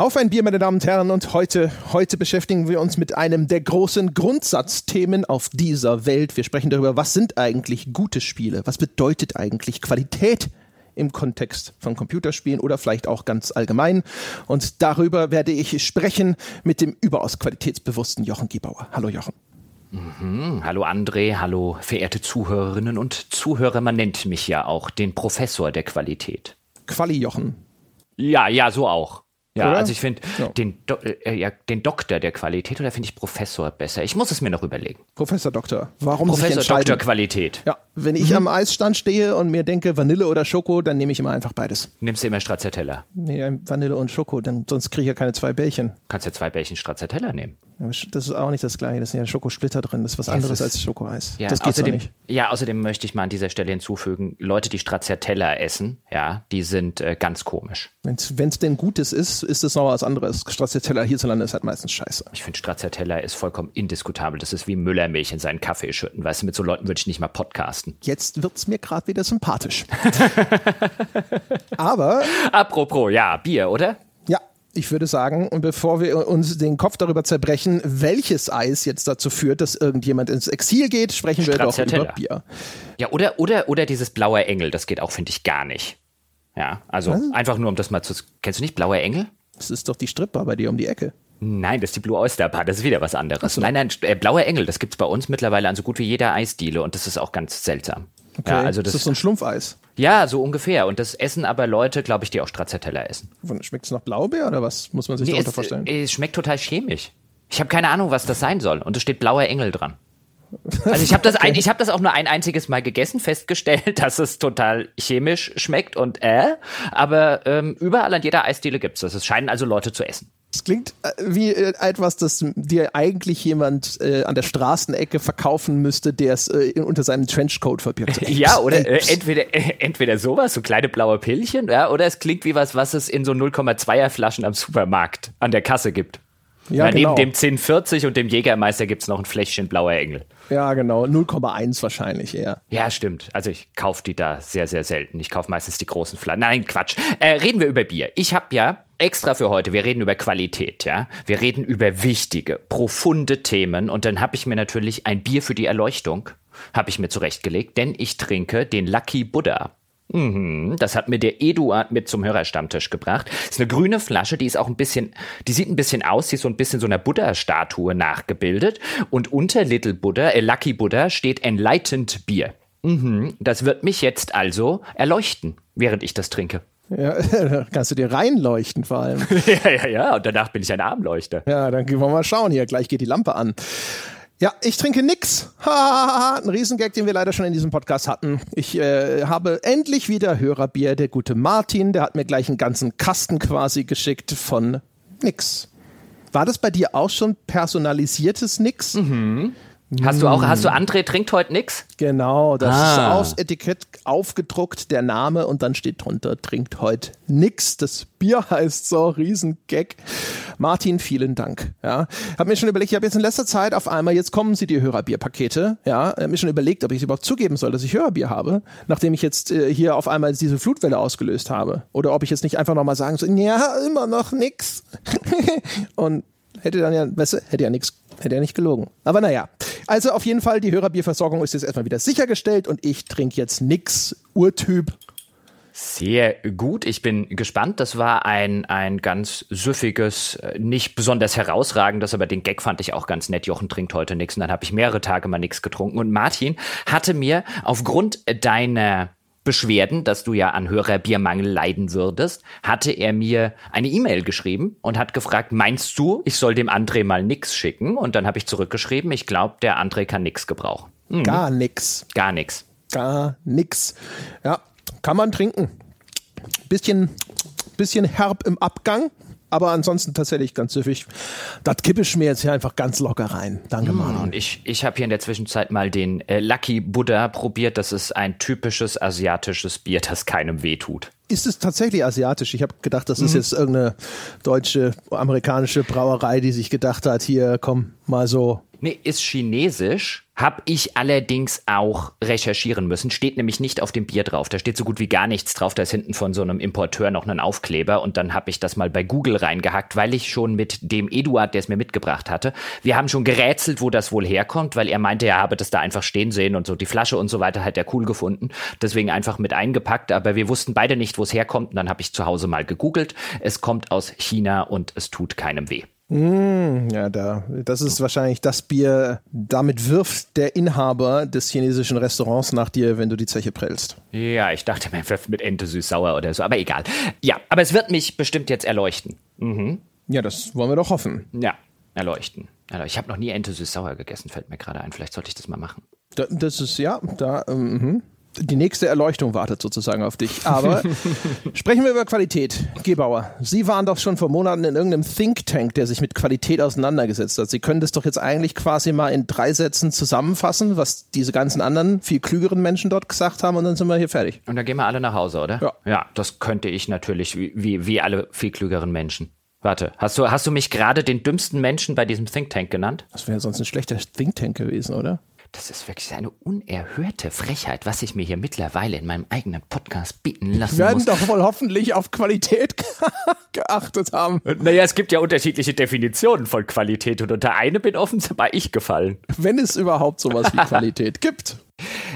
Auf ein Bier, meine Damen und Herren, und heute, heute beschäftigen wir uns mit einem der großen Grundsatzthemen auf dieser Welt. Wir sprechen darüber, was sind eigentlich gute Spiele? Was bedeutet eigentlich Qualität im Kontext von Computerspielen oder vielleicht auch ganz allgemein? Und darüber werde ich sprechen mit dem überaus qualitätsbewussten Jochen Giebauer. Hallo Jochen. Mhm. Hallo André, hallo verehrte Zuhörerinnen und Zuhörer. Man nennt mich ja auch den Professor der Qualität. Quali Jochen. Ja, ja, so auch. Ja, Oder? also ich finde Ja. den, Do äh, ja, den Doktor der Qualität oder finde ich Professor besser? Ich muss es mir noch überlegen. Professor Doktor. Warum Professor? Doktor Qualität. Ja, wenn ich am Eisstand stehe und mir denke Vanille oder Schoko, dann nehme ich immer einfach beides. Nimmst du immer Stracciatella? Nee, Vanille und Schoko, dann, sonst kriege ich ja keine zwei Bällchen. Kannst ja zwei Bällchen Stracciatella nehmen. Das ist auch nicht das gleiche, das sind ja Schokosplitter drin, das ist was anderes ist- als Schokoeis. Ja, das geht außerdem, nicht. Ja, außerdem möchte ich mal an dieser Stelle hinzufügen, Leute, die Stracciatella essen, ja, die sind äh, ganz komisch. Wenn es denn Gutes ist, ist es noch was anderes. Stracciatella hierzulande ist halt meistens scheiße. Ich finde Stracciatella ist vollkommen indiskutabel. Das ist wie Müllermilch in seinen Kaffee schütten. Weißt du, mit so Leuten würde ich nicht mal podcasten. Jetzt wird's mir gerade wieder sympathisch. Aber Apropos, ja, Bier, oder? ja, ich würde sagen, und bevor wir uns den Kopf darüber zerbrechen, welches Eis jetzt dazu führt, dass irgendjemand ins Exil geht, sprechen wir doch über. Bier. Ja, oder, oder, oder dieses blaue Engel, das geht auch, finde ich, gar nicht. Ja, also einfach nur, um das mal zu. Kennst du nicht blaue Engel? Das ist doch die Stripper bei dir um die Ecke. Nein, das ist die Blue Oyster Bar, das ist wieder was anderes. Nein, nein, äh, blauer Engel, das gibt's bei uns mittlerweile an so gut wie jeder Eisdiele und das ist auch ganz seltsam. Okay. Ja, also das, das, ist so ein Schlumpfeis. ja, so ungefähr. Und das essen aber Leute, glaube ich, die auch Stracciatella essen. Schmeckt es nach Blaubeer oder was muss man sich Nee, darunter es, vorstellen? äh, es schmeckt total chemisch. Ich habe keine Ahnung, was das sein soll. Und es steht blauer Engel dran. Also ich habe das, ein, ich hab das auch nur ein einziges Mal gegessen, festgestellt, dass es total chemisch schmeckt und äh, aber ähm, überall an jeder Eisdiele gibt's das. Es scheinen also Leute zu essen. Es klingt äh, wie äh, etwas, das dir eigentlich jemand äh, an der Straßenecke verkaufen müsste, der es äh, unter seinem Trenchcoat verbirgt. Ja, oder äh, entweder, äh, entweder sowas, so kleine blaue Pillchen, ja, oder es klingt wie was, was es in so 0,2er Flaschen am Supermarkt an der Kasse gibt. Ja, Ja, genau. Neben dem 1040 und dem Jägermeister gibt's noch ein Fläschchen blauer Engel. Ja, genau. 0,1 wahrscheinlich eher. Ja, stimmt. Also ich kaufe die da sehr, sehr selten. Ich kaufe meistens die großen Flaschen. Nein, Quatsch. Äh, reden wir über Bier. Ich habe ja extra für heute, wir reden über Qualität, ja. Wir reden über wichtige, profunde Themen und dann habe ich mir natürlich ein Bier für die Erleuchtung, habe ich mir zurechtgelegt, denn ich trinke den Lucky Buddha. Mhm, das hat mir der Eduard mit zum Hörerstammtisch gebracht. ist eine grüne Flasche, die ist auch ein bisschen, die sieht ein bisschen aus, die ist so ein bisschen so einer Buddha-Statue nachgebildet. Und unter Little Buddha, äh, Lucky Buddha, steht Enlightened Beer. Mhm, das wird mich jetzt also erleuchten, während ich das trinke. Ja, da kannst du dir reinleuchten vor allem. ja, ja, ja, und danach bin ich ein Armleuchter. Ja, dann gehen wir mal schauen hier. Gleich geht die Lampe an. Ja, ich trinke nix. Ein Riesengag, den wir leider schon in diesem Podcast hatten. Ich äh, habe endlich wieder Hörerbier. Der gute Martin, der hat mir gleich einen ganzen Kasten quasi geschickt von nix. War das bei dir auch schon personalisiertes Nix? Hast du auch, hast du André trinkt heute nix? Genau, das Ah. ist aufs Etikett aufgedruckt, der Name und dann steht drunter, trinkt heute nix. Das Bier heißt so, Riesengag. Martin, vielen Dank. Ja, hab mir schon überlegt, ich habe jetzt in letzter Zeit auf einmal, jetzt kommen sie die Hörerbierpakete. Ja, hab mir schon überlegt, ob ich überhaupt zugeben soll, dass ich Hörerbier habe, nachdem ich jetzt äh, hier auf einmal diese Flutwelle ausgelöst habe. Oder ob ich jetzt nicht einfach nochmal sagen soll, ja, immer noch nix. und hätte dann ja, weißt du, hätte ja nichts, hätte ja nicht gelogen. Aber naja. Also auf jeden Fall, die Hörerbierversorgung ist jetzt erstmal wieder sichergestellt und ich trinke jetzt nix Urtyp. Sehr gut. Ich bin gespannt. Das war ein, ein ganz süffiges, äh, nicht besonders herausragendes, aber den Gag fand ich auch ganz nett. Jochen trinkt heute nichts und dann habe ich mehrere Tage mal nichts getrunken. Und Martin hatte mir aufgrund deiner Beschwerden, dass du ja an Hörerbiermangel leiden würdest, hatte er mir eine E-Mail geschrieben und hat gefragt, meinst du, ich soll dem André mal nix schicken? Und dann habe ich zurückgeschrieben, ich glaube, der André kann nix gebrauchen. Gar nix. Gar nix. Gar nix. Ja, kann man trinken. Bisschen, bisschen herb im Abgang, aber ansonsten tatsächlich ganz süffig. Das kippe ich mir jetzt hier einfach ganz locker rein. Danke, Martin. Und ich, ich habe hier in der Zwischenzeit mal den äh, Lucky Buddha probiert. Das ist ein typisches asiatisches Bier, das keinem wehtut. Ist es tatsächlich asiatisch? Ich habe gedacht, das ist jetzt irgendeine deutsche, amerikanische Brauerei, die sich gedacht hat, hier, komm, mal so. Nee, ist chinesisch, Habe ich allerdings auch recherchieren müssen. Steht nämlich nicht auf dem Bier drauf. Da steht so gut wie gar nichts drauf. Da ist hinten von so einem Importeur noch ein Aufkleber. Und dann habe ich das mal bei Google reingehackt, weil ich schon mit dem Eduard, der es mir mitgebracht hatte, wir haben schon gerätselt, wo das wohl herkommt, weil er meinte, er habe das da einfach stehen sehen und so die Flasche und so weiter hat er cool gefunden. Deswegen einfach mit eingepackt. Aber wir wussten beide nicht, wo es herkommt. Und dann habe ich zu Hause mal gegoogelt. Es kommt aus China und es tut keinem weh. Mm, ja, da, das ist wahrscheinlich das Bier, damit wirft der Inhaber des chinesischen Restaurants nach dir, wenn du die Zeche prellst. Ja, ich dachte mir mit Ente süß-sauer oder so, aber egal. Ja, aber es wird mich bestimmt jetzt erleuchten. Mhm. Ja, das wollen wir doch hoffen. Ja, erleuchten. Ich habe noch nie Ente süß-sauer gegessen, fällt mir gerade ein. Vielleicht sollte ich das mal machen. Da, das ist, ja, da, mhm die nächste Erleuchtung wartet sozusagen auf dich. Aber sprechen wir über Qualität. Gebauer, Sie waren doch schon vor Monaten in irgendeinem Think Tank, der sich mit Qualität auseinandergesetzt hat. Sie können das doch jetzt eigentlich quasi mal in drei Sätzen zusammenfassen, was diese ganzen anderen, viel klügeren Menschen dort gesagt haben und dann sind wir hier fertig. Und dann gehen wir alle nach Hause, oder? Ja. Ja, das könnte ich natürlich, wie, wie alle viel klügeren Menschen. Warte, hast du, hast du mich gerade den dümmsten Menschen bei diesem Think Tank genannt? Das wäre sonst ein schlechter Think Tank gewesen, oder? Das ist wirklich eine unerhörte Frechheit, was ich mir hier mittlerweile in meinem eigenen Podcast bieten lassen Wir werden muss. doch wohl hoffentlich auf Qualität geachtet haben. Naja, es gibt ja unterschiedliche Definitionen von Qualität und unter eine bin offenbar ich gefallen. Wenn es überhaupt sowas wie Qualität gibt.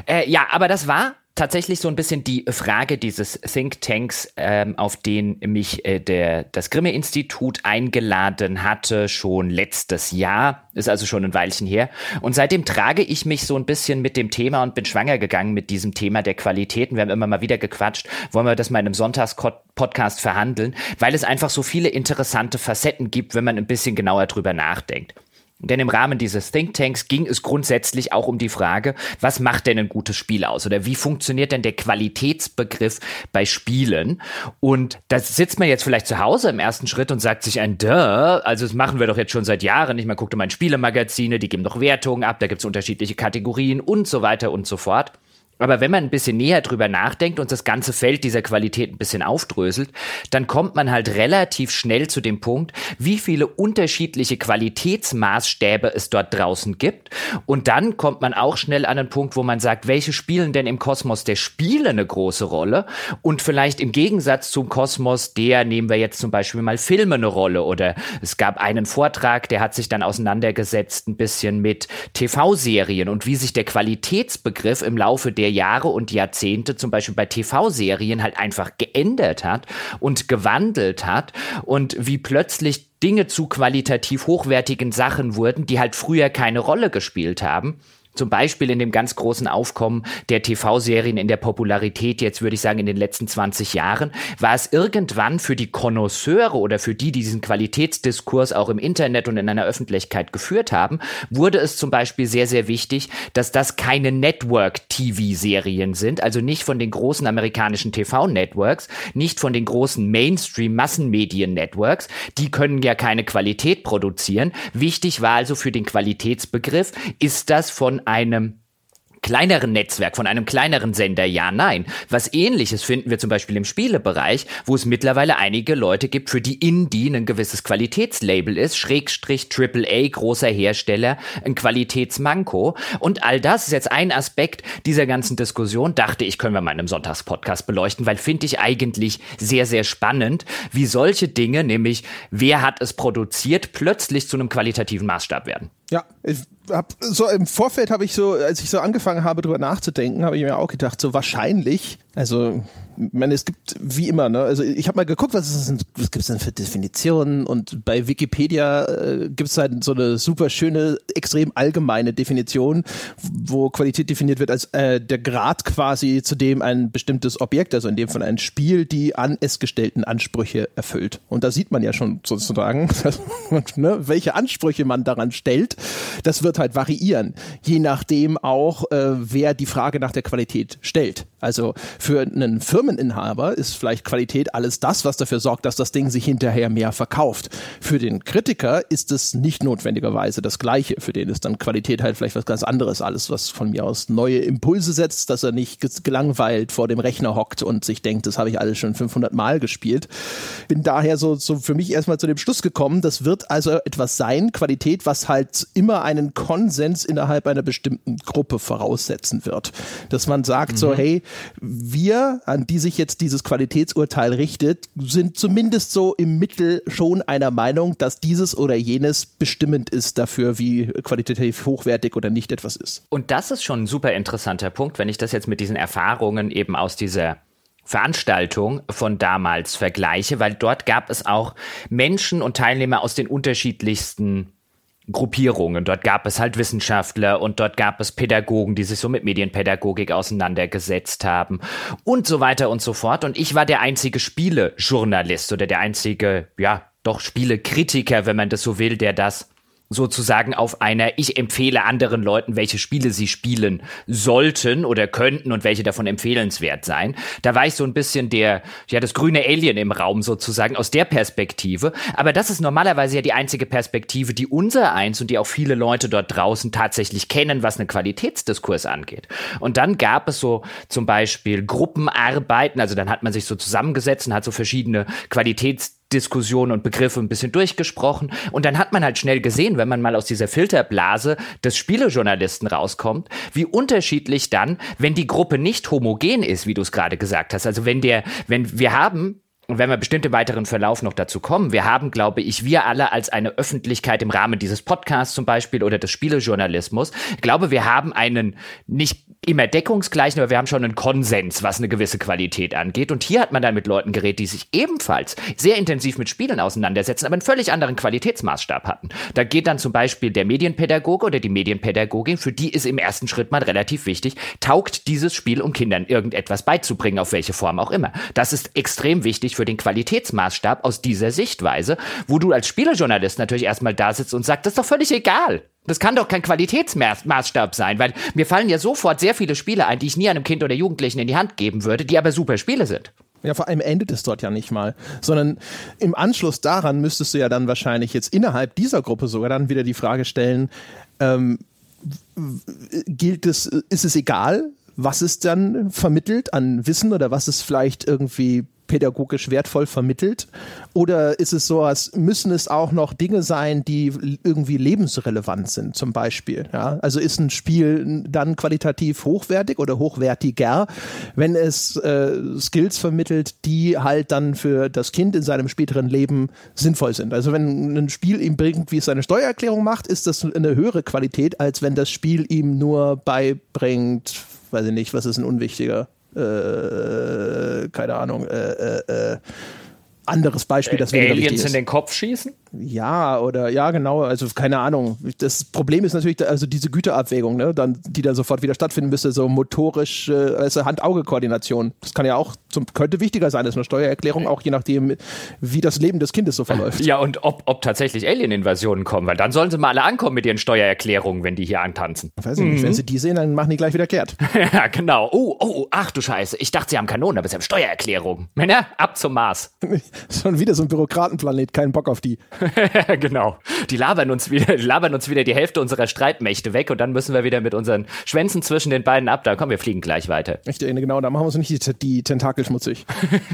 Äh, ja, aber das war tatsächlich so ein bisschen die Frage dieses Thinktanks, ähm, auf den mich äh, der, das Grimme-Institut eingeladen hatte, schon letztes Jahr, ist also schon ein Weilchen her. Und seitdem trage ich mich so ein bisschen mit dem Thema und bin schwanger gegangen mit diesem Thema der Qualitäten. Wir haben immer mal wieder gequatscht, wollen wir das mal in einem Sonntagspodcast verhandeln, weil es einfach so viele interessante Facetten gibt, wenn man ein bisschen genauer drüber nachdenkt. Denn im Rahmen dieses Thinktanks ging es grundsätzlich auch um die Frage, was macht denn ein gutes Spiel aus? Oder wie funktioniert denn der Qualitätsbegriff bei Spielen? Und da sitzt man jetzt vielleicht zu Hause im ersten Schritt und sagt sich ein Duh, also das machen wir doch jetzt schon seit Jahren nicht. Man guckt immer in Spielemagazine, die geben doch Wertungen ab, da gibt es unterschiedliche Kategorien und so weiter und so fort. Aber wenn man ein bisschen näher drüber nachdenkt und das ganze Feld dieser Qualität ein bisschen aufdröselt, dann kommt man halt relativ schnell zu dem Punkt, wie viele unterschiedliche Qualitätsmaßstäbe es dort draußen gibt. Und dann kommt man auch schnell an den Punkt, wo man sagt, welche spielen denn im Kosmos der Spiele eine große Rolle? Und vielleicht im Gegensatz zum Kosmos der, nehmen wir jetzt zum Beispiel mal Filme eine Rolle. Oder es gab einen Vortrag, der hat sich dann auseinandergesetzt ein bisschen mit TV-Serien und wie sich der Qualitätsbegriff im Laufe der der Jahre und Jahrzehnte zum Beispiel bei TV-Serien halt einfach geändert hat und gewandelt hat und wie plötzlich Dinge zu qualitativ hochwertigen Sachen wurden, die halt früher keine Rolle gespielt haben. Zum Beispiel in dem ganz großen Aufkommen der TV-Serien in der Popularität, jetzt würde ich sagen in den letzten 20 Jahren, war es irgendwann für die Konnoisseure oder für die, die diesen Qualitätsdiskurs auch im Internet und in einer Öffentlichkeit geführt haben, wurde es zum Beispiel sehr, sehr wichtig, dass das keine Network-TV-Serien sind, also nicht von den großen amerikanischen TV-Networks, nicht von den großen Mainstream-Massenmedien-Networks, die können ja keine Qualität produzieren. Wichtig war also für den Qualitätsbegriff, ist das von einem kleineren Netzwerk, von einem kleineren Sender, ja, nein. Was ähnliches finden wir zum Beispiel im Spielebereich, wo es mittlerweile einige Leute gibt, für die Indie ein gewisses Qualitätslabel ist, Schrägstrich AAA, großer Hersteller, ein Qualitätsmanko. Und all das ist jetzt ein Aspekt dieser ganzen Diskussion, dachte ich, können wir mal in einem Sonntagspodcast beleuchten, weil finde ich eigentlich sehr, sehr spannend, wie solche Dinge, nämlich wer hat es produziert, plötzlich zu einem qualitativen Maßstab werden. Ja, hab so im Vorfeld habe ich so, als ich so angefangen habe, drüber nachzudenken, habe ich mir auch gedacht, so wahrscheinlich, also ich meine, es gibt wie immer, ne? Also ich habe mal geguckt, was, ist, was gibt es denn für Definitionen und bei Wikipedia äh, gibt es halt so eine super schöne, extrem allgemeine Definition, wo Qualität definiert wird als äh, der Grad quasi, zu dem ein bestimmtes Objekt, also in dem von ein Spiel, die an es gestellten Ansprüche erfüllt. Und da sieht man ja schon sozusagen, ne, welche Ansprüche man daran stellt. Das wird halt variieren, je nachdem auch, äh, wer die Frage nach der Qualität stellt. Also für einen Firmeninhaber ist vielleicht Qualität alles das, was dafür sorgt, dass das Ding sich hinterher mehr verkauft. Für den Kritiker ist es nicht notwendigerweise das Gleiche. Für den ist dann Qualität halt vielleicht was ganz anderes. Alles, was von mir aus neue Impulse setzt, dass er nicht gelangweilt vor dem Rechner hockt und sich denkt, das habe ich alles schon 500 Mal gespielt. Bin daher so, so für mich erstmal zu dem Schluss gekommen, das wird also etwas sein, Qualität, was halt immer einen Konsens innerhalb einer bestimmten Gruppe voraussetzen wird. Dass man sagt mhm. so, hey, wir, an die sich jetzt dieses Qualitätsurteil richtet, sind zumindest so im Mittel schon einer Meinung, dass dieses oder jenes bestimmend ist dafür, wie qualitativ hochwertig oder nicht etwas ist. Und das ist schon ein super interessanter Punkt, wenn ich das jetzt mit diesen Erfahrungen eben aus dieser Veranstaltung von damals vergleiche, weil dort gab es auch Menschen und Teilnehmer aus den unterschiedlichsten Gruppierungen. Dort gab es halt Wissenschaftler und dort gab es Pädagogen, die sich so mit Medienpädagogik auseinandergesetzt haben und so weiter und so fort. Und ich war der einzige Spielejournalist oder der einzige, ja, doch Spielekritiker, wenn man das so will, der das sozusagen auf einer, ich empfehle anderen Leuten, welche Spiele sie spielen sollten oder könnten und welche davon empfehlenswert seien. Da war ich so ein bisschen der, ja, das grüne Alien im Raum sozusagen aus der Perspektive. Aber das ist normalerweise ja die einzige Perspektive, die unser eins und die auch viele Leute dort draußen tatsächlich kennen, was einen Qualitätsdiskurs angeht. Und dann gab es so zum Beispiel Gruppenarbeiten, also dann hat man sich so zusammengesetzt und hat so verschiedene Qualitäts Diskussionen und Begriffe ein bisschen durchgesprochen. Und dann hat man halt schnell gesehen, wenn man mal aus dieser Filterblase des Spielejournalisten rauskommt, wie unterschiedlich dann, wenn die Gruppe nicht homogen ist, wie du es gerade gesagt hast. Also wenn der, wenn wir haben und wenn wir bestimmt im weiteren Verlauf noch dazu kommen, wir haben, glaube ich, wir alle als eine Öffentlichkeit im Rahmen dieses Podcasts zum Beispiel oder des Spielejournalismus, glaube, wir haben einen nicht immer deckungsgleichen, aber wir haben schon einen Konsens, was eine gewisse Qualität angeht. Und hier hat man dann mit Leuten geredet, die sich ebenfalls sehr intensiv mit Spielen auseinandersetzen, aber einen völlig anderen Qualitätsmaßstab hatten. Da geht dann zum Beispiel der Medienpädagoge oder die Medienpädagogin, für die ist im ersten Schritt mal relativ wichtig, taugt dieses Spiel, um Kindern irgendetwas beizubringen, auf welche Form auch immer. Das ist extrem wichtig für den Qualitätsmaßstab aus dieser Sichtweise, wo du als Spielejournalist natürlich erstmal da sitzt und sagst, das ist doch völlig egal. Das kann doch kein Qualitätsmaßstab sein, weil mir fallen ja sofort sehr viele Spiele ein, die ich nie einem Kind oder Jugendlichen in die Hand geben würde, die aber super Spiele sind. Ja, vor allem endet es dort ja nicht mal, sondern im Anschluss daran müsstest du ja dann wahrscheinlich jetzt innerhalb dieser Gruppe sogar dann wieder die Frage stellen, ähm, gilt es, ist es egal, was es dann vermittelt an Wissen oder was es vielleicht irgendwie pädagogisch wertvoll vermittelt? Oder ist es so, als müssen es auch noch Dinge sein, die irgendwie lebensrelevant sind, zum Beispiel? Ja? Also ist ein Spiel dann qualitativ hochwertig oder hochwertiger, wenn es äh, Skills vermittelt, die halt dann für das Kind in seinem späteren Leben sinnvoll sind? Also wenn ein Spiel ihm bringt, wie es seine Steuererklärung macht, ist das eine höhere Qualität, als wenn das Spiel ihm nur beibringt, weiß ich nicht, was ist ein unwichtiger äh, keine Ahnung, äh, äh, äh anderes Beispiel, das weniger Aliens ist. in den Kopf schießen? Ja, oder ja, genau, also keine Ahnung. Das Problem ist natürlich, also diese Güterabwägung, ne, dann, die dann sofort wieder stattfinden müsste, so motorisch, äh, also Hand-Auge-Koordination. Das kann ja auch, zum, könnte wichtiger sein als eine Steuererklärung, auch je nachdem, wie das Leben des Kindes so verläuft. Ja, und ob, ob tatsächlich Alien-Invasionen kommen, weil dann sollen sie mal alle ankommen mit ihren Steuererklärungen, wenn die hier antanzen. Weiß ich mhm. nicht, wenn sie die sehen, dann machen die gleich wieder kehrt. ja, genau. Oh, oh, ach du Scheiße. Ich dachte, sie haben Kanonen, aber sie haben Steuererklärungen. Männer, ab zum Mars. Schon wieder so ein Bürokratenplanet, keinen Bock auf die. genau. Die labern uns wieder, die labern uns wieder die Hälfte unserer Streitmächte weg und dann müssen wir wieder mit unseren Schwänzen zwischen den beiden ab. Da kommen wir fliegen gleich weiter. Richtig, genau, da machen wir uns nicht die, die Tentakel schmutzig.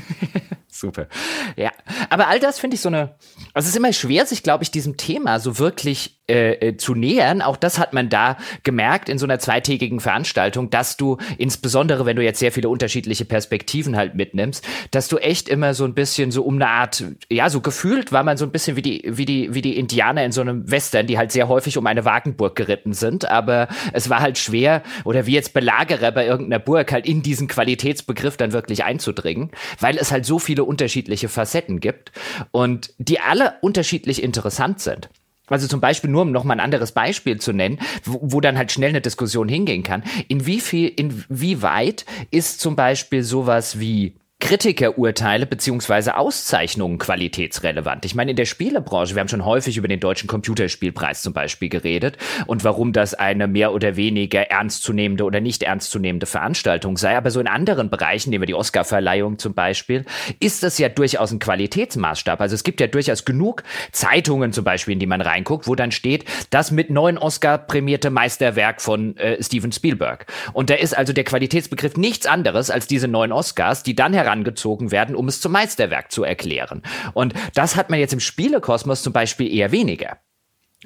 Super. Ja, aber all das finde ich so eine. Also es ist immer schwer, sich, glaube ich, diesem Thema so wirklich äh, äh, zu nähern. Auch das hat man da gemerkt in so einer zweitägigen Veranstaltung, dass du insbesondere, wenn du jetzt sehr viele unterschiedliche Perspektiven halt mitnimmst, dass du echt immer so ein bisschen so um eine Art, ja, so gefühlt war man so ein bisschen wie die, wie die, wie die Indianer in so einem Western, die halt sehr häufig um eine Wagenburg geritten sind. Aber es war halt schwer, oder wie jetzt Belagerer bei irgendeiner Burg, halt in diesen Qualitätsbegriff dann wirklich einzudringen, weil es halt so viele unterschiedliche Facetten gibt und die alle unterschiedlich interessant sind. Also zum Beispiel nur, um nochmal ein anderes Beispiel zu nennen, wo, wo, dann halt schnell eine Diskussion hingehen kann. In wie viel, inwieweit ist zum Beispiel sowas wie Kritikerurteile beziehungsweise Auszeichnungen qualitätsrelevant? Ich meine, in der Spielebranche, wir haben schon häufig über den Deutschen Computerspielpreis zum Beispiel geredet und warum das eine mehr oder weniger ernstzunehmende oder nicht ernstzunehmende Veranstaltung sei. Aber so in anderen Bereichen, nehmen wir die Oscarverleihung zum Beispiel, ist das ja durchaus ein Qualitätsmaßstab. Also es gibt ja durchaus genug Zeitungen zum Beispiel, in die man reinguckt, wo dann steht, das mit neun Oscar prämierte Meisterwerk von äh, Steven Spielberg. Und da ist also der Qualitätsbegriff nichts anderes als diese neun Oscars, die dann herangezogen werden, um es zum Meisterwerk zu erklären. Und das hat man jetzt im Spielekosmos zum Beispiel eher weniger.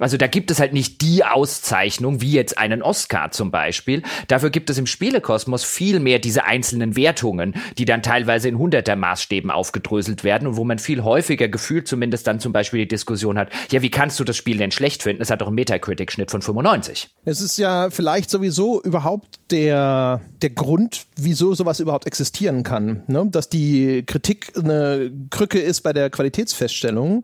Also da gibt es halt nicht die Auszeichnung, wie jetzt einen Oscar zum Beispiel. Dafür gibt es im Spielekosmos viel mehr diese einzelnen Wertungen, die dann teilweise in hunderter Maßstäben aufgedröselt werden und wo man viel häufiger gefühlt zumindest dann zum Beispiel die Diskussion hat, ja, wie kannst du das Spiel denn schlecht finden? Es hat doch einen Metacritic-Schnitt von 95. Es ist ja vielleicht sowieso überhaupt der, der Grund, wieso sowas überhaupt existieren kann. Ne? Dass die Kritik eine Krücke ist bei der Qualitätsfeststellung,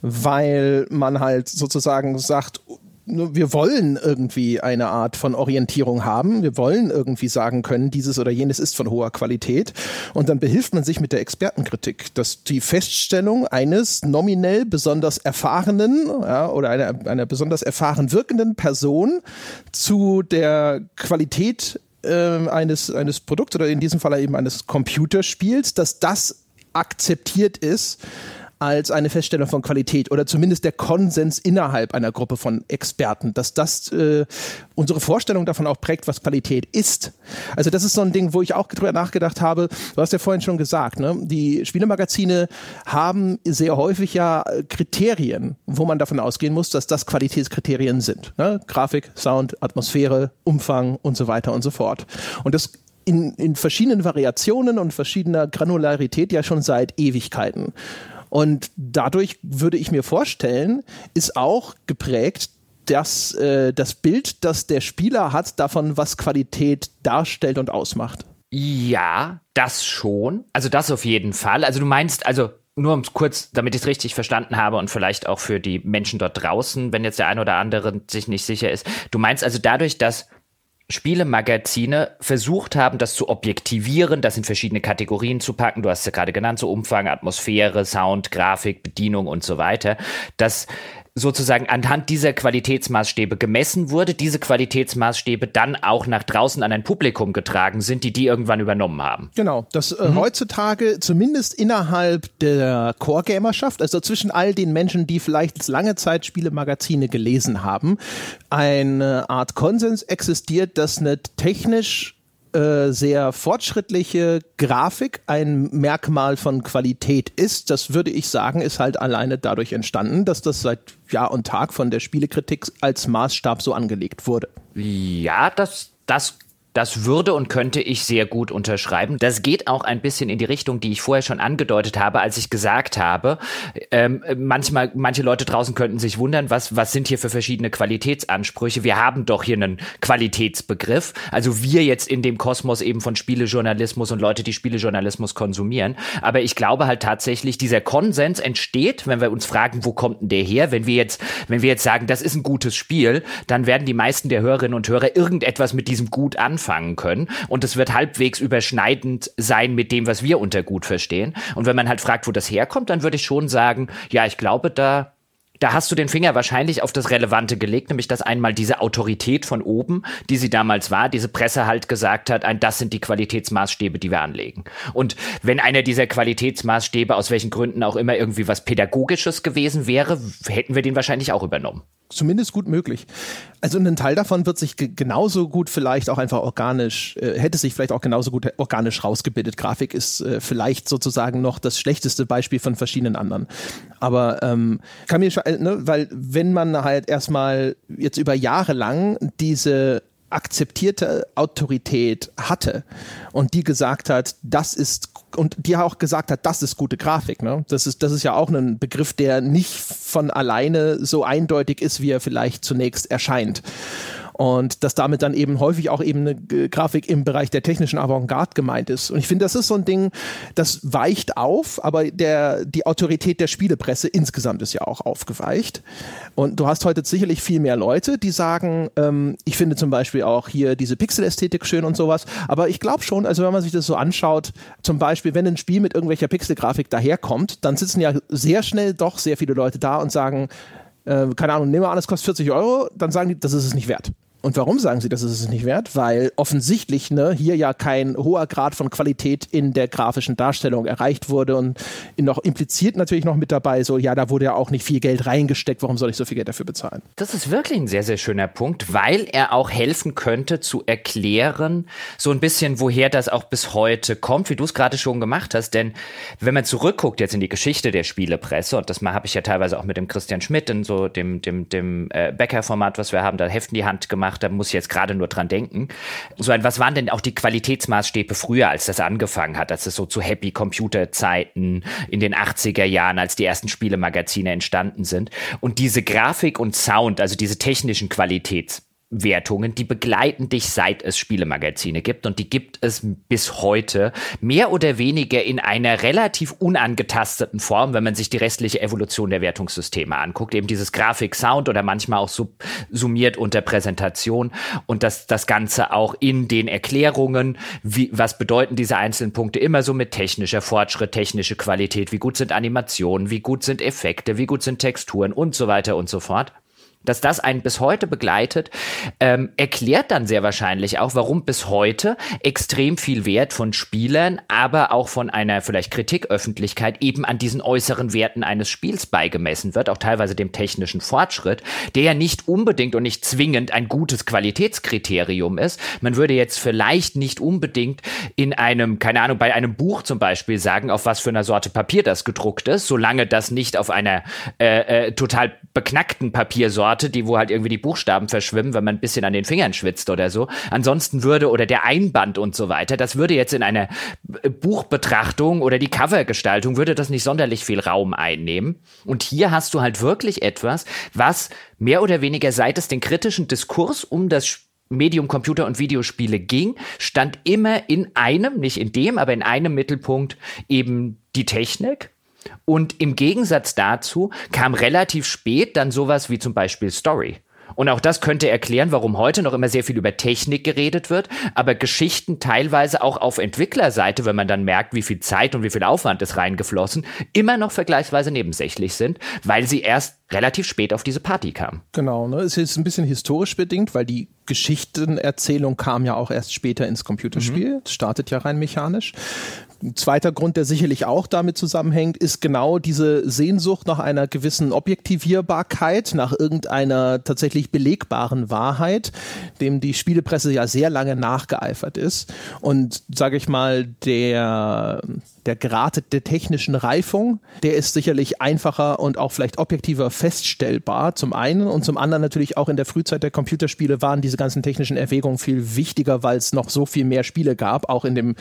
weil man halt sozusagen sagt, wir wollen irgendwie eine Art von Orientierung haben. Wir wollen irgendwie sagen können, dieses oder jenes ist von hoher Qualität. Und dann behilft man sich mit der Expertenkritik, dass die Feststellung eines nominell besonders erfahrenen ja, oder einer, einer besonders erfahren wirkenden Person zu der Qualität äh, eines, eines Produkts oder in diesem Fall eben eines Computerspiels, dass das akzeptiert ist als eine Feststellung von Qualität oder zumindest der Konsens innerhalb einer Gruppe von Experten, dass das äh, unsere Vorstellung davon auch prägt, was Qualität ist. Also das ist so ein Ding, wo ich auch drüber nachgedacht habe. Du hast ja vorhin schon gesagt, ne? die Spielemagazine haben sehr häufig ja Kriterien, wo man davon ausgehen muss, dass das Qualitätskriterien sind. Ne? Grafik, Sound, Atmosphäre, Umfang und so weiter und so fort. Und das in, in verschiedenen Variationen und verschiedener Granularität ja schon seit Ewigkeiten. Und dadurch würde ich mir vorstellen, ist auch geprägt das, äh, das Bild, das der Spieler hat davon, was Qualität darstellt und ausmacht. Ja, das schon. Also das auf jeden Fall. Also du meinst, also nur um kurz, damit ich es richtig verstanden habe und vielleicht auch für die Menschen dort draußen, wenn jetzt der ein oder andere sich nicht sicher ist. Du meinst also dadurch, dass Spielemagazine versucht haben, das zu objektivieren, das in verschiedene Kategorien zu packen. Du hast es ja gerade genannt, so Umfang, Atmosphäre, Sound, Grafik, Bedienung und so weiter. Dass sozusagen anhand dieser Qualitätsmaßstäbe gemessen wurde, diese Qualitätsmaßstäbe dann auch nach draußen an ein Publikum getragen sind, die die irgendwann übernommen haben. Genau, dass äh, mhm. heutzutage zumindest innerhalb der Core-Gamerschaft, also zwischen all den Menschen, die vielleicht lange Zeit Spielemagazine gelesen haben, eine Art Konsens existiert, dass eine technisch äh, sehr fortschrittliche Grafik ein Merkmal von Qualität ist. Das würde ich sagen, ist halt alleine dadurch entstanden, dass das seit Jahr und Tag von der Spielekritik als Maßstab so angelegt wurde. Ja, das, das das würde und könnte ich sehr gut unterschreiben. Das geht auch ein bisschen in die Richtung, die ich vorher schon angedeutet habe, als ich gesagt habe, ähm, manchmal, manche Leute draußen könnten sich wundern, was, was sind hier für verschiedene Qualitätsansprüche? Wir haben doch hier einen Qualitätsbegriff. Also wir jetzt in dem Kosmos eben von Spielejournalismus und Leute, die Spielejournalismus konsumieren. Aber ich glaube halt tatsächlich, dieser Konsens entsteht, wenn wir uns fragen, wo kommt denn der her? Wenn wir jetzt, wenn wir jetzt sagen, das ist ein gutes Spiel, dann werden die meisten der Hörerinnen und Hörer irgendetwas mit diesem Gut anfangen anfangen können und es wird halbwegs überschneidend sein mit dem, was wir unter gut verstehen. Und wenn man halt fragt, wo das herkommt, dann würde ich schon sagen, ja, ich glaube, da da hast du den Finger wahrscheinlich auf das Relevante gelegt, nämlich dass einmal diese Autorität von oben, die sie damals war, diese Presse halt gesagt hat, ein, das sind die Qualitätsmaßstäbe, die wir anlegen. Und wenn einer dieser Qualitätsmaßstäbe aus welchen Gründen auch immer irgendwie was Pädagogisches gewesen wäre, hätten wir den wahrscheinlich auch übernommen zumindest gut möglich. Also ein Teil davon wird sich genauso gut vielleicht auch einfach organisch, äh, hätte sich vielleicht auch genauso gut organisch rausgebildet. Grafik ist äh, vielleicht sozusagen noch das schlechteste Beispiel von verschiedenen anderen. Aber ähm, kann mir schon, äh, ne, weil wenn man halt erstmal jetzt über Jahre lang diese akzeptierte Autorität hatte und die gesagt hat, das ist und die auch gesagt hat, das ist gute Grafik. Ne? Das ist das ist ja auch ein Begriff, der nicht von alleine so eindeutig ist, wie er vielleicht zunächst erscheint. Und dass damit dann eben häufig auch eben eine Grafik im Bereich der technischen Avantgarde gemeint ist. Und ich finde, das ist so ein Ding, das weicht auf, aber der, die Autorität der Spielepresse insgesamt ist ja auch aufgeweicht. Und du hast heute sicherlich viel mehr Leute, die sagen, ähm, ich finde zum Beispiel auch hier diese Pixel-Ästhetik schön und sowas. Aber ich glaube schon, also wenn man sich das so anschaut, zum Beispiel, wenn ein Spiel mit irgendwelcher Pixel-Grafik daherkommt, dann sitzen ja sehr schnell doch sehr viele Leute da und sagen, äh, keine Ahnung, nehmen wir an, es kostet 40 Euro, dann sagen die, das ist es nicht wert. Und warum sagen sie, das ist es nicht wert? Weil offensichtlich ne, hier ja kein hoher Grad von Qualität in der grafischen Darstellung erreicht wurde und noch impliziert natürlich noch mit dabei, so ja, da wurde ja auch nicht viel Geld reingesteckt, warum soll ich so viel Geld dafür bezahlen? Das ist wirklich ein sehr, sehr schöner Punkt, weil er auch helfen könnte zu erklären, so ein bisschen, woher das auch bis heute kommt, wie du es gerade schon gemacht hast. Denn wenn man zurückguckt jetzt in die Geschichte der Spielepresse, und das habe ich ja teilweise auch mit dem Christian Schmidt in so dem, dem, dem äh, Becker-Format, was wir haben, da Heften die Hand gemacht, gemacht, da muss ich jetzt gerade nur dran denken. So ein, was waren denn auch die Qualitätsmaßstäbe früher, als das angefangen hat, als es so zu Happy Computer Zeiten in den 80er Jahren, als die ersten Spielemagazine entstanden sind. Und diese Grafik und Sound, also diese technischen Qualitäts Wertungen, die begleiten dich, seit es Spielemagazine gibt. Und die gibt es bis heute mehr oder weniger in einer relativ unangetasteten Form, wenn man sich die restliche Evolution der Wertungssysteme anguckt, eben dieses Grafik, Sound oder manchmal auch sub summiert unter Präsentation. Und das, das Ganze auch in den Erklärungen, wie, was bedeuten diese einzelnen Punkte immer so mit technischer Fortschritt, technische Qualität, wie gut sind Animationen, wie gut sind Effekte, wie gut sind Texturen? Und so weiter und so fort dass das einen bis heute begleitet, ähm, erklärt dann sehr wahrscheinlich auch, warum bis heute extrem viel Wert von Spielern, aber auch von einer vielleicht Kritiköffentlichkeit eben an diesen äußeren Werten eines Spiels beigemessen wird, auch teilweise dem technischen Fortschritt, der ja nicht unbedingt und nicht zwingend ein gutes Qualitätskriterium ist. Man würde jetzt vielleicht nicht unbedingt in einem, keine Ahnung, bei einem Buch zum Beispiel sagen, auf was für einer Sorte Papier das gedruckt ist, solange das nicht auf einer äh, äh, total beknackten Papiersorte Karte, die wo halt irgendwie die Buchstaben verschwimmen, wenn man ein bisschen an den Fingern schwitzt oder so. Ansonsten würde oder der Einband und so weiter, das würde jetzt in einer Buchbetrachtung oder die Covergestaltung würde das nicht sonderlich viel Raum einnehmen. Und hier hast du halt wirklich etwas, was mehr oder weniger seit es den kritischen Diskurs um das Medium Computer und Videospiele ging, stand immer in einem, nicht in dem, aber in einem Mittelpunkt eben die Technik und im Gegensatz dazu kam relativ spät dann sowas wie zum Beispiel Story. Und auch das könnte erklären, warum heute noch immer sehr viel über Technik geredet wird, aber Geschichten teilweise auch auf Entwicklerseite, wenn man dann merkt, wie viel Zeit und wie viel Aufwand ist reingeflossen, immer noch vergleichsweise nebensächlich sind, weil sie erst relativ spät auf diese Party kamen. Genau, ne? Es ist ein bisschen historisch bedingt, weil die Geschichtenerzählung kam ja auch erst später ins Computerspiel. Mhm. Es startet ja rein mechanisch. Ein zweiter Grund, der sicherlich auch damit zusammenhängt, ist genau diese Sehnsucht nach einer gewissen Objektivierbarkeit, nach irgendeiner tatsächlich belegbaren Wahrheit, dem die Spielepresse ja sehr lange nachgeeifert ist. Und sage ich mal, der der Grad der technischen Reifung, der ist sicherlich einfacher und auch vielleicht objektiver feststellbar zum einen und zum anderen natürlich auch in der Frühzeit der Computerspiele waren diese ganzen technischen Erwägungen viel wichtiger, weil es noch so viel mehr Spiele gab, auch in dem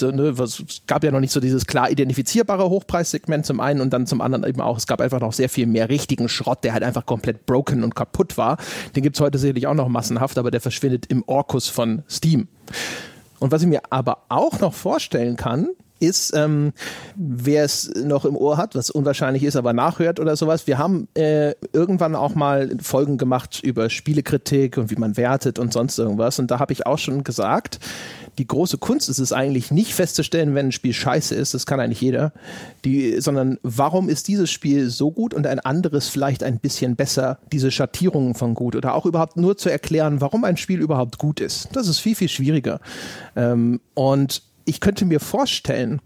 ne, es gab ja noch nicht so dieses klar identifizierbare Hochpreissegment zum einen und dann zum anderen eben auch, es gab einfach noch sehr viel mehr richtigen Schrott, der halt einfach komplett broken und kaputt war. Den gibt es heute sicherlich auch noch massenhaft, aber der verschwindet im Orkus von Steam. Und was ich mir aber auch noch vorstellen kann, ist, ähm, wer es noch im Ohr hat, was unwahrscheinlich ist, aber nachhört oder sowas. Wir haben äh, irgendwann auch mal Folgen gemacht über Spielekritik und wie man wertet und sonst irgendwas. Und da habe ich auch schon gesagt, die große Kunst ist es eigentlich nicht festzustellen, wenn ein Spiel scheiße ist, das kann eigentlich jeder, die, sondern warum ist dieses Spiel so gut und ein anderes vielleicht ein bisschen besser, diese Schattierungen von gut oder auch überhaupt nur zu erklären, warum ein Spiel überhaupt gut ist. Das ist viel, viel schwieriger. Ähm, und ich könnte mir vorstellen,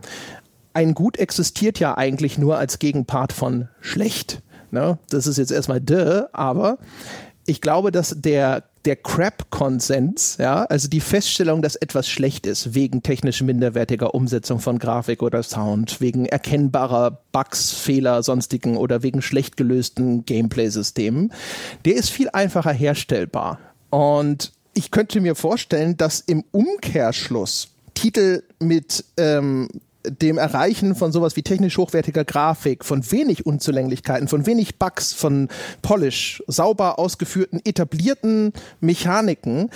ein Gut existiert ja eigentlich nur als Gegenpart von schlecht. Ne? Das ist jetzt erstmal de, aber ich glaube, dass der der Crap-Konsens, ja, also die Feststellung, dass etwas schlecht ist, wegen technisch minderwertiger Umsetzung von Grafik oder Sound, wegen erkennbarer Bugs, Fehler, sonstigen oder wegen schlecht gelösten Gameplay-Systemen, der ist viel einfacher herstellbar. Und ich könnte mir vorstellen, dass im Umkehrschluss Titel mit ähm, dem Erreichen von sowas wie technisch hochwertiger Grafik, von wenig Unzulänglichkeiten, von wenig Bugs, von Polish, sauber ausgeführten, etablierten Mechaniken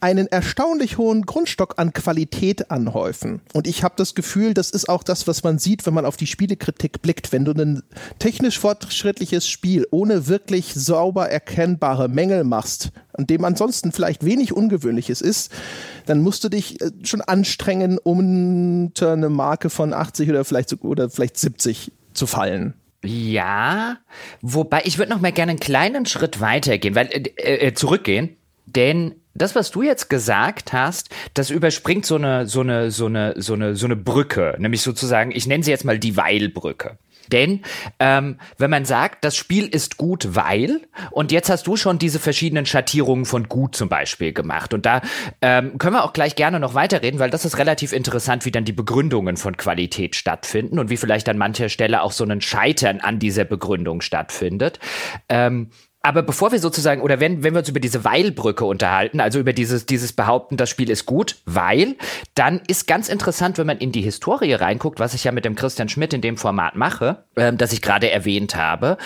einen erstaunlich hohen Grundstock an Qualität anhäufen. Und ich habe das Gefühl, das ist auch das, was man sieht, wenn man auf die Spielekritik blickt. Wenn du ein technisch fortschrittliches Spiel ohne wirklich sauber erkennbare Mängel machst, an dem ansonsten vielleicht wenig Ungewöhnliches ist, dann musst du dich äh, schon anstrengen, um unter eine Marke von 80 oder vielleicht, oder vielleicht 70 zu fallen. Ja, wobei ich würde noch mal gerne einen kleinen Schritt weitergehen, weil äh, äh, zurückgehen, denn das, was du jetzt gesagt hast, das überspringt so eine, so eine, so eine, so eine, so eine Brücke, nämlich sozusagen, ich nenne sie jetzt mal die Weilbrücke. Denn ähm, wenn man sagt, das Spiel ist gut, weil, und jetzt hast du schon diese verschiedenen Schattierungen von gut zum Beispiel gemacht. Und da ähm, können wir auch gleich gerne noch weiterreden, weil das ist relativ interessant, wie dann die Begründungen von Qualität stattfinden und wie vielleicht an mancher Stelle auch so ein Scheitern an dieser Begründung stattfindet. Ähm, aber bevor wir sozusagen, oder wenn, wenn wir uns über diese Weilbrücke unterhalten, also über dieses, dieses Behaupten, das Spiel ist gut, weil, dann ist ganz interessant, wenn man in die Historie reinguckt, was ich ja mit dem Christian Schmidt in dem Format mache, ähm, das ich gerade erwähnt habe.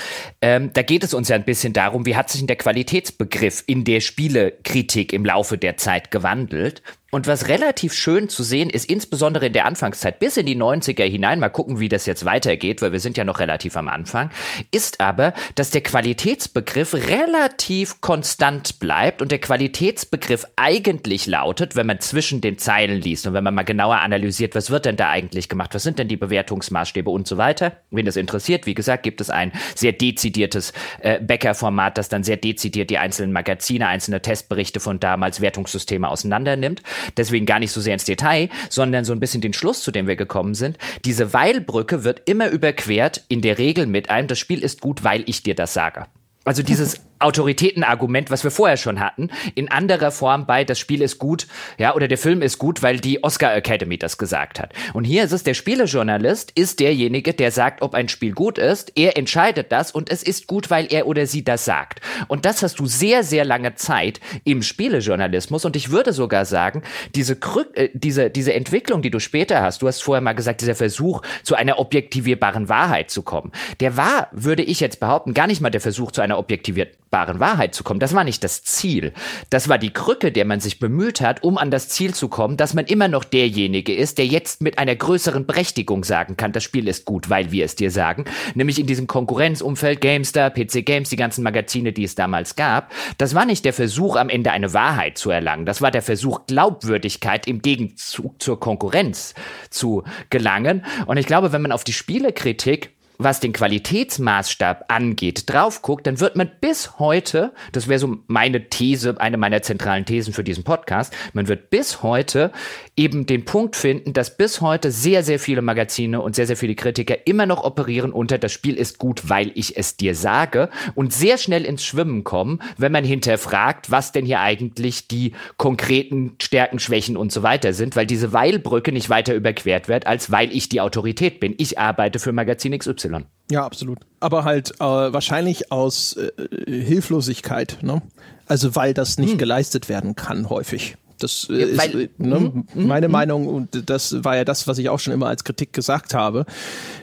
Ähm, da geht es uns ja ein bisschen darum, wie hat sich denn der Qualitätsbegriff in der Spielekritik im Laufe der Zeit gewandelt. Und was relativ schön zu sehen ist, insbesondere in der Anfangszeit bis in die 90er hinein, mal gucken, wie das jetzt weitergeht, weil wir sind ja noch relativ am Anfang, ist aber, dass der Qualitätsbegriff relativ konstant bleibt und der Qualitätsbegriff eigentlich lautet, wenn man zwischen den Zeilen liest und wenn man mal genauer analysiert, was wird denn da eigentlich gemacht, was sind denn die Bewertungsmaßstäbe und so weiter. Wen das interessiert, wie gesagt, gibt es ein sehr dezidiertes äh, Bäcker-Format, das dann sehr dezidiert die einzelnen Magazine, einzelne Testberichte von damals Wertungssysteme auseinandernimmt. Deswegen gar nicht so sehr ins Detail, sondern so ein bisschen den Schluss, zu dem wir gekommen sind. Diese Weilbrücke wird immer überquert, in der Regel mit einem, das Spiel ist gut, weil ich dir das sage. Also dieses Autoritätenargument, was wir vorher schon hatten, in anderer Form bei das Spiel ist gut, ja, oder der Film ist gut, weil die Oscar Academy das gesagt hat. Und hier ist es, der Spielejournalist ist derjenige, der sagt, ob ein Spiel gut ist. Er entscheidet das und es ist gut, weil er oder sie das sagt. Und das hast du sehr, sehr lange Zeit im Spielejournalismus. Und ich würde sogar sagen, diese, Krü äh, diese, diese Entwicklung, die du später hast, du hast vorher mal gesagt, dieser Versuch, zu einer objektivierbaren Wahrheit zu kommen, der war, würde ich jetzt behaupten, gar nicht mal der Versuch zu einer objektivierbaren greifbaren Wahrheit zu kommen. Das war nicht das Ziel. Das war die Krücke, der man sich bemüht hat, um an das Ziel zu kommen, dass man immer noch derjenige ist, der jetzt mit einer größeren Berechtigung sagen kann, das Spiel ist gut, weil wir es dir sagen. Nämlich in diesem Konkurrenzumfeld GameStar, PC Games, die ganzen Magazine, die es damals gab. Das war nicht der Versuch, am Ende eine Wahrheit zu erlangen. Das war der Versuch, Glaubwürdigkeit im Gegenzug zur Konkurrenz zu gelangen. Und ich glaube, wenn man auf die Spielekritik was den Qualitätsmaßstab angeht, drauf guckt, dann wird man bis heute, das wäre so meine These, eine meiner zentralen Thesen für diesen Podcast, man wird bis heute eben den Punkt finden, dass bis heute sehr, sehr viele Magazine und sehr, sehr viele Kritiker immer noch operieren unter das Spiel ist gut, weil ich es dir sage und sehr schnell ins Schwimmen kommen, wenn man hinterfragt, was denn hier eigentlich die konkreten Stärken, Schwächen und so weiter sind, weil diese Weilbrücke nicht weiter überquert wird, als weil ich die Autorität bin. Ich arbeite für Magazin XY. Ja, absolut. Aber halt äh, wahrscheinlich aus äh, Hilflosigkeit, ne? Also weil das nicht mhm. geleistet werden kann, häufig. Das äh, ja, weil, ist ne, mm, meine mm, Meinung und das war ja das, was ich auch schon immer als Kritik gesagt habe,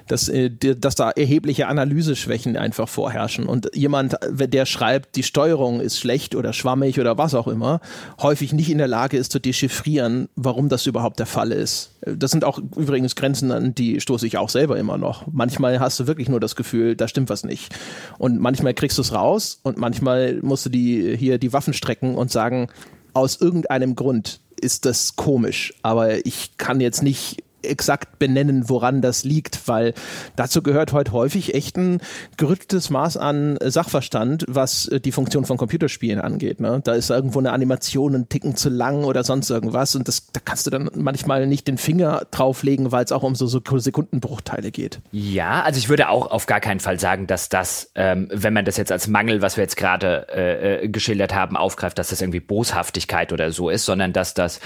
dass, äh, dass da erhebliche Analyseschwächen einfach vorherrschen. Und jemand, der schreibt, die Steuerung ist schlecht oder schwammig oder was auch immer, häufig nicht in der Lage ist zu dechiffrieren, warum das überhaupt der Fall ist. Das sind auch übrigens Grenzen, an die stoße ich auch selber immer noch. Manchmal hast du wirklich nur das Gefühl, da stimmt was nicht. Und manchmal kriegst du es raus und manchmal musst du die hier die Waffen strecken und sagen, aus irgendeinem Grund ist das komisch, aber ich kann jetzt nicht exakt benennen, woran das liegt, weil dazu gehört heute häufig echt ein gerütteltes Maß an Sachverstand, was äh, die Funktion von Computerspielen angeht. Ne? Da ist irgendwo eine Animation ein Ticken zu lang oder sonst irgendwas und das, da kannst du dann manchmal nicht den Finger drauflegen, weil es auch um so, so Sekundenbruchteile geht. Ja, also ich würde auch auf gar keinen Fall sagen, dass das, ähm, wenn man das jetzt als Mangel, was wir jetzt gerade äh, äh geschildert haben, aufgreift, dass das irgendwie Boshaftigkeit oder so ist, sondern dass das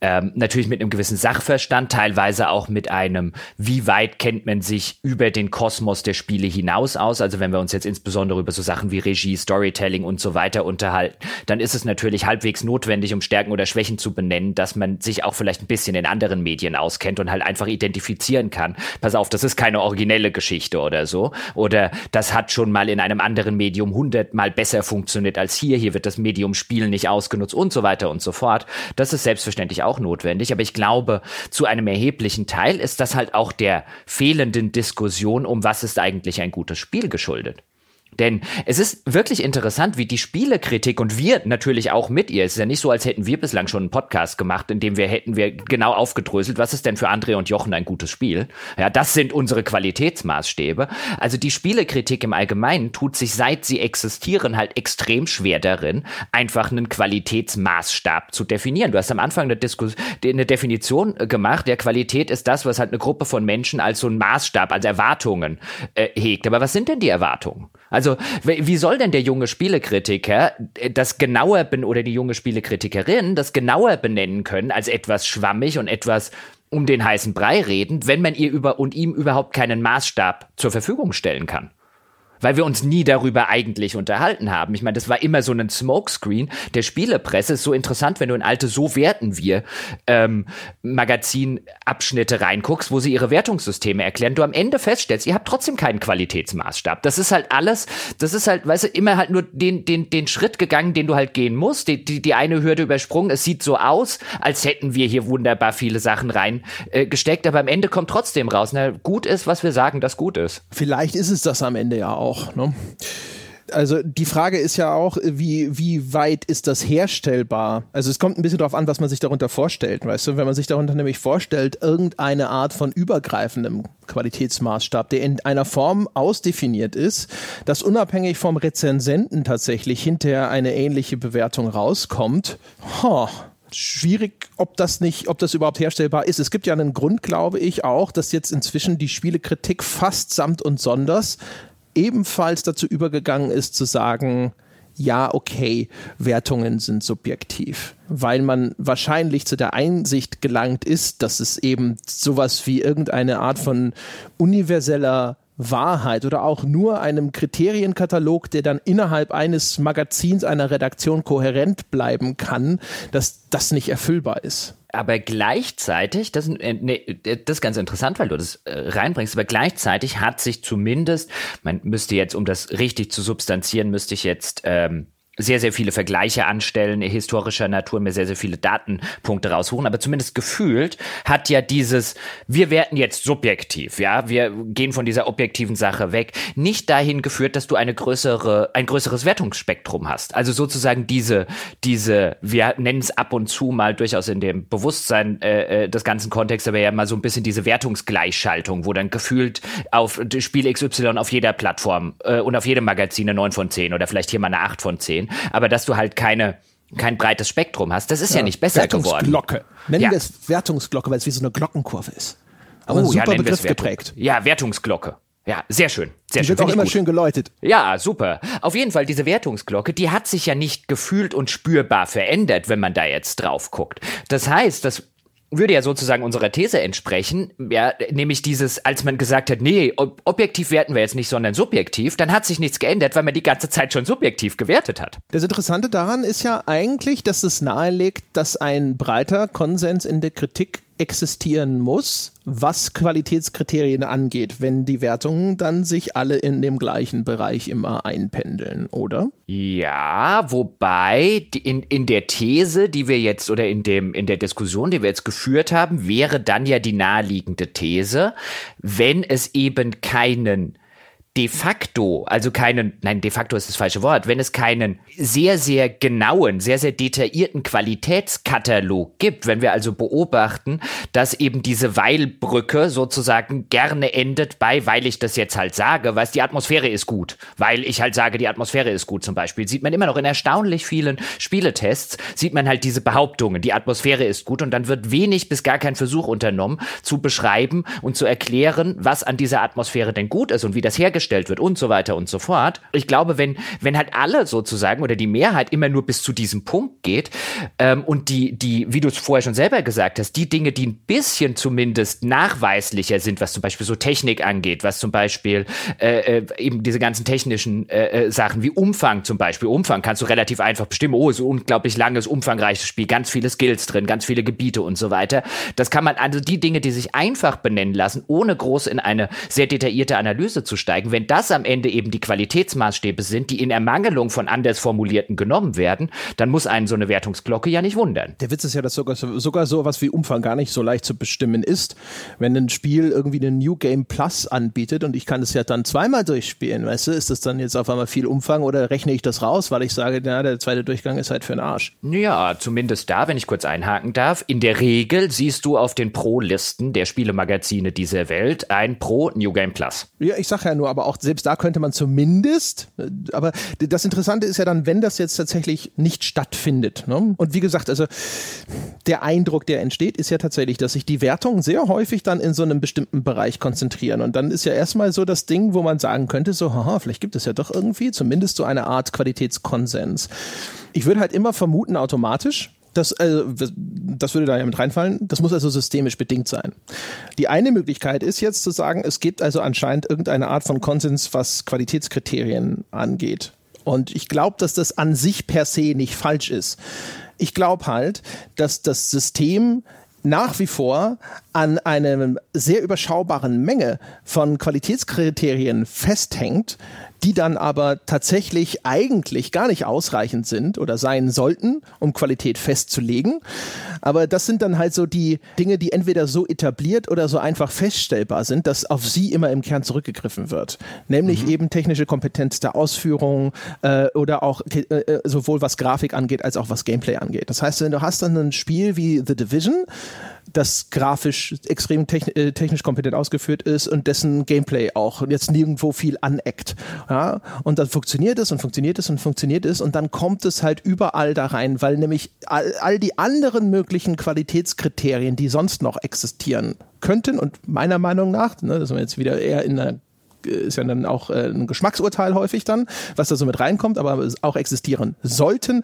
ähm, natürlich mit einem gewissen Sachverstand teilweise aber auch mit einem, wie weit kennt man sich über den Kosmos der Spiele hinaus aus. Also wenn wir uns jetzt insbesondere über so Sachen wie Regie, Storytelling und so weiter unterhalten, dann ist es natürlich halbwegs notwendig, um Stärken oder Schwächen zu benennen, dass man sich auch vielleicht ein bisschen in anderen Medien auskennt und halt einfach identifizieren kann. Pass auf, das ist keine originelle Geschichte oder so. Oder das hat schon mal in einem anderen Medium hundertmal besser funktioniert als hier. Hier wird das Medium Spielen nicht ausgenutzt und so weiter und so fort. Das ist selbstverständlich auch notwendig. Aber ich glaube, zu einem erheblichen Teil ist das halt auch der fehlenden Diskussion um was ist eigentlich ein gutes Spiel geschuldet. Denn es ist wirklich interessant, wie die Spielekritik und wir natürlich auch mit ihr. Es ist ja nicht so, als hätten wir bislang schon einen Podcast gemacht, in dem wir hätten wir genau aufgedröselt, was ist denn für André und Jochen ein gutes Spiel? Ja, das sind unsere Qualitätsmaßstäbe. Also die Spielekritik im Allgemeinen tut sich, seit sie existieren, halt extrem schwer darin, einfach einen Qualitätsmaßstab zu definieren. Du hast am Anfang eine, Diskus eine Definition äh, gemacht. Der Qualität ist das, was halt eine Gruppe von Menschen als so ein Maßstab, als Erwartungen äh, hegt. Aber was sind denn die Erwartungen? Also, wie soll denn der junge Spielekritiker äh, das genauer oder die junge Spielekritikerin das genauer benennen können als etwas schwammig und etwas um den heißen Brei redend, wenn man ihr über und ihm überhaupt keinen Maßstab zur Verfügung stellen kann? Weil wir uns nie darüber eigentlich unterhalten haben. Ich meine, das war immer so ein Smokescreen der Spielepresse. Ist so interessant, wenn du in alte So werten wir ähm, Magazinabschnitte reinguckst, wo sie ihre Wertungssysteme erklären, du am Ende feststellst, ihr habt trotzdem keinen Qualitätsmaßstab. Das ist halt alles, das ist halt, weißt du, immer halt nur den, den, den Schritt gegangen, den du halt gehen musst, die, die, die eine Hürde übersprungen. Es sieht so aus, als hätten wir hier wunderbar viele Sachen reingesteckt, äh, aber am Ende kommt trotzdem raus, na, gut ist, was wir sagen, das gut ist. Vielleicht ist es das am Ende ja auch auch. Ne? Also die Frage ist ja auch, wie, wie weit ist das herstellbar? Also es kommt ein bisschen darauf an, was man sich darunter vorstellt. Weißt du, wenn man sich darunter nämlich vorstellt, irgendeine Art von übergreifendem Qualitätsmaßstab, der in einer Form ausdefiniert ist, dass unabhängig vom Rezensenten tatsächlich hinterher eine ähnliche Bewertung rauskommt, huh, schwierig, ob das nicht, ob das überhaupt herstellbar ist. Es gibt ja einen Grund, glaube ich, auch, dass jetzt inzwischen die Spielekritik fast samt und sonders ebenfalls dazu übergegangen ist zu sagen, ja, okay, Wertungen sind subjektiv, weil man wahrscheinlich zu der Einsicht gelangt ist, dass es eben sowas wie irgendeine Art von universeller Wahrheit oder auch nur einem Kriterienkatalog, der dann innerhalb eines Magazins, einer Redaktion kohärent bleiben kann, dass das nicht erfüllbar ist aber gleichzeitig, das, äh, nee, das ist ganz interessant, weil du das äh, reinbringst, aber gleichzeitig hat sich zumindest, man müsste jetzt, um das richtig zu substanzieren, müsste ich jetzt ähm, sehr, sehr viele Vergleiche anstellen, historischer Natur, mir sehr, sehr viele Datenpunkte rausholen. Aber zumindest gefühlt hat ja dieses, wir werten jetzt subjektiv, ja, wir gehen von dieser objektiven Sache weg, nicht dahin geführt, dass du eine größere, ein größeres Wertungsspektrum hast. Also sozusagen diese, diese, wir nennen es ab und zu mal durchaus in dem Bewusstsein äh, äh des ganzen Kontexts, aber ja mal so ein bisschen diese Wertungsgleichschaltung, wo dann gefühlt auf Spiel XY auf jeder Plattform äh, und auf jedem Magazin eine 9 von 10 oder vielleicht hier mal eine 8 von 10 aber dass du halt keine kein breites Spektrum hast, das ist ja, ja nicht besser Wertungsglocke. geworden. Nennen ja. wir es Wertungsglocke, weil es wie so eine Glockenkurve ist. Aber oh, ein super ja, Begriff geprägt. Ja, Wertungsglocke. Ja, sehr schön. Sehr die schön. wird auch immer gut. schön geläutet. Ja, super. Auf jeden Fall, diese Wertungsglocke, die hat sich ja nicht gefühlt und spürbar verändert, wenn man da jetzt drauf guckt. Das heißt, das würde ja sozusagen unserer These entsprechen, ja, nämlich dieses, als man gesagt hat, nee, ob objektiv werten wir jetzt nicht, sondern subjektiv, dann hat sich nichts geändert, weil man die ganze Zeit schon subjektiv gewertet hat. Das Interessante daran ist ja eigentlich, dass es nahelegt, dass ein breiter Konsens in der Kritik existieren muss, was Qualitätskriterien angeht, wenn die Wertungen dann sich alle in dem gleichen Bereich immer einpendeln, oder? Ja, wobei in, in der These, die wir jetzt oder in dem in der Diskussion, die wir jetzt geführt haben, wäre dann ja die naheliegende These, wenn es eben keinen de facto, also keinen, nein, de facto ist das falsche Wort, wenn es keinen sehr, sehr genauen, sehr, sehr detaillierten Qualitätskatalog gibt, wenn wir also beobachten, dass eben diese Weilbrücke sozusagen gerne endet bei, weil ich das jetzt halt sage, weil die Atmosphäre ist gut, weil ich halt sage, die Atmosphäre ist gut zum Beispiel, sieht man immer noch in erstaunlich vielen Spieletests, sieht man halt diese Behauptungen, die Atmosphäre ist gut und dann wird wenig bis gar kein Versuch unternommen, zu beschreiben und zu erklären, was an dieser Atmosphäre denn gut ist und wie das hergestellt hergestellt wird und so weiter und so fort. Ich glaube, wenn, wenn halt alle sozusagen oder die Mehrheit immer nur bis zu diesem Punkt geht ähm, und die, die, wie du es vorher schon selber gesagt hast, die Dinge, die ein bisschen zumindest nachweislicher sind, was zum Beispiel so Technik angeht, was zum Beispiel äh, äh eben diese ganzen technischen äh, äh, Sachen wie Umfang zum Beispiel. Umfang kannst du relativ einfach bestimmen. Oh, so unglaublich langes, umfangreiches Spiel, ganz viele Skills drin, ganz viele Gebiete und so weiter. Das kann man, also die Dinge, die sich einfach benennen lassen, ohne groß in eine sehr detaillierte Analyse zu steigen, wenn das am Ende eben die Qualitätsmaßstäbe sind, die in Ermangelung von anders formulierten genommen werden, dann muss einen so eine Wertungsglocke ja nicht wundern. Der Witz ist ja, dass sogar, sogar so was wie Umfang gar nicht so leicht zu bestimmen ist. Wenn ein Spiel irgendwie einen New Game Plus anbietet und ich kann es ja dann zweimal durchspielen, weißt du, ist das dann jetzt auf einmal viel Umfang oder rechne ich das raus, weil ich sage, na, der zweite Durchgang ist halt für den Arsch. Ja, zumindest da, wenn ich kurz einhaken darf. In der Regel siehst du auf den Pro-Listen der Spielemagazine dieser Welt ein Pro New Game Plus. Ja, ich sag ja nur, aber auch selbst da könnte man zumindest, aber das Interessante ist ja dann, wenn das jetzt tatsächlich nicht stattfindet. Ne? Und wie gesagt, also der Eindruck, der entsteht, ist ja tatsächlich, dass sich die Wertungen sehr häufig dann in so einem bestimmten Bereich konzentrieren. Und dann ist ja erstmal so das Ding, wo man sagen könnte, so, haha, vielleicht gibt es ja doch irgendwie zumindest so eine Art Qualitätskonsens. Ich würde halt immer vermuten, automatisch, das, also, das würde da ja mit reinfallen. Das muss also systemisch bedingt sein. Die eine Möglichkeit ist jetzt zu sagen, es gibt also anscheinend irgendeine Art von Konsens, was Qualitätskriterien angeht. Und ich glaube, dass das an sich per se nicht falsch ist. Ich glaube halt, dass das System nach wie vor an einer sehr überschaubaren Menge von Qualitätskriterien festhängt, die dann aber tatsächlich eigentlich gar nicht ausreichend sind oder sein sollten, um Qualität festzulegen. Aber das sind dann halt so die Dinge, die entweder so etabliert oder so einfach feststellbar sind, dass auf sie immer im Kern zurückgegriffen wird. Nämlich mhm. eben technische Kompetenz der Ausführung äh, oder auch äh, äh sowohl was Grafik angeht als auch was Gameplay angeht. Das heißt, wenn du hast dann ein Spiel wie The Division, das grafisch extrem äh, technisch kompetent ausgeführt ist und dessen Gameplay auch jetzt nirgendwo viel aneckt. Ja? Und dann funktioniert es und funktioniert es und funktioniert es und dann kommt es halt überall da rein, weil nämlich all, all die anderen möglichen Qualitätskriterien, die sonst noch existieren könnten und meiner Meinung nach, ne, das sind jetzt wieder eher in einer ist ja dann auch äh, ein Geschmacksurteil häufig dann, was da so mit reinkommt, aber auch existieren sollten.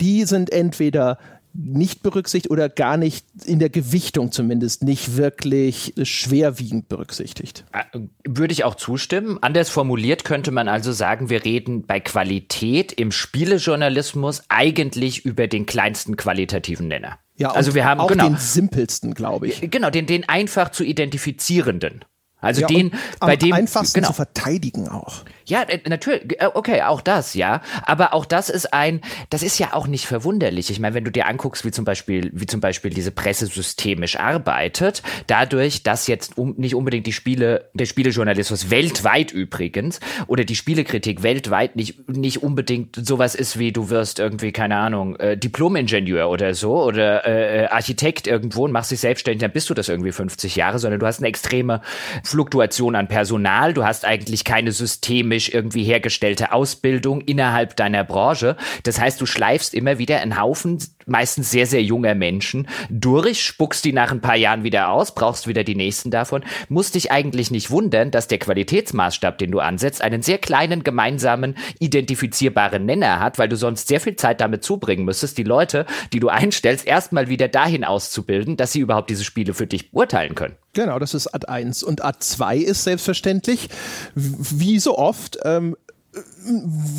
Die sind entweder nicht berücksichtigt oder gar nicht in der Gewichtung zumindest nicht wirklich schwerwiegend berücksichtigt. Äh, würde ich auch zustimmen. Anders formuliert könnte man also sagen, wir reden bei Qualität im Spielejournalismus eigentlich über den kleinsten qualitativen Nenner. Ja, also wir haben auch genau, den simpelsten, glaube ich. Genau, den, den einfach zu identifizierenden. Also ja, den, bei dem einfachsten genau. zu verteidigen auch. Ja, äh, natürlich. Äh, okay, auch das, ja. Aber auch das ist ein, das ist ja auch nicht verwunderlich. Ich meine, wenn du dir anguckst, wie zum Beispiel, wie zum Beispiel diese Presse systemisch arbeitet, dadurch, dass jetzt um, nicht unbedingt die Spiele, der Spielejournalismus weltweit übrigens oder die Spielekritik weltweit nicht, nicht unbedingt sowas ist wie du wirst irgendwie, keine Ahnung, äh, Diplom-Ingenieur oder so oder äh, Architekt irgendwo und machst dich selbstständig, dann bist du das irgendwie 50 Jahre, sondern du hast eine extreme Fluktuation an Personal, du hast eigentlich keine systemisch irgendwie hergestellte Ausbildung innerhalb deiner Branche. Das heißt, du schleifst immer wieder einen Haufen meistens sehr, sehr junger Menschen durch, spuckst die nach ein paar Jahren wieder aus, brauchst wieder die nächsten davon, musst dich eigentlich nicht wundern, dass der Qualitätsmaßstab, den du ansetzt, einen sehr kleinen, gemeinsamen, identifizierbaren Nenner hat, weil du sonst sehr viel Zeit damit zubringen müsstest, die Leute, die du einstellst, erstmal wieder dahin auszubilden, dass sie überhaupt diese Spiele für dich beurteilen können. Genau, das ist Ad 1. Und Ad 2 ist selbstverständlich, wie so oft, ähm,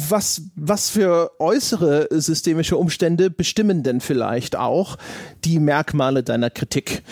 was, was für äußere systemische Umstände bestimmen denn vielleicht auch die Merkmale deiner Kritik?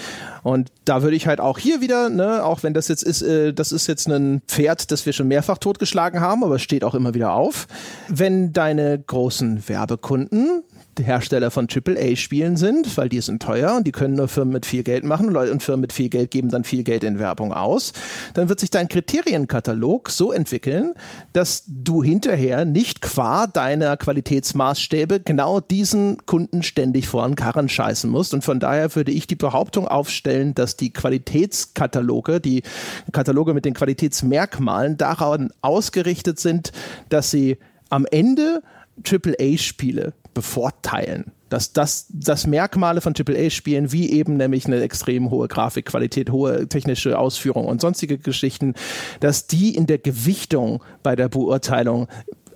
Und da würde ich halt auch hier wieder, ne, auch wenn das jetzt ist, äh, das ist jetzt ein Pferd, das wir schon mehrfach totgeschlagen haben, aber es steht auch immer wieder auf. Wenn deine großen Werbekunden Hersteller von AAA-Spielen sind, weil die sind teuer und die können nur Firmen mit viel Geld machen und Firmen mit viel Geld geben dann viel Geld in Werbung aus, dann wird sich dein Kriterienkatalog so entwickeln, dass du hinterher nicht qua deiner Qualitätsmaßstäbe genau diesen Kunden ständig vor den Karren scheißen musst. Und von daher würde ich die Behauptung aufstellen, dass die Qualitätskataloge, die Kataloge mit den Qualitätsmerkmalen daran ausgerichtet sind, dass sie am Ende AAA-Spiele bevorteilen. Dass das, das Merkmale von AAA-Spielen, wie eben nämlich eine extrem hohe Grafikqualität, hohe technische Ausführung und sonstige Geschichten, dass die in der Gewichtung bei der Beurteilung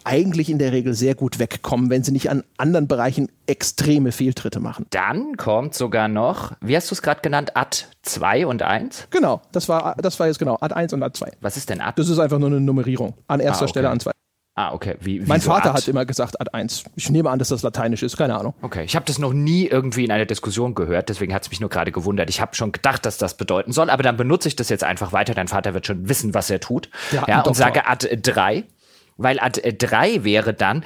eigentlich in der Regel sehr gut wegkommen, wenn sie nicht an anderen Bereichen extreme Fehltritte machen. Dann kommt sogar noch, wie hast du es gerade genannt, Ad 2 und 1? Genau, das war, das war jetzt genau, Ad 1 und Ad 2. Was ist denn Ad? Das ist einfach nur eine Nummerierung. An erster ah, okay. Stelle an 2. Ah, okay. Wie, mein Vater Ad? hat immer gesagt Ad 1. Ich nehme an, dass das lateinisch ist, keine Ahnung. Okay, ich habe das noch nie irgendwie in einer Diskussion gehört, deswegen hat es mich nur gerade gewundert. Ich habe schon gedacht, dass das bedeuten soll, aber dann benutze ich das jetzt einfach weiter. Dein Vater wird schon wissen, was er tut. Ja, ja und sage Ad 3 weil Ad 3 wäre dann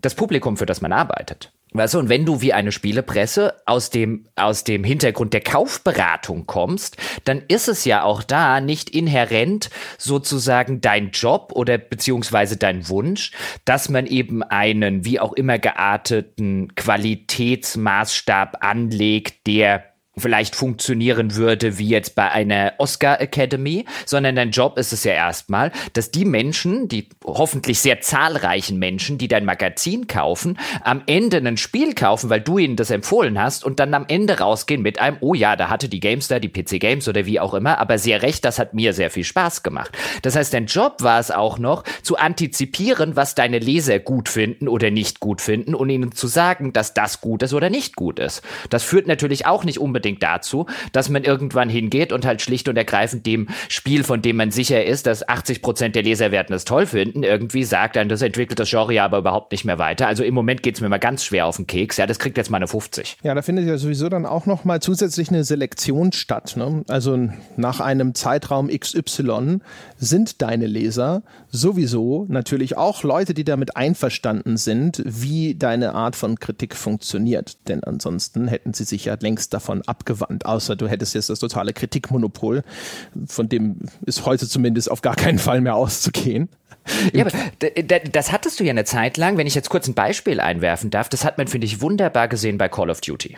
das Publikum, für das man arbeitet. Weißt du, und wenn du wie eine Spielepresse aus dem, aus dem Hintergrund der Kaufberatung kommst, dann ist es ja auch da nicht inhärent sozusagen dein Job oder beziehungsweise dein Wunsch, dass man eben einen wie auch immer gearteten Qualitätsmaßstab anlegt, der vielleicht funktionieren würde wie jetzt bei einer Oscar Academy, sondern dein Job ist es ja erstmal, dass die Menschen, die hoffentlich sehr zahlreichen Menschen, die dein Magazin kaufen, am Ende ein Spiel kaufen, weil du ihnen das empfohlen hast und dann am Ende rausgehen mit einem, oh ja, da hatte die Gamestar, die PC Games oder wie auch immer, aber sehr recht, das hat mir sehr viel Spaß gemacht. Das heißt, dein Job war es auch noch, zu antizipieren, was deine Leser gut finden oder nicht gut finden und ihnen zu sagen, dass das gut ist oder nicht gut ist. Das führt natürlich auch nicht unbedingt unbedingt dazu, dass man irgendwann hingeht und halt schlicht und ergreifend dem Spiel, von dem man sicher ist, dass 80 Prozent der Leser werden es toll finden, irgendwie sagt dann, das entwickelt das Genre ja aber überhaupt nicht mehr weiter. Also im Moment geht es mir mal ganz schwer auf den Keks. Ja, das kriegt jetzt mal eine 50. Ja, da findet ja sowieso dann auch noch mal zusätzlich eine Selektion statt. Ne? Also nach einem Zeitraum XY sind deine Leser sowieso natürlich auch Leute, die damit einverstanden sind, wie deine Art von Kritik funktioniert. Denn ansonsten hätten sie sich ja längst davon abgewandt, außer du hättest jetzt das totale Kritikmonopol, von dem ist heute zumindest auf gar keinen Fall mehr auszugehen. Ja, aber das hattest du ja eine Zeit lang, wenn ich jetzt kurz ein Beispiel einwerfen darf, das hat man, finde ich, wunderbar gesehen bei Call of Duty.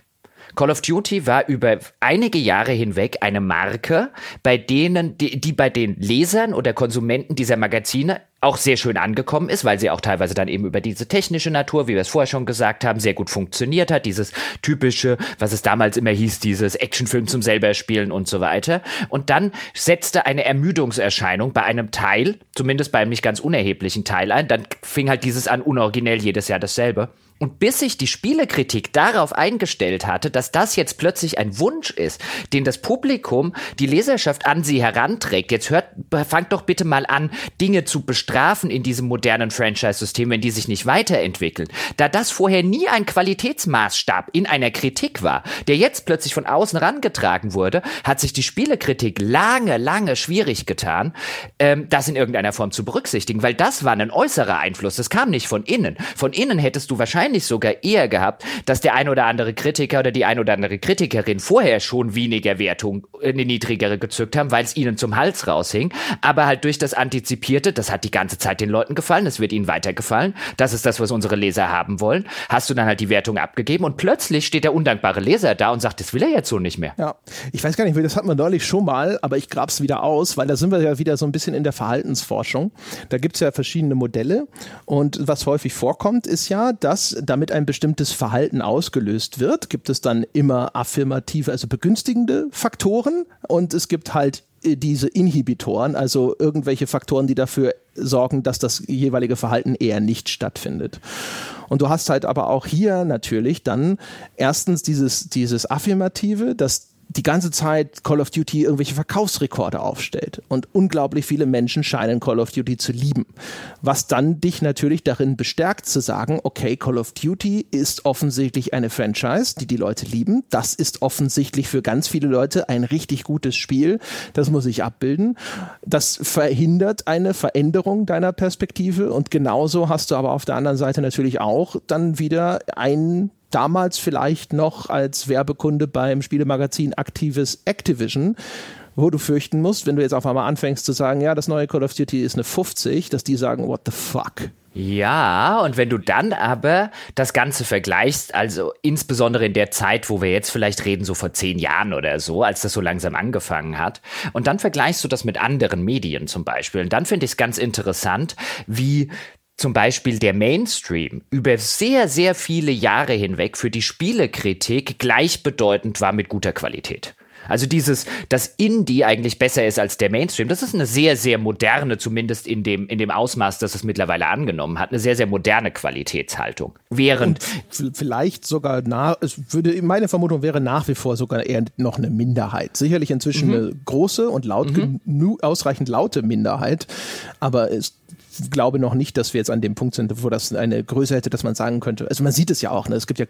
Call of Duty war über einige Jahre hinweg eine Marke, bei denen, die, die bei den Lesern oder Konsumenten dieser Magazine auch sehr schön angekommen ist, weil sie auch teilweise dann eben über diese technische Natur, wie wir es vorher schon gesagt haben, sehr gut funktioniert hat. Dieses typische, was es damals immer hieß, dieses Actionfilm zum selber spielen und so weiter. Und dann setzte eine Ermüdungserscheinung bei einem Teil, zumindest bei einem nicht ganz unerheblichen Teil ein. Dann fing halt dieses an, unoriginell jedes Jahr dasselbe. Und bis sich die Spielekritik darauf eingestellt hatte, dass das jetzt plötzlich ein Wunsch ist, den das Publikum, die Leserschaft an sie heranträgt, jetzt hört, fangt doch bitte mal an, Dinge zu bestrafen in diesem modernen Franchise-System, wenn die sich nicht weiterentwickeln. Da das vorher nie ein Qualitätsmaßstab in einer Kritik war, der jetzt plötzlich von außen rangetragen wurde, hat sich die Spielekritik lange, lange schwierig getan, ähm, das in irgendeiner Form zu berücksichtigen, weil das war ein äußerer Einfluss, das kam nicht von innen. Von innen hättest du wahrscheinlich wahrscheinlich sogar eher gehabt, dass der ein oder andere Kritiker oder die ein oder andere Kritikerin vorher schon weniger Wertung, eine niedrigere gezückt haben, weil es ihnen zum Hals raushing. Aber halt durch das Antizipierte, das hat die ganze Zeit den Leuten gefallen, das wird ihnen weitergefallen. Das ist das, was unsere Leser haben wollen. Hast du dann halt die Wertung abgegeben und plötzlich steht der undankbare Leser da und sagt, das will er jetzt so nicht mehr. Ja, ich weiß gar nicht, das hatten wir neulich schon mal, aber ich grab's wieder aus, weil da sind wir ja wieder so ein bisschen in der Verhaltensforschung. Da gibt es ja verschiedene Modelle und was häufig vorkommt, ist ja, dass damit ein bestimmtes Verhalten ausgelöst wird, gibt es dann immer affirmative, also begünstigende Faktoren und es gibt halt äh, diese Inhibitoren, also irgendwelche Faktoren, die dafür sorgen, dass das jeweilige Verhalten eher nicht stattfindet. Und du hast halt aber auch hier natürlich dann erstens dieses, dieses Affirmative, dass die ganze Zeit Call of Duty irgendwelche Verkaufsrekorde aufstellt. Und unglaublich viele Menschen scheinen Call of Duty zu lieben. Was dann dich natürlich darin bestärkt zu sagen, okay, Call of Duty ist offensichtlich eine Franchise, die die Leute lieben. Das ist offensichtlich für ganz viele Leute ein richtig gutes Spiel. Das muss ich abbilden. Das verhindert eine Veränderung deiner Perspektive. Und genauso hast du aber auf der anderen Seite natürlich auch dann wieder ein damals vielleicht noch als Werbekunde beim Spielemagazin aktives Activision, wo du fürchten musst, wenn du jetzt auf einmal anfängst zu sagen, ja, das neue Call of Duty ist eine 50, dass die sagen, what the fuck? Ja, und wenn du dann aber das Ganze vergleichst, also insbesondere in der Zeit, wo wir jetzt vielleicht reden, so vor zehn Jahren oder so, als das so langsam angefangen hat, und dann vergleichst du das mit anderen Medien zum Beispiel, und dann finde ich es ganz interessant, wie zum Beispiel der Mainstream über sehr, sehr viele Jahre hinweg für die Spielekritik gleichbedeutend war mit guter Qualität. Also dieses, dass Indie eigentlich besser ist als der Mainstream, das ist eine sehr, sehr moderne, zumindest in dem, in dem Ausmaß, das es mittlerweile angenommen hat, eine sehr, sehr moderne Qualitätshaltung. Während. Und vielleicht sogar nach, es würde, meine Vermutung wäre nach wie vor sogar eher noch eine Minderheit. Sicherlich inzwischen mhm. eine große und laut, mhm. ausreichend laute Minderheit, aber es glaube noch nicht, dass wir jetzt an dem Punkt sind, wo das eine Größe hätte, dass man sagen könnte. Also man sieht es ja auch. Ne? Es gibt ja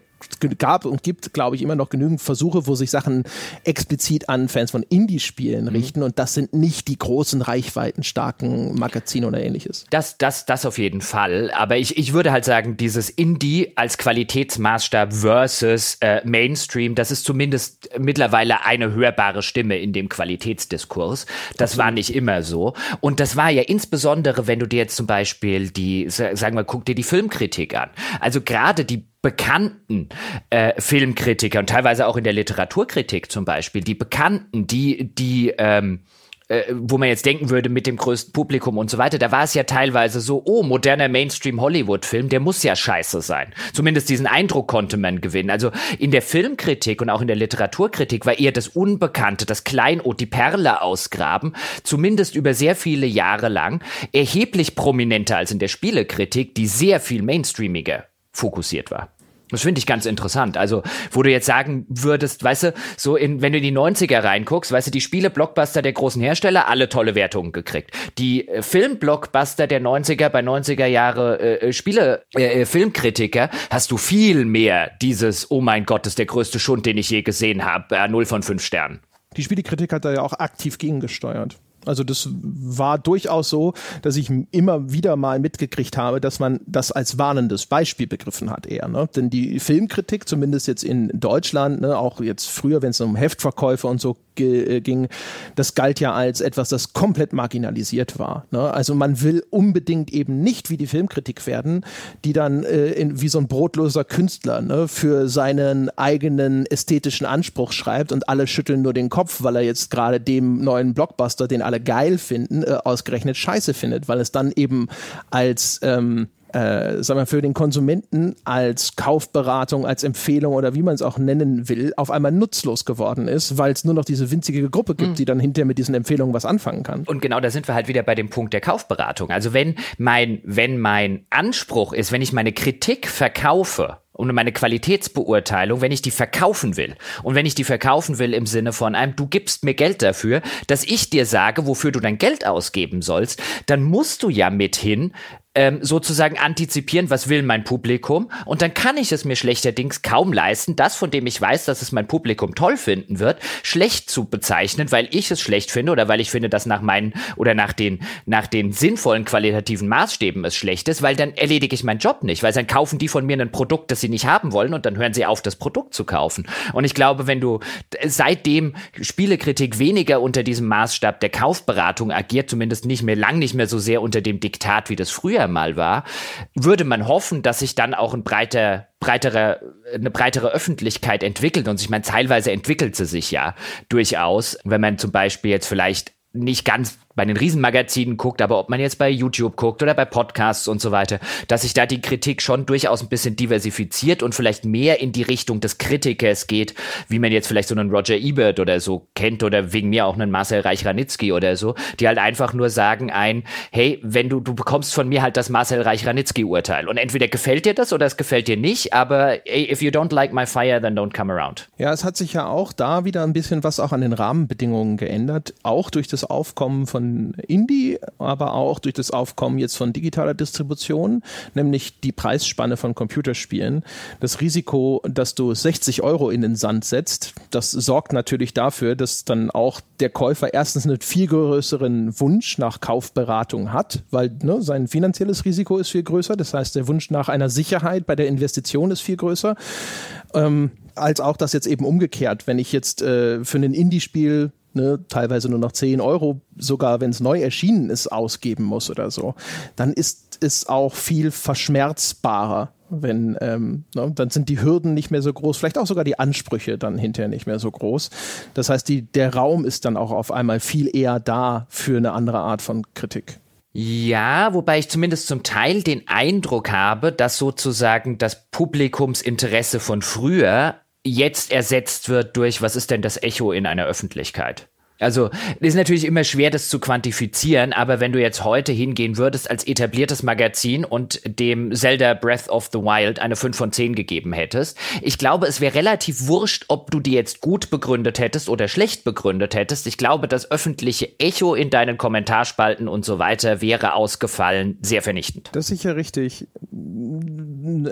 gab und gibt, glaube ich, immer noch genügend Versuche, wo sich Sachen explizit an Fans von Indie-Spielen mhm. richten und das sind nicht die großen Reichweiten starken Magazine oder ähnliches. Das, das, das auf jeden Fall. Aber ich, ich würde halt sagen, dieses Indie als Qualitätsmaßstab versus äh, Mainstream, das ist zumindest mittlerweile eine hörbare Stimme in dem Qualitätsdiskurs. Das war nicht immer so. Und das war ja insbesondere, wenn du dir jetzt zum Beispiel die, sagen wir, guck dir die Filmkritik an. Also gerade die bekannten äh, Filmkritiker und teilweise auch in der Literaturkritik zum Beispiel, die bekannten, die, die, ähm, äh, wo man jetzt denken würde mit dem größten Publikum und so weiter, da war es ja teilweise so, oh, moderner Mainstream-Hollywood-Film, der muss ja scheiße sein. Zumindest diesen Eindruck konnte man gewinnen. Also in der Filmkritik und auch in der Literaturkritik war eher das Unbekannte, das Kleinod, die Perle ausgraben, zumindest über sehr viele Jahre lang, erheblich prominenter als in der Spielekritik, die sehr viel mainstreamiger fokussiert war. Das finde ich ganz interessant. Also, wo du jetzt sagen würdest, weißt du, so in, wenn du in die 90er reinguckst, weißt du, die Spiele-Blockbuster der großen Hersteller, alle tolle Wertungen gekriegt. Die äh, Film-Blockbuster der 90er bei 90er Jahre äh, äh, Spiele, äh, äh, Filmkritiker, hast du viel mehr dieses, oh mein Gott, das ist der größte Schund, den ich je gesehen habe, äh, 0 von 5 Sternen. Die Spielekritik hat da ja auch aktiv gegengesteuert. Also das war durchaus so, dass ich immer wieder mal mitgekriegt habe, dass man das als warnendes Beispiel begriffen hat eher. Ne? Denn die Filmkritik, zumindest jetzt in Deutschland, ne, auch jetzt früher, wenn es um Heftverkäufe und so ging, das galt ja als etwas, das komplett marginalisiert war. Ne? Also man will unbedingt eben nicht wie die Filmkritik werden, die dann äh, in, wie so ein brotloser Künstler ne, für seinen eigenen ästhetischen Anspruch schreibt und alle schütteln nur den Kopf, weil er jetzt gerade dem neuen Blockbuster, den alle geil finden, äh, ausgerechnet scheiße findet, weil es dann eben als ähm, äh, sagen wir, für den Konsumenten als Kaufberatung, als Empfehlung oder wie man es auch nennen will, auf einmal nutzlos geworden ist, weil es nur noch diese winzige Gruppe gibt, mhm. die dann hinterher mit diesen Empfehlungen was anfangen kann. Und genau da sind wir halt wieder bei dem Punkt der Kaufberatung. Also wenn mein, wenn mein Anspruch ist, wenn ich meine Kritik verkaufe, und meine Qualitätsbeurteilung, wenn ich die verkaufen will. Und wenn ich die verkaufen will im Sinne von einem, du gibst mir Geld dafür, dass ich dir sage, wofür du dein Geld ausgeben sollst, dann musst du ja mithin ähm, sozusagen antizipieren, was will mein Publikum. Und dann kann ich es mir schlechterdings kaum leisten, das, von dem ich weiß, dass es mein Publikum toll finden wird, schlecht zu bezeichnen, weil ich es schlecht finde oder weil ich finde, dass nach meinen oder nach den, nach den sinnvollen qualitativen Maßstäben es schlecht ist, weil dann erledige ich meinen Job nicht, weil dann kaufen die von mir ein Produkt, das sie nicht haben wollen und dann hören sie auf, das Produkt zu kaufen. Und ich glaube, wenn du seitdem Spielekritik weniger unter diesem Maßstab der Kaufberatung agiert, zumindest nicht mehr, lang nicht mehr so sehr unter dem Diktat, wie das früher früher mal war, würde man hoffen, dass sich dann auch ein breiter, breitere, eine breitere Öffentlichkeit entwickelt. Und ich meine, teilweise entwickelt sie sich ja durchaus. Wenn man zum Beispiel jetzt vielleicht nicht ganz bei den Riesenmagazinen guckt, aber ob man jetzt bei YouTube guckt oder bei Podcasts und so weiter, dass sich da die Kritik schon durchaus ein bisschen diversifiziert und vielleicht mehr in die Richtung des Kritikers geht, wie man jetzt vielleicht so einen Roger Ebert oder so kennt oder wegen mir auch einen Marcel Reich-Ranitzky oder so, die halt einfach nur sagen ein, hey, wenn du, du bekommst von mir halt das Marcel Reich-Ranitzky-Urteil und entweder gefällt dir das oder es gefällt dir nicht, aber hey, if you don't like my fire, then don't come around. Ja, es hat sich ja auch da wieder ein bisschen was auch an den Rahmenbedingungen geändert, auch durch das Aufkommen von von Indie, aber auch durch das Aufkommen jetzt von digitaler Distribution, nämlich die Preisspanne von Computerspielen. Das Risiko, dass du 60 Euro in den Sand setzt, das sorgt natürlich dafür, dass dann auch der Käufer erstens einen viel größeren Wunsch nach Kaufberatung hat, weil ne, sein finanzielles Risiko ist viel größer. Das heißt, der Wunsch nach einer Sicherheit bei der Investition ist viel größer. Ähm, als auch das jetzt eben umgekehrt, wenn ich jetzt äh, für ein Indie-Spiel ne, teilweise nur noch 10 Euro, sogar wenn es neu erschienen ist, ausgeben muss oder so, dann ist es auch viel verschmerzbarer. Wenn, ähm, ne, dann sind die Hürden nicht mehr so groß, vielleicht auch sogar die Ansprüche dann hinterher nicht mehr so groß. Das heißt, die, der Raum ist dann auch auf einmal viel eher da für eine andere Art von Kritik. Ja, wobei ich zumindest zum Teil den Eindruck habe, dass sozusagen das Publikumsinteresse von früher jetzt ersetzt wird durch, was ist denn das Echo in einer Öffentlichkeit? Also, ist natürlich immer schwer, das zu quantifizieren, aber wenn du jetzt heute hingehen würdest als etabliertes Magazin und dem Zelda Breath of the Wild eine 5 von 10 gegeben hättest, ich glaube, es wäre relativ wurscht, ob du die jetzt gut begründet hättest oder schlecht begründet hättest. Ich glaube, das öffentliche Echo in deinen Kommentarspalten und so weiter wäre ausgefallen, sehr vernichtend. Das ist sicher richtig.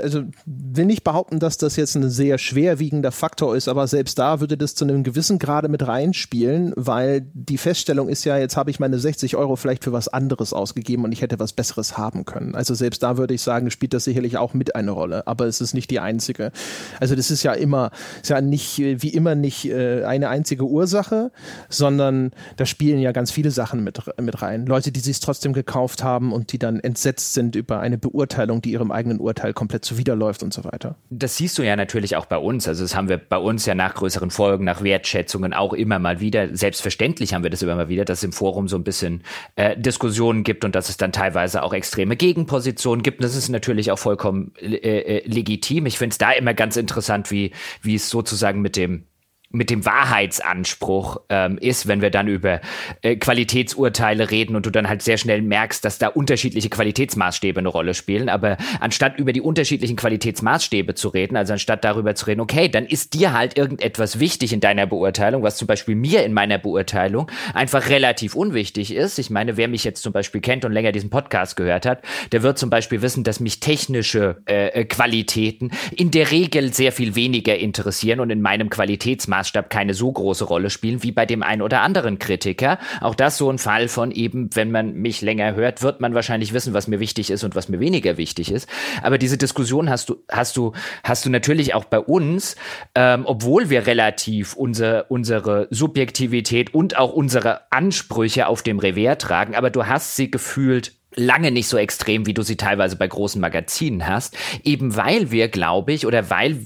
Also, will nicht behaupten, dass das jetzt ein sehr schwerwiegender Faktor ist, aber selbst da würde das zu einem gewissen Grade mit reinspielen, weil weil die Feststellung ist ja, jetzt habe ich meine 60 Euro vielleicht für was anderes ausgegeben und ich hätte was Besseres haben können. Also selbst da würde ich sagen, spielt das sicherlich auch mit eine Rolle, aber es ist nicht die einzige. Also das ist ja immer, ist ja nicht, wie immer nicht äh, eine einzige Ursache, sondern da spielen ja ganz viele Sachen mit, mit rein. Leute, die sich trotzdem gekauft haben und die dann entsetzt sind über eine Beurteilung, die ihrem eigenen Urteil komplett zuwiderläuft und so weiter. Das siehst du ja natürlich auch bei uns. Also das haben wir bei uns ja nach größeren Folgen, nach Wertschätzungen auch immer mal wieder. Selbstverständlich selbstverständlich haben wir das immer wieder, dass es im Forum so ein bisschen äh, Diskussionen gibt und dass es dann teilweise auch extreme Gegenpositionen gibt. Das ist natürlich auch vollkommen äh, äh, legitim. Ich finde es da immer ganz interessant, wie, wie es sozusagen mit dem mit dem Wahrheitsanspruch ähm, ist, wenn wir dann über äh, Qualitätsurteile reden und du dann halt sehr schnell merkst, dass da unterschiedliche Qualitätsmaßstäbe eine Rolle spielen. Aber anstatt über die unterschiedlichen Qualitätsmaßstäbe zu reden, also anstatt darüber zu reden, okay, dann ist dir halt irgendetwas wichtig in deiner Beurteilung, was zum Beispiel mir in meiner Beurteilung einfach relativ unwichtig ist. Ich meine, wer mich jetzt zum Beispiel kennt und länger diesen Podcast gehört hat, der wird zum Beispiel wissen, dass mich technische äh, äh Qualitäten in der Regel sehr viel weniger interessieren und in meinem Qualitätsmaß Maßstab keine so große Rolle spielen wie bei dem einen oder anderen Kritiker. Auch das so ein Fall von eben, wenn man mich länger hört, wird man wahrscheinlich wissen, was mir wichtig ist und was mir weniger wichtig ist. Aber diese Diskussion hast du, hast du, hast du natürlich auch bei uns, ähm, obwohl wir relativ unser, unsere Subjektivität und auch unsere Ansprüche auf dem Revers tragen, aber du hast sie gefühlt lange nicht so extrem, wie du sie teilweise bei großen Magazinen hast, eben weil wir, glaube ich, oder weil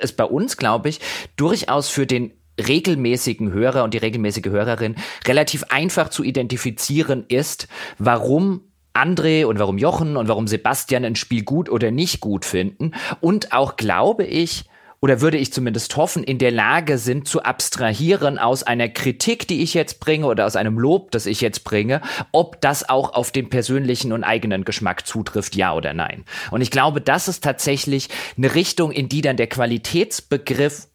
es bei uns, glaube ich, durchaus für den regelmäßigen Hörer und die regelmäßige Hörerin relativ einfach zu identifizieren ist, warum André und warum Jochen und warum Sebastian ein Spiel gut oder nicht gut finden. Und auch glaube ich oder würde ich zumindest hoffen, in der Lage sind zu abstrahieren aus einer Kritik, die ich jetzt bringe oder aus einem Lob, das ich jetzt bringe, ob das auch auf den persönlichen und eigenen Geschmack zutrifft, ja oder nein. Und ich glaube, das ist tatsächlich eine Richtung, in die dann der Qualitätsbegriff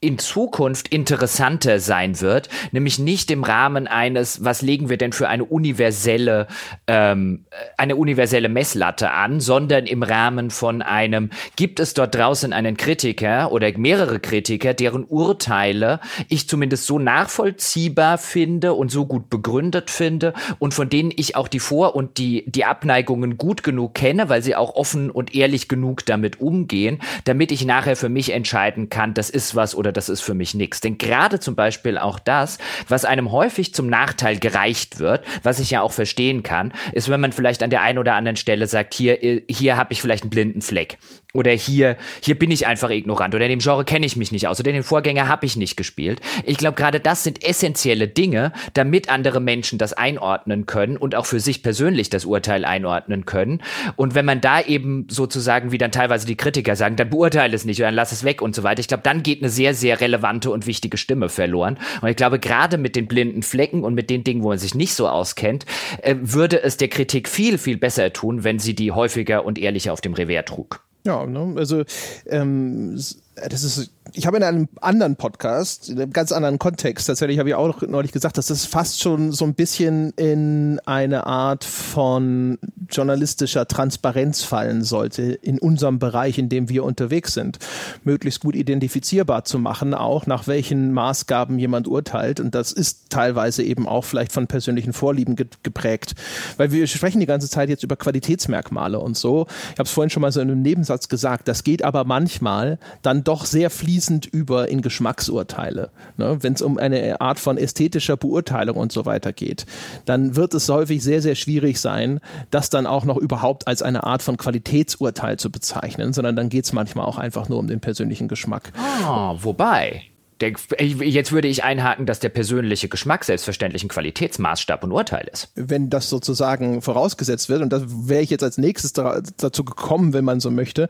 in Zukunft interessanter sein wird, nämlich nicht im Rahmen eines, was legen wir denn für eine universelle, ähm, eine universelle Messlatte an, sondern im Rahmen von einem, gibt es dort draußen einen Kritiker oder mehrere Kritiker, deren Urteile ich zumindest so nachvollziehbar finde und so gut begründet finde und von denen ich auch die Vor- und die, die Abneigungen gut genug kenne, weil sie auch offen und ehrlich genug damit umgehen, damit ich nachher für mich entscheiden kann, das ist was oder oder das ist für mich nichts. Denn gerade zum Beispiel auch das, was einem häufig zum Nachteil gereicht wird, was ich ja auch verstehen kann, ist, wenn man vielleicht an der einen oder anderen Stelle sagt, hier, hier habe ich vielleicht einen blinden Fleck. Oder hier, hier bin ich einfach ignorant. Oder in dem Genre kenne ich mich nicht aus. Oder den Vorgänger habe ich nicht gespielt. Ich glaube, gerade das sind essentielle Dinge, damit andere Menschen das einordnen können und auch für sich persönlich das Urteil einordnen können. Und wenn man da eben sozusagen, wie dann teilweise die Kritiker sagen, dann beurteile es nicht oder dann lass es weg und so weiter. Ich glaube, dann geht eine sehr, sehr relevante und wichtige Stimme verloren. Und ich glaube, gerade mit den blinden Flecken und mit den Dingen, wo man sich nicht so auskennt, äh, würde es der Kritik viel, viel besser tun, wenn sie die häufiger und ehrlicher auf dem Revers trug. Ja, ne? also ähm, das ist ich habe in einem anderen Podcast, in einem ganz anderen Kontext, tatsächlich habe ich auch neulich gesagt, dass das fast schon so ein bisschen in eine Art von journalistischer Transparenz fallen sollte in unserem Bereich, in dem wir unterwegs sind. Möglichst gut identifizierbar zu machen, auch nach welchen Maßgaben jemand urteilt. Und das ist teilweise eben auch vielleicht von persönlichen Vorlieben geprägt. Weil wir sprechen die ganze Zeit jetzt über Qualitätsmerkmale und so. Ich habe es vorhin schon mal so in einem Nebensatz gesagt, das geht aber manchmal dann doch sehr fließend über in Geschmacksurteile. Ne? Wenn es um eine Art von ästhetischer Beurteilung und so weiter geht, dann wird es häufig sehr, sehr schwierig sein, das dann auch noch überhaupt als eine Art von Qualitätsurteil zu bezeichnen, sondern dann geht es manchmal auch einfach nur um den persönlichen Geschmack. Ah, wobei. Der, jetzt würde ich einhaken, dass der persönliche Geschmack selbstverständlich ein Qualitätsmaßstab und Urteil ist. Wenn das sozusagen vorausgesetzt wird, und da wäre ich jetzt als nächstes da, dazu gekommen, wenn man so möchte,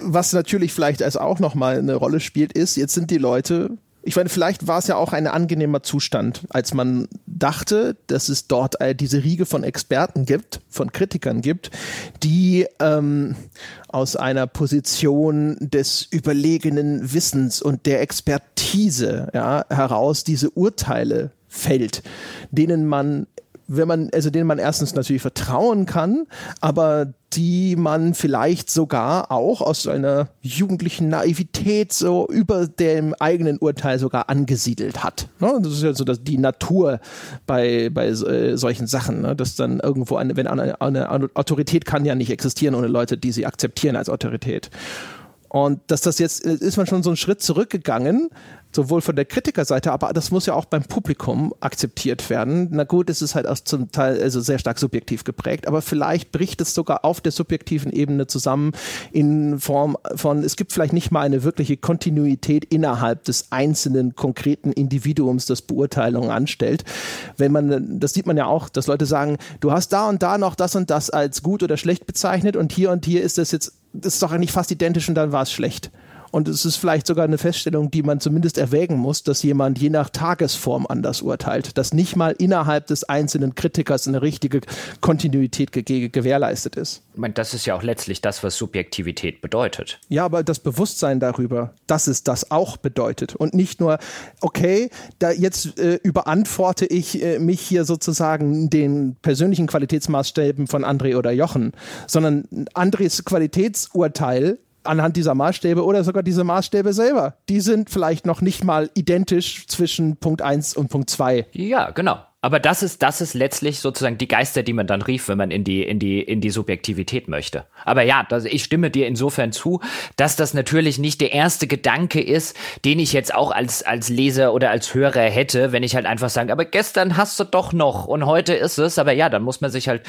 was natürlich vielleicht als auch nochmal eine Rolle spielt, ist, jetzt sind die Leute ich meine, vielleicht war es ja auch ein angenehmer Zustand, als man dachte, dass es dort diese Riege von Experten gibt, von Kritikern gibt, die ähm, aus einer Position des überlegenen Wissens und der Expertise ja, heraus diese Urteile fällt, denen man wenn man, also denen man erstens natürlich vertrauen kann, aber die man vielleicht sogar auch aus einer jugendlichen Naivität so über dem eigenen Urteil sogar angesiedelt hat. Ne? Das ist ja so dass die Natur bei, bei äh, solchen Sachen, ne? dass dann irgendwo eine, wenn eine, eine Autorität kann ja nicht existieren ohne Leute, die sie akzeptieren als Autorität. Und dass das jetzt äh, ist man schon so einen Schritt zurückgegangen, sowohl von der Kritikerseite, aber das muss ja auch beim Publikum akzeptiert werden. Na gut, es ist halt auch zum Teil also sehr stark subjektiv geprägt, aber vielleicht bricht es sogar auf der subjektiven Ebene zusammen in Form von, es gibt vielleicht nicht mal eine wirkliche Kontinuität innerhalb des einzelnen konkreten Individuums, das Beurteilungen anstellt. Wenn man, das sieht man ja auch, dass Leute sagen, du hast da und da noch das und das als gut oder schlecht bezeichnet und hier und hier ist das jetzt, ist doch eigentlich fast identisch und dann war es schlecht. Und es ist vielleicht sogar eine Feststellung, die man zumindest erwägen muss, dass jemand je nach Tagesform anders urteilt, dass nicht mal innerhalb des einzelnen Kritikers eine richtige Kontinuität ge gewährleistet ist. Ich meine, das ist ja auch letztlich das, was Subjektivität bedeutet. Ja, aber das Bewusstsein darüber, dass es das auch bedeutet und nicht nur, okay, da jetzt äh, überantworte ich äh, mich hier sozusagen den persönlichen Qualitätsmaßstäben von André oder Jochen, sondern Andres Qualitätsurteil anhand dieser Maßstäbe oder sogar diese Maßstäbe selber. Die sind vielleicht noch nicht mal identisch zwischen Punkt 1 und Punkt 2. Ja, genau. Aber das ist, das ist letztlich sozusagen die Geister, die man dann rief, wenn man in die, in die, in die Subjektivität möchte. Aber ja, das, ich stimme dir insofern zu, dass das natürlich nicht der erste Gedanke ist, den ich jetzt auch als, als Leser oder als Hörer hätte, wenn ich halt einfach sage, aber gestern hast du doch noch und heute ist es. Aber ja, dann muss man sich halt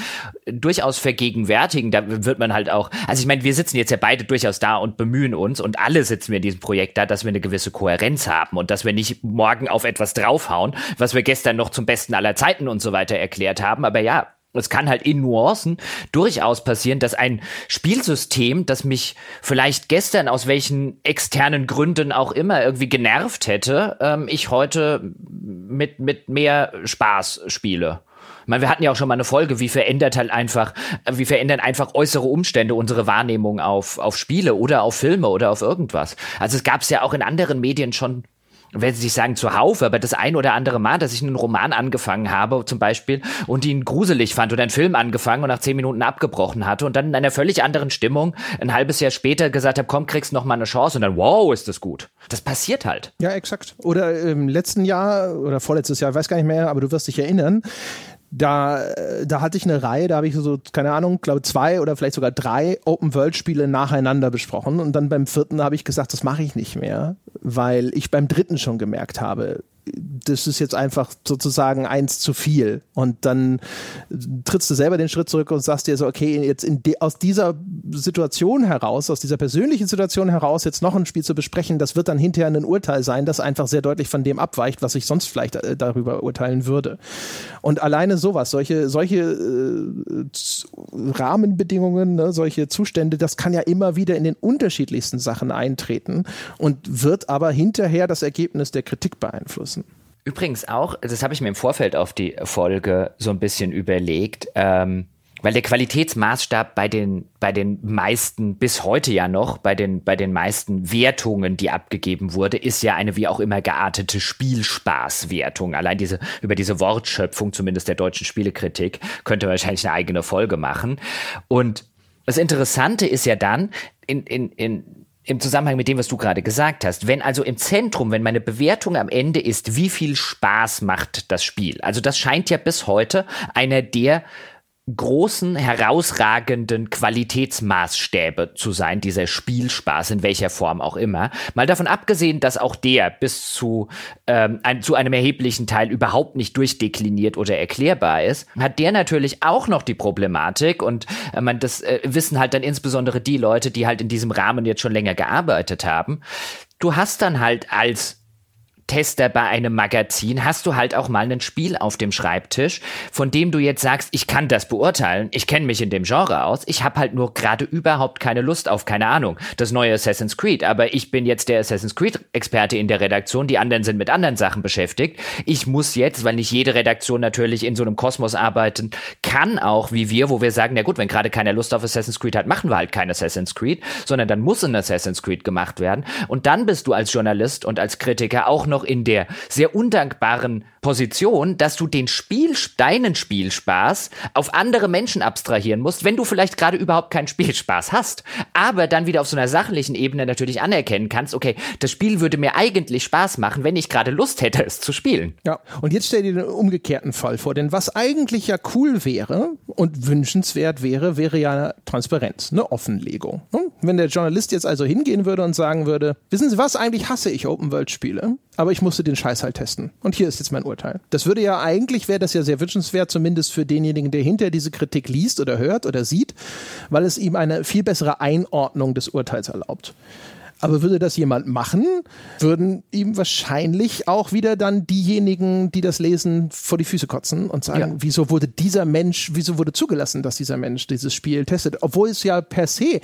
durchaus vergegenwärtigen. Da wird man halt auch, also ich meine, wir sitzen jetzt ja beide durchaus da und bemühen uns und alle sitzen wir in diesem Projekt da, dass wir eine gewisse Kohärenz haben und dass wir nicht morgen auf etwas draufhauen, was wir gestern noch zum besten aller aller Zeiten und so weiter erklärt haben. Aber ja, es kann halt in Nuancen durchaus passieren, dass ein Spielsystem, das mich vielleicht gestern aus welchen externen Gründen auch immer irgendwie genervt hätte, ähm, ich heute mit, mit mehr Spaß spiele. Ich meine, wir hatten ja auch schon mal eine Folge, wie verändert halt einfach, wie verändern einfach äußere Umstände unsere Wahrnehmung auf, auf Spiele oder auf Filme oder auf irgendwas. Also es gab es ja auch in anderen Medien schon wenn Sie sich sagen zuhauf, aber das ein oder andere Mal, dass ich einen Roman angefangen habe, zum Beispiel, und ihn gruselig fand oder einen Film angefangen und nach zehn Minuten abgebrochen hatte und dann in einer völlig anderen Stimmung ein halbes Jahr später gesagt habe, komm, kriegst noch mal eine Chance und dann, wow, ist das gut. Das passiert halt. Ja, exakt. Oder im letzten Jahr oder vorletztes Jahr, weiß gar nicht mehr, aber du wirst dich erinnern, da, da hatte ich eine Reihe, da habe ich so, keine Ahnung, glaube zwei oder vielleicht sogar drei Open-World-Spiele nacheinander besprochen. Und dann beim vierten habe ich gesagt, das mache ich nicht mehr, weil ich beim dritten schon gemerkt habe, das ist jetzt einfach sozusagen eins zu viel. Und dann trittst du selber den Schritt zurück und sagst dir so, okay, jetzt de, aus dieser Situation heraus, aus dieser persönlichen Situation heraus, jetzt noch ein Spiel zu besprechen, das wird dann hinterher ein Urteil sein, das einfach sehr deutlich von dem abweicht, was ich sonst vielleicht äh, darüber urteilen würde. Und alleine sowas, solche, solche äh, Rahmenbedingungen, ne, solche Zustände, das kann ja immer wieder in den unterschiedlichsten Sachen eintreten und wird aber hinterher das Ergebnis der Kritik beeinflussen. Übrigens auch, das habe ich mir im Vorfeld auf die Folge so ein bisschen überlegt, ähm, weil der Qualitätsmaßstab bei den, bei den meisten, bis heute ja noch, bei den, bei den meisten Wertungen, die abgegeben wurde, ist ja eine wie auch immer geartete Spielspaßwertung. Allein diese, über diese Wortschöpfung, zumindest der deutschen Spielekritik, könnte man wahrscheinlich eine eigene Folge machen. Und das Interessante ist ja dann, in, in, in im Zusammenhang mit dem, was du gerade gesagt hast, wenn also im Zentrum, wenn meine Bewertung am Ende ist, wie viel Spaß macht das Spiel? Also das scheint ja bis heute einer der großen, herausragenden Qualitätsmaßstäbe zu sein, dieser Spielspaß, in welcher Form auch immer. Mal davon abgesehen, dass auch der bis zu, ähm, ein, zu einem erheblichen Teil überhaupt nicht durchdekliniert oder erklärbar ist, hat der natürlich auch noch die Problematik und äh, man, das äh, wissen halt dann insbesondere die Leute, die halt in diesem Rahmen jetzt schon länger gearbeitet haben. Du hast dann halt als Tester bei einem Magazin hast du halt auch mal ein Spiel auf dem Schreibtisch, von dem du jetzt sagst, ich kann das beurteilen, ich kenne mich in dem Genre aus, ich habe halt nur gerade überhaupt keine Lust auf, keine Ahnung, das neue Assassin's Creed, aber ich bin jetzt der Assassin's Creed-Experte in der Redaktion, die anderen sind mit anderen Sachen beschäftigt. Ich muss jetzt, weil nicht jede Redaktion natürlich in so einem Kosmos arbeiten kann, auch wie wir, wo wir sagen, na gut, wenn gerade keiner Lust auf Assassin's Creed hat, machen wir halt kein Assassin's Creed, sondern dann muss ein Assassin's Creed gemacht werden. Und dann bist du als Journalist und als Kritiker auch noch in der sehr undankbaren Position, dass du den Spiel, deinen Spielspaß auf andere Menschen abstrahieren musst, wenn du vielleicht gerade überhaupt keinen Spielspaß hast. Aber dann wieder auf so einer sachlichen Ebene natürlich anerkennen kannst, okay, das Spiel würde mir eigentlich Spaß machen, wenn ich gerade Lust hätte, es zu spielen. Ja, und jetzt stell dir den umgekehrten Fall vor, denn was eigentlich ja cool wäre und wünschenswert wäre, wäre ja Transparenz, eine Offenlegung. Hm? Wenn der Journalist jetzt also hingehen würde und sagen würde, wissen Sie was, eigentlich hasse ich Open-World-Spiele, aber ich musste den Scheiß halt testen. Und hier ist jetzt mein Urteil. Das würde ja eigentlich, wäre das ja sehr wünschenswert, zumindest für denjenigen, der hinter diese Kritik liest oder hört oder sieht, weil es ihm eine viel bessere Einordnung des Urteils erlaubt. Aber würde das jemand machen, würden ihm wahrscheinlich auch wieder dann diejenigen, die das lesen, vor die Füße kotzen und sagen, ja. wieso wurde dieser Mensch, wieso wurde zugelassen, dass dieser Mensch dieses Spiel testet? Obwohl es ja per se,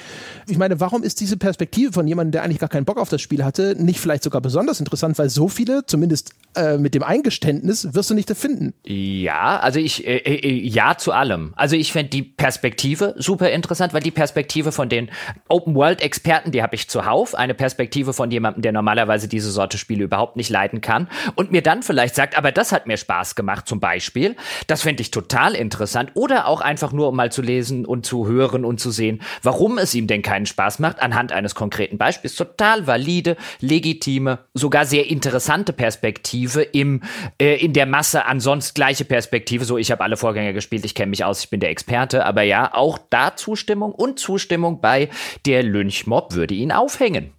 ich meine, warum ist diese Perspektive von jemandem, der eigentlich gar keinen Bock auf das Spiel hatte, nicht vielleicht sogar besonders interessant, weil so viele, zumindest äh, mit dem Eingeständnis, wirst du nicht finden. Ja, also ich, äh, äh, ja zu allem. Also ich fände die Perspektive super interessant, weil die Perspektive von den Open-World-Experten, die habe ich zuhauf eine Perspektive von jemandem, der normalerweise diese Sorte Spiele überhaupt nicht leiden kann und mir dann vielleicht sagt, aber das hat mir Spaß gemacht zum Beispiel. Das fände ich total interessant. Oder auch einfach nur, um mal zu lesen und zu hören und zu sehen, warum es ihm denn keinen Spaß macht, anhand eines konkreten Beispiels. Total valide, legitime, sogar sehr interessante Perspektive im, äh, in der Masse ansonsten gleiche Perspektive. So, ich habe alle Vorgänger gespielt, ich kenne mich aus, ich bin der Experte. Aber ja, auch da Zustimmung und Zustimmung bei der Lynchmob würde ihn aufhängen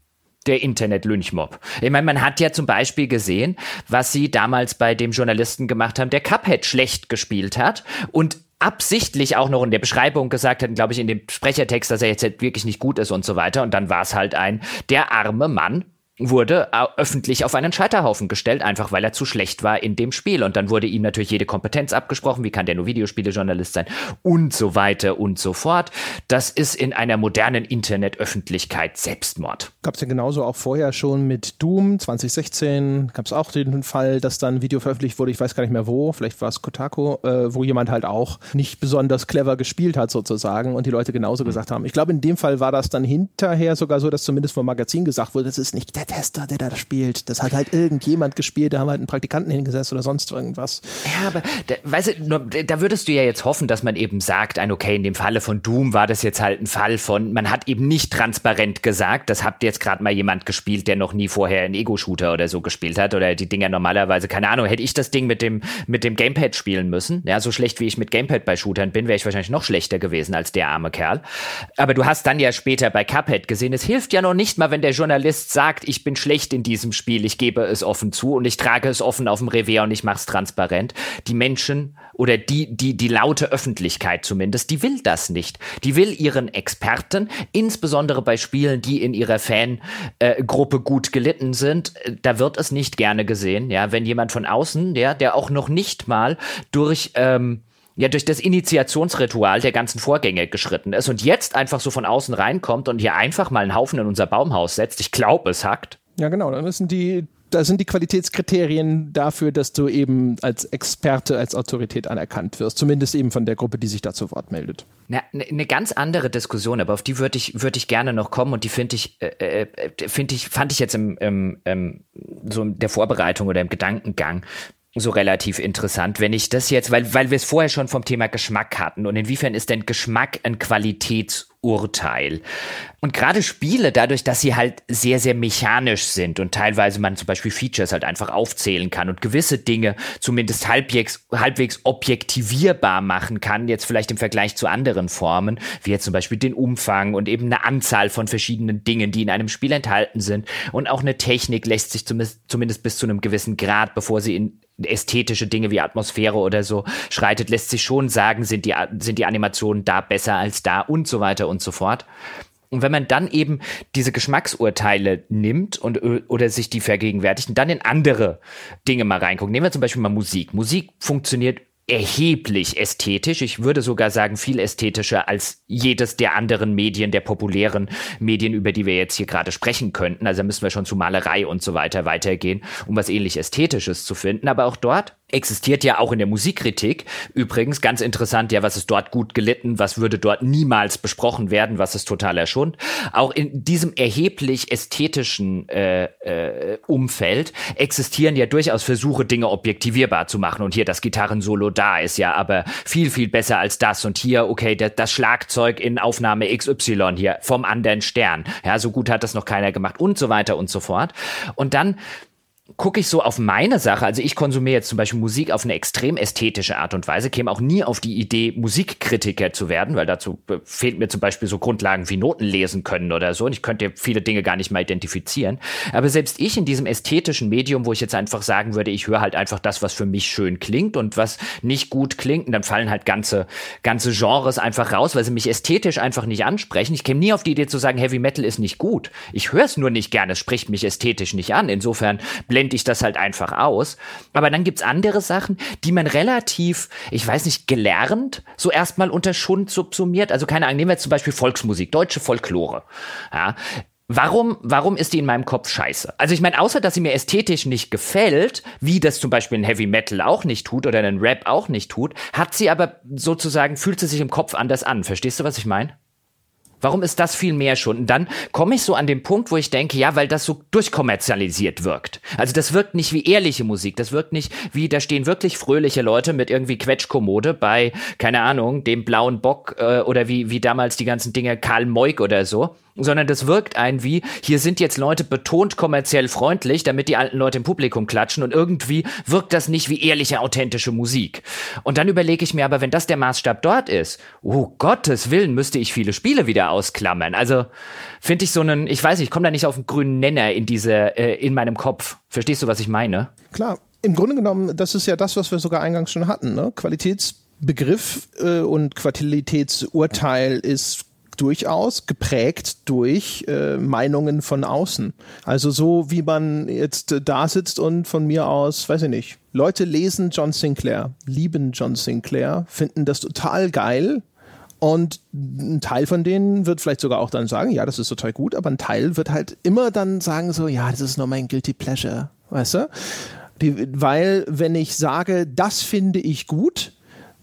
der Internet-Lynchmob. Ich meine, man hat ja zum Beispiel gesehen, was sie damals bei dem Journalisten gemacht haben, der Cuphead schlecht gespielt hat und absichtlich auch noch in der Beschreibung gesagt hat, glaube ich, in dem Sprechertext, dass er jetzt wirklich nicht gut ist und so weiter. Und dann war es halt ein, der arme Mann wurde öffentlich auf einen Scheiterhaufen gestellt, einfach weil er zu schlecht war in dem Spiel. Und dann wurde ihm natürlich jede Kompetenz abgesprochen, wie kann der nur Videospielejournalist sein und so weiter und so fort. Das ist in einer modernen Internetöffentlichkeit Selbstmord. Gab es ja genauso auch vorher schon mit Doom 2016, gab es auch den Fall, dass dann ein Video veröffentlicht wurde, ich weiß gar nicht mehr wo, vielleicht war es Kotaku, äh, wo jemand halt auch nicht besonders clever gespielt hat sozusagen und die Leute genauso mhm. gesagt haben. Ich glaube, in dem Fall war das dann hinterher sogar so, dass zumindest vom Magazin gesagt wurde, das ist nicht Tester, der da spielt. Das hat halt irgendjemand gespielt, da haben halt einen Praktikanten hingesetzt oder sonst irgendwas. Ja, aber da, weißt du, da würdest du ja jetzt hoffen, dass man eben sagt, ein okay, in dem Falle von Doom war das jetzt halt ein Fall von, man hat eben nicht transparent gesagt, das habt jetzt gerade mal jemand gespielt, der noch nie vorher einen Ego-Shooter oder so gespielt hat oder die Dinger normalerweise, keine Ahnung, hätte ich das Ding mit dem, mit dem Gamepad spielen müssen, ja, so schlecht wie ich mit Gamepad bei Shootern bin, wäre ich wahrscheinlich noch schlechter gewesen als der arme Kerl. Aber du hast dann ja später bei Cuphead gesehen, es hilft ja noch nicht mal, wenn der Journalist sagt, ich bin schlecht in diesem Spiel, ich gebe es offen zu und ich trage es offen auf dem Revier und ich mache es transparent. Die Menschen oder die, die, die laute Öffentlichkeit zumindest, die will das nicht. Die will ihren Experten, insbesondere bei Spielen, die in ihrer Fangruppe gut gelitten sind, da wird es nicht gerne gesehen, ja, wenn jemand von außen, ja, der auch noch nicht mal durch, ähm, ja durch das Initiationsritual der ganzen Vorgänge geschritten ist und jetzt einfach so von außen reinkommt und hier einfach mal einen Haufen in unser Baumhaus setzt, ich glaube, es hackt. Ja, genau. Dann sind die, da sind die Qualitätskriterien dafür, dass du eben als Experte, als Autorität anerkannt wirst. Zumindest eben von der Gruppe, die sich da zu Wort meldet. Eine ne ganz andere Diskussion, aber auf die würde ich, würde ich gerne noch kommen und die finde ich, äh, äh finde ich, fand ich jetzt im, im, im, so in der Vorbereitung oder im Gedankengang so relativ interessant, wenn ich das jetzt, weil, weil wir es vorher schon vom Thema Geschmack hatten und inwiefern ist denn Geschmack ein Qualitätsurteil? Und gerade Spiele, dadurch, dass sie halt sehr, sehr mechanisch sind und teilweise man zum Beispiel Features halt einfach aufzählen kann und gewisse Dinge zumindest halbwegs, halbwegs objektivierbar machen kann, jetzt vielleicht im Vergleich zu anderen Formen, wie jetzt zum Beispiel den Umfang und eben eine Anzahl von verschiedenen Dingen, die in einem Spiel enthalten sind. Und auch eine Technik lässt sich zumindest, zumindest bis zu einem gewissen Grad, bevor sie in ästhetische Dinge wie Atmosphäre oder so schreitet, lässt sich schon sagen, sind die, sind die Animationen da besser als da und so weiter und so fort. Und wenn man dann eben diese Geschmacksurteile nimmt und oder sich die vergegenwärtigt und dann in andere Dinge mal reinguckt. Nehmen wir zum Beispiel mal Musik. Musik funktioniert erheblich ästhetisch. Ich würde sogar sagen, viel ästhetischer als jedes der anderen Medien, der populären Medien, über die wir jetzt hier gerade sprechen könnten. Also müssen wir schon zu Malerei und so weiter weitergehen, um was ähnlich Ästhetisches zu finden. Aber auch dort existiert ja auch in der Musikkritik. Übrigens, ganz interessant, ja, was ist dort gut gelitten, was würde dort niemals besprochen werden, was ist totaler Schund. Auch in diesem erheblich ästhetischen äh, äh, Umfeld existieren ja durchaus Versuche, Dinge objektivierbar zu machen. Und hier das Gitarrensolo da ist ja aber viel, viel besser als das. Und hier, okay, das, das Schlagzeug in Aufnahme XY hier vom anderen Stern. Ja, so gut hat das noch keiner gemacht und so weiter und so fort. Und dann gucke ich so auf meine Sache, also ich konsumiere jetzt zum Beispiel Musik auf eine extrem ästhetische Art und Weise, käme auch nie auf die Idee, Musikkritiker zu werden, weil dazu äh, fehlt mir zum Beispiel so Grundlagen wie Noten lesen können oder so und ich könnte viele Dinge gar nicht mal identifizieren. Aber selbst ich in diesem ästhetischen Medium, wo ich jetzt einfach sagen würde, ich höre halt einfach das, was für mich schön klingt und was nicht gut klingt, und dann fallen halt ganze, ganze Genres einfach raus, weil sie mich ästhetisch einfach nicht ansprechen. Ich käme nie auf die Idee zu sagen, Heavy Metal ist nicht gut. Ich höre es nur nicht gerne, es spricht mich ästhetisch nicht an. Insofern blende ich das halt einfach aus. Aber dann gibt's andere Sachen, die man relativ, ich weiß nicht, gelernt, so erstmal unter Schund subsumiert. Also keine Ahnung, nehmen wir jetzt zum Beispiel Volksmusik, deutsche Folklore. Ja, Warum, warum ist die in meinem Kopf scheiße? Also ich meine, außer dass sie mir ästhetisch nicht gefällt, wie das zum Beispiel ein Heavy Metal auch nicht tut oder ein Rap auch nicht tut, hat sie aber sozusagen, fühlt sie sich im Kopf anders an. Verstehst du, was ich meine? Warum ist das viel mehr schon? Und dann komme ich so an den Punkt, wo ich denke, ja, weil das so durchkommerzialisiert wirkt. Also das wirkt nicht wie ehrliche Musik, das wirkt nicht wie, da stehen wirklich fröhliche Leute mit irgendwie Quetschkommode bei, keine Ahnung, dem blauen Bock äh, oder wie, wie damals die ganzen Dinge Karl Moik oder so sondern das wirkt ein wie, hier sind jetzt Leute betont kommerziell freundlich, damit die alten Leute im Publikum klatschen und irgendwie wirkt das nicht wie ehrliche, authentische Musik. Und dann überlege ich mir aber, wenn das der Maßstab dort ist, oh Gottes Willen, müsste ich viele Spiele wieder ausklammern. Also finde ich so einen, ich weiß nicht, ich komme da nicht auf einen grünen Nenner in diese, äh, in meinem Kopf. Verstehst du, was ich meine? Klar. Im Grunde genommen, das ist ja das, was wir sogar eingangs schon hatten. Ne? Qualitätsbegriff äh, und Qualitätsurteil ist durchaus geprägt durch äh, Meinungen von außen. Also so wie man jetzt äh, da sitzt und von mir aus, weiß ich nicht, Leute lesen John Sinclair, lieben John Sinclair, finden das total geil. Und ein Teil von denen wird vielleicht sogar auch dann sagen, ja, das ist total gut, aber ein Teil wird halt immer dann sagen so, ja, das ist nur mein Guilty Pleasure, weißt du? Die, weil wenn ich sage, das finde ich gut,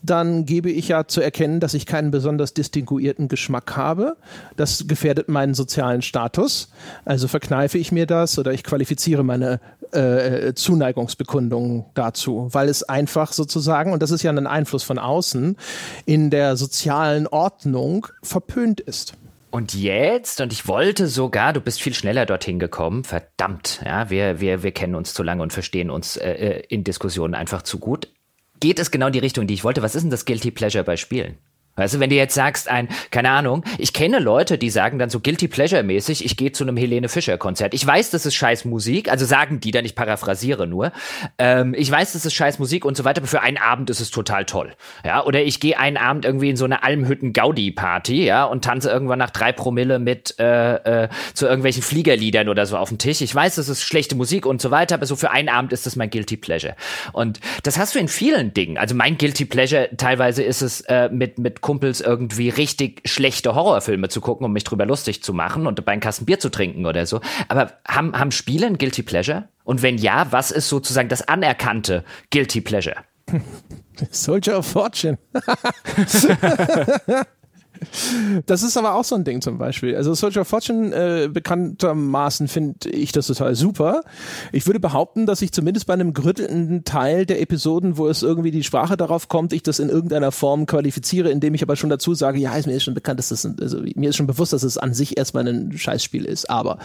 dann gebe ich ja zu erkennen, dass ich keinen besonders distinguierten Geschmack habe. Das gefährdet meinen sozialen Status. Also verkneife ich mir das oder ich qualifiziere meine äh, Zuneigungsbekundungen dazu, weil es einfach sozusagen, und das ist ja ein Einfluss von außen, in der sozialen Ordnung verpönt ist. Und jetzt, und ich wollte sogar, du bist viel schneller dorthin gekommen, verdammt, ja, wir, wir, wir kennen uns zu lange und verstehen uns äh, äh in Diskussionen einfach zu gut geht es genau in die Richtung, die ich wollte. Was ist denn das Guilty Pleasure bei Spielen? Weißt du, wenn du jetzt sagst, ein, keine Ahnung, ich kenne Leute, die sagen dann so guilty pleasure mäßig, ich gehe zu einem Helene Fischer Konzert. Ich weiß, das ist scheiß Musik, also sagen die dann, ich paraphrasiere nur. Ähm, ich weiß, das ist scheiß Musik und so weiter, aber für einen Abend ist es total toll. Ja, oder ich gehe einen Abend irgendwie in so eine Almhütten-Gaudi-Party, ja, und tanze irgendwann nach drei Promille mit äh, äh, zu irgendwelchen Fliegerliedern oder so auf dem Tisch. Ich weiß, das ist schlechte Musik und so weiter, aber so für einen Abend ist das mein guilty pleasure. Und das hast du in vielen Dingen. Also mein guilty pleasure teilweise ist es äh, mit mit Kumpels irgendwie richtig schlechte Horrorfilme zu gucken, um mich drüber lustig zu machen und dabei einen Kasten Bier zu trinken oder so. Aber haben, haben Spiele ein Guilty Pleasure? Und wenn ja, was ist sozusagen das anerkannte Guilty Pleasure? Soldier of Fortune. Das ist aber auch so ein Ding zum Beispiel. Also Soldier of Fortune äh, bekanntermaßen finde ich das total super. Ich würde behaupten, dass ich zumindest bei einem gerüttelnden Teil der Episoden, wo es irgendwie die Sprache darauf kommt, ich das in irgendeiner Form qualifiziere, indem ich aber schon dazu sage, ja, ist mir ist schon bekannt, dass das, also mir ist schon bewusst, dass es an sich erstmal ein Scheißspiel ist. Aber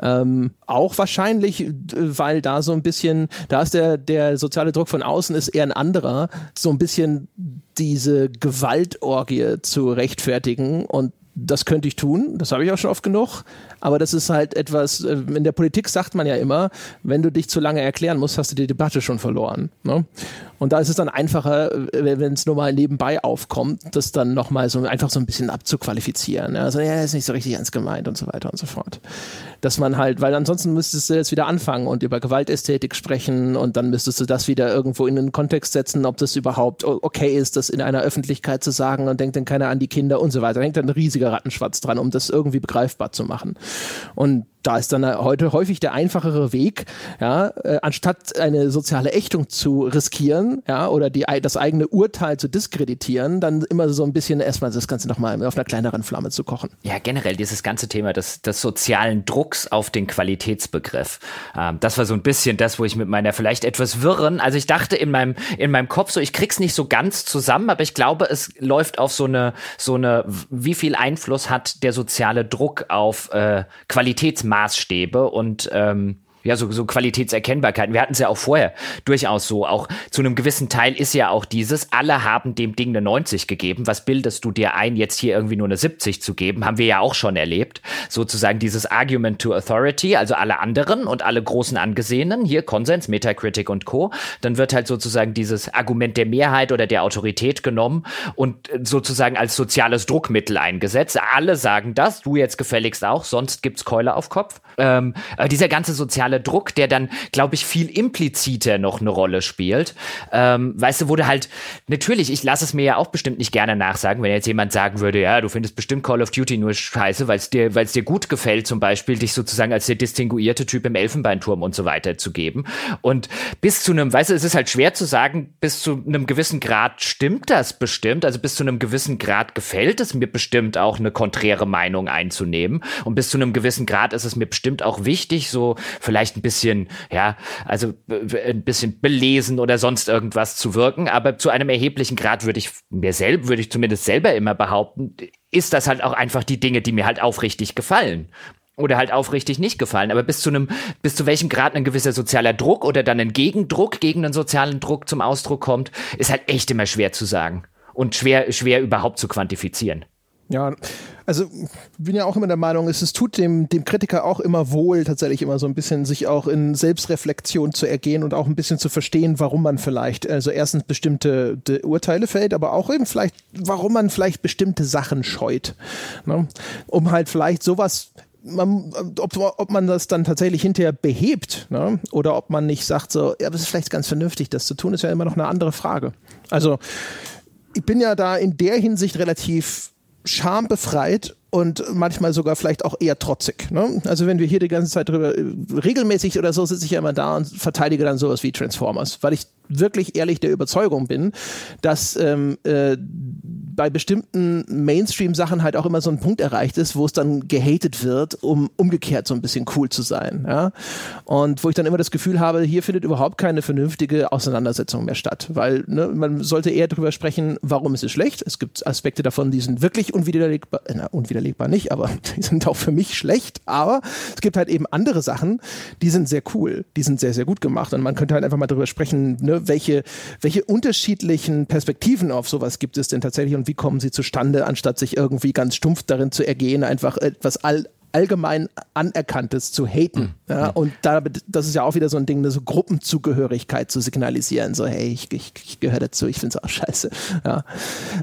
ähm, auch wahrscheinlich, weil da so ein bisschen, da ist der, der soziale Druck von außen ist eher ein anderer, so ein bisschen diese Gewaltorgie zu rechtfertigen und das könnte ich tun, das habe ich auch schon oft genug, aber das ist halt etwas, äh, in der Politik sagt man ja immer, wenn du dich zu lange erklären musst, hast du die Debatte schon verloren. Ne? Und da ist es dann einfacher, äh, wenn es nur mal nebenbei aufkommt, das dann nochmal so einfach so ein bisschen abzuqualifizieren. Ja? Also ja, ist nicht so richtig ernst gemeint und so weiter und so fort. Dass man halt, weil ansonsten müsstest du jetzt wieder anfangen und über Gewaltästhetik sprechen und dann müsstest du das wieder irgendwo in den Kontext setzen, ob das überhaupt okay ist, das in einer Öffentlichkeit zu sagen und denkt dann keiner an die Kinder und so weiter. Da hängt dann ein riesiger Rattenschwanz dran, um das irgendwie begreifbar zu machen. Und da ist dann heute häufig der einfachere Weg, ja, äh, anstatt eine soziale Ächtung zu riskieren, ja, oder die, das eigene Urteil zu diskreditieren, dann immer so ein bisschen erstmal das Ganze nochmal auf einer kleineren Flamme zu kochen. Ja, generell dieses ganze Thema des, des sozialen Drucks auf den Qualitätsbegriff. Ähm, das war so ein bisschen das, wo ich mit meiner vielleicht etwas wirren, also ich dachte in meinem, in meinem Kopf so, ich krieg's nicht so ganz zusammen, aber ich glaube, es läuft auf so eine, so eine, wie viel Einfluss hat der soziale Druck auf äh, Qualitätsmaßnahmen Maßstäbe und ähm, ja, so, so Qualitätserkennbarkeiten. Wir hatten es ja auch vorher durchaus so. Auch zu einem gewissen Teil ist ja auch dieses, alle haben dem Ding eine 90 gegeben. Was bildest du dir ein, jetzt hier irgendwie nur eine 70 zu geben? Haben wir ja auch schon erlebt. Sozusagen dieses Argument to Authority, also alle anderen und alle großen Angesehenen, hier Konsens, Metacritic und Co. Dann wird halt sozusagen dieses Argument der Mehrheit oder der Autorität genommen und sozusagen als soziales Druckmittel eingesetzt. Alle sagen das, du jetzt gefälligst auch, sonst gibt's Keule auf Kopf. Ähm, dieser ganze soziale soziale Druck, der dann, glaube ich, viel impliziter noch eine Rolle spielt. Ähm, weißt du, wurde halt, natürlich, ich lasse es mir ja auch bestimmt nicht gerne nachsagen, wenn jetzt jemand sagen würde, ja, du findest bestimmt Call of Duty nur scheiße, weil es dir, weil es dir gut gefällt, zum Beispiel, dich sozusagen als der distinguierte Typ im Elfenbeinturm und so weiter zu geben. Und bis zu einem, weißt du, es ist halt schwer zu sagen, bis zu einem gewissen Grad stimmt das bestimmt, also bis zu einem gewissen Grad gefällt es mir bestimmt auch eine konträre Meinung einzunehmen. Und bis zu einem gewissen Grad ist es mir bestimmt auch wichtig, so vielleicht vielleicht ein bisschen, ja, also ein bisschen belesen oder sonst irgendwas zu wirken, aber zu einem erheblichen Grad würde ich mir selber, würde ich zumindest selber immer behaupten, ist das halt auch einfach die Dinge, die mir halt aufrichtig gefallen oder halt aufrichtig nicht gefallen. Aber bis zu einem, bis zu welchem Grad ein gewisser sozialer Druck oder dann ein Gegendruck gegen einen sozialen Druck zum Ausdruck kommt, ist halt echt immer schwer zu sagen und schwer, schwer überhaupt zu quantifizieren. Ja, also bin ja auch immer der Meinung, es, es tut dem, dem Kritiker auch immer wohl, tatsächlich immer so ein bisschen sich auch in Selbstreflexion zu ergehen und auch ein bisschen zu verstehen, warum man vielleicht, also erstens bestimmte Urteile fällt, aber auch eben vielleicht, warum man vielleicht bestimmte Sachen scheut. Ne? Um halt vielleicht sowas man, ob, ob man das dann tatsächlich hinterher behebt ne? oder ob man nicht sagt, so, ja, das ist vielleicht ganz vernünftig, das zu tun, ist ja immer noch eine andere Frage. Also ich bin ja da in der Hinsicht relativ schambefreit und manchmal sogar vielleicht auch eher trotzig. Ne? Also wenn wir hier die ganze Zeit drüber, regelmäßig oder so sitze ich ja immer da und verteidige dann sowas wie Transformers, weil ich wirklich ehrlich der Überzeugung bin, dass ähm, äh, bei bestimmten Mainstream-Sachen halt auch immer so ein Punkt erreicht ist, wo es dann gehatet wird, um umgekehrt so ein bisschen cool zu sein. Ja? Und wo ich dann immer das Gefühl habe, hier findet überhaupt keine vernünftige Auseinandersetzung mehr statt. Weil ne, man sollte eher darüber sprechen, warum ist es schlecht. Es gibt Aspekte davon, die sind wirklich unwiderlegbar, na, unwiderlegbar nicht, aber die sind auch für mich schlecht. Aber es gibt halt eben andere Sachen, die sind sehr cool, die sind sehr, sehr gut gemacht. Und man könnte halt einfach mal darüber sprechen, ne, welche, welche unterschiedlichen Perspektiven auf sowas gibt es denn tatsächlich und wie kommen sie zustande, anstatt sich irgendwie ganz stumpf darin zu ergehen, einfach etwas all, allgemein Anerkanntes zu haten. Mhm. Ja, und damit, das ist ja auch wieder so ein Ding, eine so Gruppenzugehörigkeit zu signalisieren. So, hey, ich, ich, ich gehöre dazu, ich finde es auch scheiße. Ja. ja,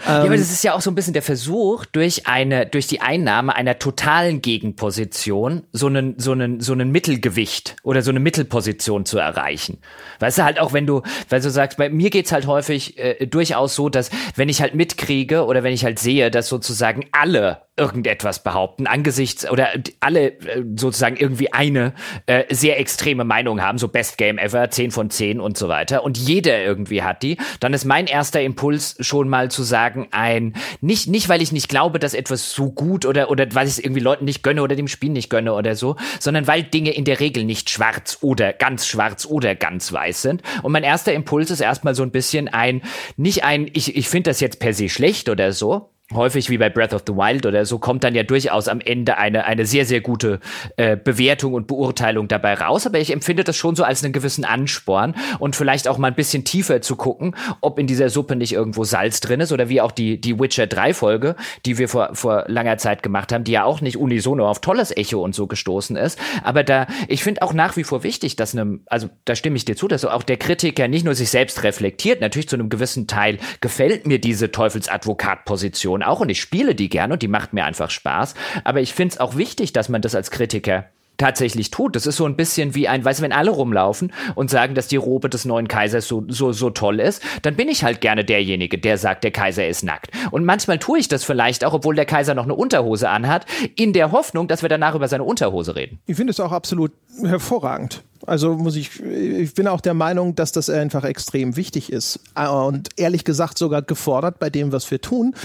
aber ähm, das ist ja auch so ein bisschen der Versuch, durch eine, durch die Einnahme einer totalen Gegenposition so einen, so einen, so einen Mittelgewicht oder so eine Mittelposition zu erreichen. Weißt du, halt auch wenn du, weil du sagst, bei mir geht's halt häufig äh, durchaus so, dass wenn ich halt mitkriege oder wenn ich halt sehe, dass sozusagen alle irgendetwas behaupten, angesichts oder alle äh, sozusagen irgendwie eine äh, sehr extreme Meinung haben, so Best Game Ever, 10 von 10 und so weiter, und jeder irgendwie hat die, dann ist mein erster Impuls schon mal zu sagen, ein, nicht, nicht weil ich nicht glaube, dass etwas so gut oder, oder weil ich es irgendwie Leuten nicht gönne oder dem Spiel nicht gönne oder so, sondern weil Dinge in der Regel nicht schwarz oder ganz schwarz oder ganz weiß sind. Und mein erster Impuls ist erstmal so ein bisschen ein, nicht ein, ich, ich finde das jetzt per se schlecht oder so, häufig wie bei Breath of the Wild oder so kommt dann ja durchaus am Ende eine, eine sehr, sehr gute äh, Bewertung und Beurteilung dabei raus. Aber ich empfinde das schon so als einen gewissen Ansporn und vielleicht auch mal ein bisschen tiefer zu gucken, ob in dieser Suppe nicht irgendwo Salz drin ist oder wie auch die, die Witcher 3 Folge, die wir vor, vor langer Zeit gemacht haben, die ja auch nicht unisono auf tolles Echo und so gestoßen ist. Aber da, ich finde auch nach wie vor wichtig, dass einem, also da stimme ich dir zu, dass auch der Kritiker nicht nur sich selbst reflektiert, natürlich zu einem gewissen Teil gefällt mir diese Teufelsadvokat-Position auch und ich spiele die gerne und die macht mir einfach Spaß. Aber ich finde es auch wichtig, dass man das als Kritiker tatsächlich tut. Das ist so ein bisschen wie ein, weißt du, wenn alle rumlaufen und sagen, dass die Robe des neuen Kaisers so, so, so toll ist, dann bin ich halt gerne derjenige, der sagt, der Kaiser ist nackt. Und manchmal tue ich das vielleicht auch, obwohl der Kaiser noch eine Unterhose anhat, in der Hoffnung, dass wir danach über seine Unterhose reden. Ich finde es auch absolut hervorragend. Also muss ich, ich bin auch der Meinung, dass das einfach extrem wichtig ist und ehrlich gesagt sogar gefordert bei dem, was wir tun,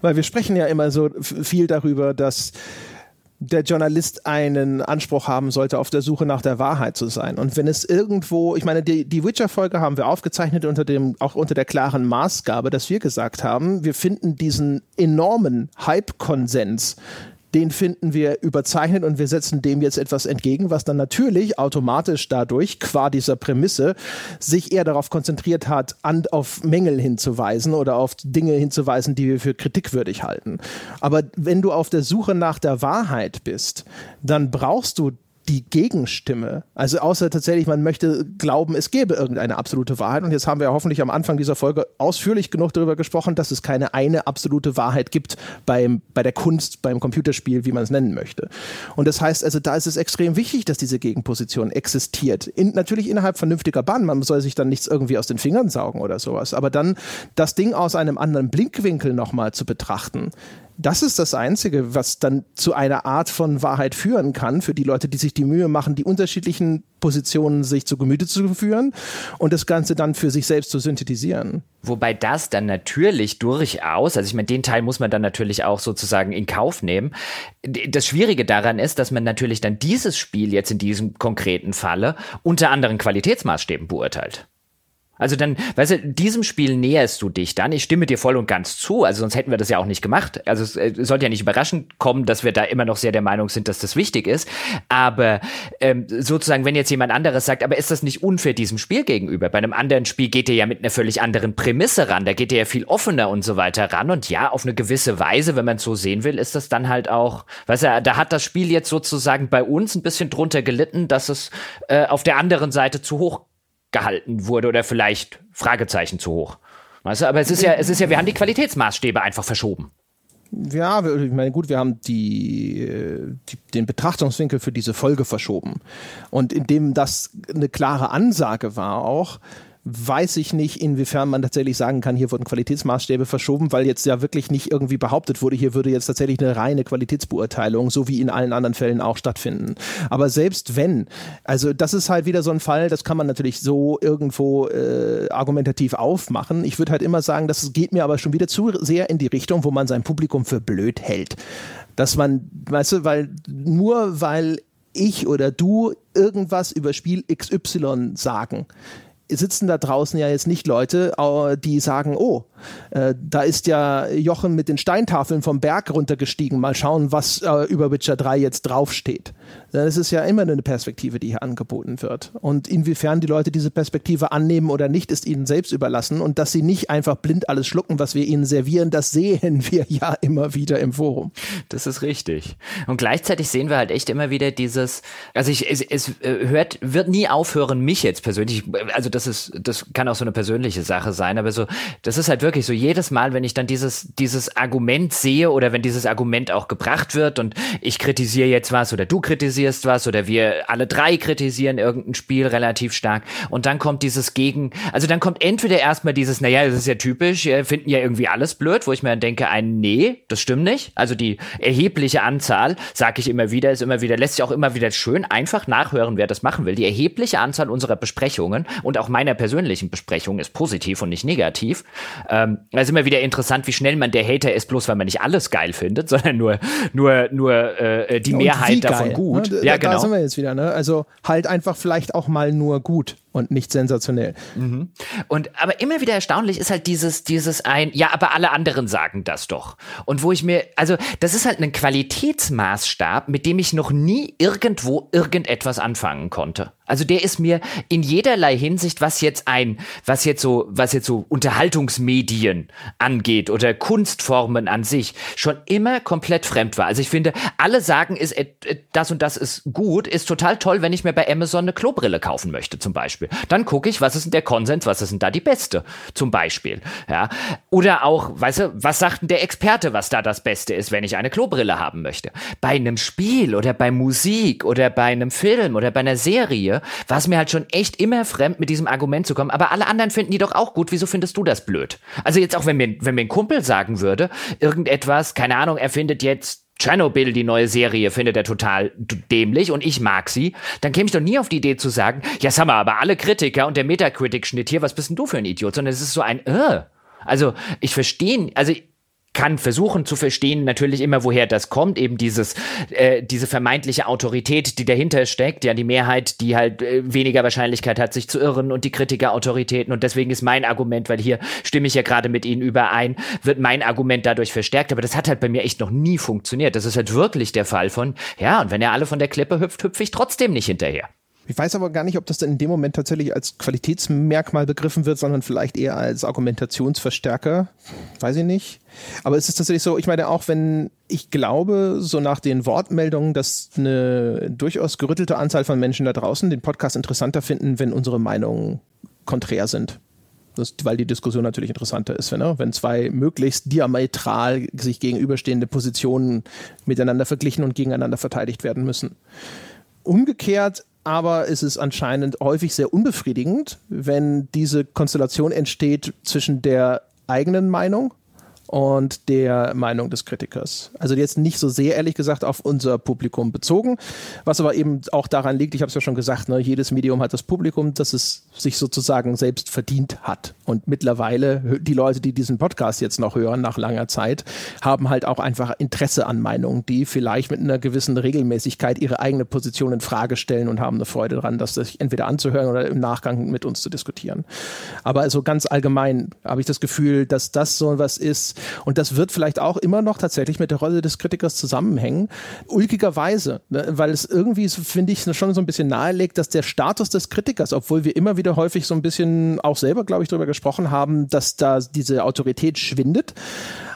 weil wir sprechen ja immer so viel darüber, dass der Journalist einen Anspruch haben sollte, auf der Suche nach der Wahrheit zu sein. Und wenn es irgendwo, ich meine, die, die Witcher-Folge haben wir aufgezeichnet unter dem, auch unter der klaren Maßgabe, dass wir gesagt haben, wir finden diesen enormen Hype-Konsens den finden wir überzeichnet und wir setzen dem jetzt etwas entgegen, was dann natürlich automatisch dadurch, qua dieser Prämisse, sich eher darauf konzentriert hat, an, auf Mängel hinzuweisen oder auf Dinge hinzuweisen, die wir für kritikwürdig halten. Aber wenn du auf der Suche nach der Wahrheit bist, dann brauchst du die Gegenstimme. Also außer tatsächlich, man möchte glauben, es gäbe irgendeine absolute Wahrheit. Und jetzt haben wir hoffentlich am Anfang dieser Folge ausführlich genug darüber gesprochen, dass es keine eine absolute Wahrheit gibt beim, bei der Kunst, beim Computerspiel, wie man es nennen möchte. Und das heißt also, da ist es extrem wichtig, dass diese Gegenposition existiert. In, natürlich innerhalb vernünftiger Bahn. Man soll sich dann nichts irgendwie aus den Fingern saugen oder sowas. Aber dann das Ding aus einem anderen Blickwinkel nochmal zu betrachten, das ist das Einzige, was dann zu einer Art von Wahrheit führen kann für die Leute, die sich die Mühe machen, die unterschiedlichen Positionen sich zu Gemüte zu führen und das Ganze dann für sich selbst zu synthetisieren. Wobei das dann natürlich durchaus, also ich meine, den Teil muss man dann natürlich auch sozusagen in Kauf nehmen. Das Schwierige daran ist, dass man natürlich dann dieses Spiel jetzt in diesem konkreten Falle unter anderen Qualitätsmaßstäben beurteilt. Also dann, weißt du, diesem Spiel näherst du dich dann. Ich stimme dir voll und ganz zu. Also sonst hätten wir das ja auch nicht gemacht. Also es äh, sollte ja nicht überraschend kommen, dass wir da immer noch sehr der Meinung sind, dass das wichtig ist. Aber ähm, sozusagen, wenn jetzt jemand anderes sagt, aber ist das nicht unfair diesem Spiel gegenüber? Bei einem anderen Spiel geht er ja mit einer völlig anderen Prämisse ran. Da geht er ja viel offener und so weiter ran. Und ja, auf eine gewisse Weise, wenn man es so sehen will, ist das dann halt auch, weißt du, da hat das Spiel jetzt sozusagen bei uns ein bisschen drunter gelitten, dass es äh, auf der anderen Seite zu hoch gehalten wurde oder vielleicht Fragezeichen zu hoch. Weißt du, aber es ist ja, es ist ja, wir haben die Qualitätsmaßstäbe einfach verschoben. Ja, ich meine, gut, wir haben die, die, den Betrachtungswinkel für diese Folge verschoben. Und indem das eine klare Ansage war auch, weiß ich nicht, inwiefern man tatsächlich sagen kann, hier wurden Qualitätsmaßstäbe verschoben, weil jetzt ja wirklich nicht irgendwie behauptet wurde, hier würde jetzt tatsächlich eine reine Qualitätsbeurteilung, so wie in allen anderen Fällen auch stattfinden. Aber selbst wenn, also das ist halt wieder so ein Fall, das kann man natürlich so irgendwo äh, argumentativ aufmachen. Ich würde halt immer sagen, das geht mir aber schon wieder zu sehr in die Richtung, wo man sein Publikum für blöd hält. Dass man, weißt du, weil nur weil ich oder du irgendwas über Spiel XY sagen, sitzen da draußen ja jetzt nicht Leute, die sagen, oh, äh, da ist ja Jochen mit den Steintafeln vom Berg runtergestiegen. Mal schauen, was äh, über Witcher 3 jetzt draufsteht. Das ist ja immer eine Perspektive, die hier angeboten wird. Und inwiefern die Leute diese Perspektive annehmen oder nicht, ist ihnen selbst überlassen. Und dass sie nicht einfach blind alles schlucken, was wir ihnen servieren, das sehen wir ja immer wieder im Forum. Das ist richtig. Und gleichzeitig sehen wir halt echt immer wieder dieses, also ich, es, es äh, hört, wird nie aufhören, mich jetzt persönlich, also das ist, das kann auch so eine persönliche Sache sein, aber so, das ist halt wirklich so jedes Mal, wenn ich dann dieses, dieses Argument sehe oder wenn dieses Argument auch gebracht wird und ich kritisiere jetzt was oder du kritisierst was oder wir alle drei kritisieren irgendein Spiel relativ stark und dann kommt dieses Gegen, also dann kommt entweder erstmal dieses, naja, das ist ja typisch, finden ja irgendwie alles blöd, wo ich mir dann denke, ein nee, das stimmt nicht. Also die erhebliche Anzahl, sage ich immer wieder, ist immer wieder, lässt sich auch immer wieder schön einfach nachhören, wer das machen will. Die erhebliche Anzahl unserer Besprechungen und auch meiner persönlichen Besprechung ist positiv und nicht negativ. Äh, ähm, es ist immer wieder interessant, wie schnell man der Hater ist, bloß weil man nicht alles geil findet, sondern nur, nur, nur äh, die ja, Mehrheit davon geil, gut. Ne? Ja, da, genau. Da sind wir jetzt wieder, ne? Also halt einfach vielleicht auch mal nur gut und nicht sensationell. Mhm. Und aber immer wieder erstaunlich ist halt dieses, dieses ein, ja, aber alle anderen sagen das doch. Und wo ich mir, also das ist halt ein Qualitätsmaßstab, mit dem ich noch nie irgendwo irgendetwas anfangen konnte. Also der ist mir in jederlei Hinsicht, was jetzt ein, was jetzt so, was jetzt so Unterhaltungsmedien angeht oder Kunstformen an sich, schon immer komplett fremd war. Also ich finde, alle sagen, ist das und das ist gut, ist total toll, wenn ich mir bei Amazon eine Klobrille kaufen möchte, zum Beispiel. Dann gucke ich, was ist denn der Konsens, was ist denn da die beste, zum Beispiel. Ja. Oder auch, weißt du, was sagt denn der Experte, was da das Beste ist, wenn ich eine Klobrille haben möchte? Bei einem Spiel oder bei Musik oder bei einem Film oder bei einer Serie war es mir halt schon echt immer fremd, mit diesem Argument zu kommen. Aber alle anderen finden die doch auch gut. Wieso findest du das blöd? Also jetzt auch, wenn mir, wenn mir ein Kumpel sagen würde, irgendetwas, keine Ahnung, er findet jetzt Tschernobyl, die neue Serie, findet er total dämlich und ich mag sie, dann käme ich doch nie auf die Idee zu sagen, ja, sag mal, aber alle Kritiker und der Metacritic-Schnitt hier, was bist denn du für ein Idiot? Sondern es ist so ein, äh. Also, ich verstehe, also kann versuchen zu verstehen, natürlich immer, woher das kommt, eben dieses, äh, diese vermeintliche Autorität, die dahinter steckt, ja, die Mehrheit, die halt äh, weniger Wahrscheinlichkeit hat, sich zu irren und die Kritikerautoritäten und deswegen ist mein Argument, weil hier stimme ich ja gerade mit Ihnen überein, wird mein Argument dadurch verstärkt, aber das hat halt bei mir echt noch nie funktioniert. Das ist halt wirklich der Fall von, ja, und wenn er alle von der Klippe hüpft, hüpfe ich trotzdem nicht hinterher. Ich weiß aber gar nicht, ob das dann in dem Moment tatsächlich als Qualitätsmerkmal begriffen wird, sondern vielleicht eher als Argumentationsverstärker. Weiß ich nicht. Aber es ist tatsächlich so, ich meine auch, wenn ich glaube, so nach den Wortmeldungen, dass eine durchaus gerüttelte Anzahl von Menschen da draußen den Podcast interessanter finden, wenn unsere Meinungen konträr sind. Das, weil die Diskussion natürlich interessanter ist, wenn, ne? wenn zwei möglichst diametral sich gegenüberstehende Positionen miteinander verglichen und gegeneinander verteidigt werden müssen. Umgekehrt aber ist es anscheinend häufig sehr unbefriedigend, wenn diese Konstellation entsteht zwischen der eigenen Meinung und der Meinung des Kritikers. Also jetzt nicht so sehr, ehrlich gesagt, auf unser Publikum bezogen, was aber eben auch daran liegt, ich habe es ja schon gesagt, ne, jedes Medium hat das Publikum, das es sich sozusagen selbst verdient hat. Und mittlerweile, die Leute, die diesen Podcast jetzt noch hören, nach langer Zeit, haben halt auch einfach Interesse an Meinungen, die vielleicht mit einer gewissen Regelmäßigkeit ihre eigene Position in Frage stellen und haben eine Freude daran, das sich entweder anzuhören oder im Nachgang mit uns zu diskutieren. Aber also ganz allgemein habe ich das Gefühl, dass das so was ist, und das wird vielleicht auch immer noch tatsächlich mit der Rolle des Kritikers zusammenhängen. Ulkigerweise, ne? weil es irgendwie, finde ich, schon so ein bisschen nahelegt, dass der Status des Kritikers, obwohl wir immer wieder häufig so ein bisschen auch selber, glaube ich, darüber gesprochen haben, dass da diese Autorität schwindet,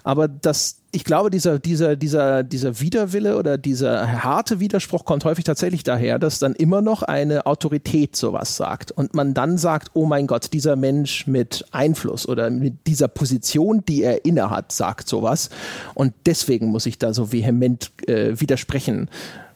aber dass ich glaube, dieser, dieser, dieser, dieser Widerwille oder dieser harte Widerspruch kommt häufig tatsächlich daher, dass dann immer noch eine Autorität sowas sagt und man dann sagt, oh mein Gott, dieser Mensch mit Einfluss oder mit dieser Position, die er innehat, sagt sowas und deswegen muss ich da so vehement äh, widersprechen.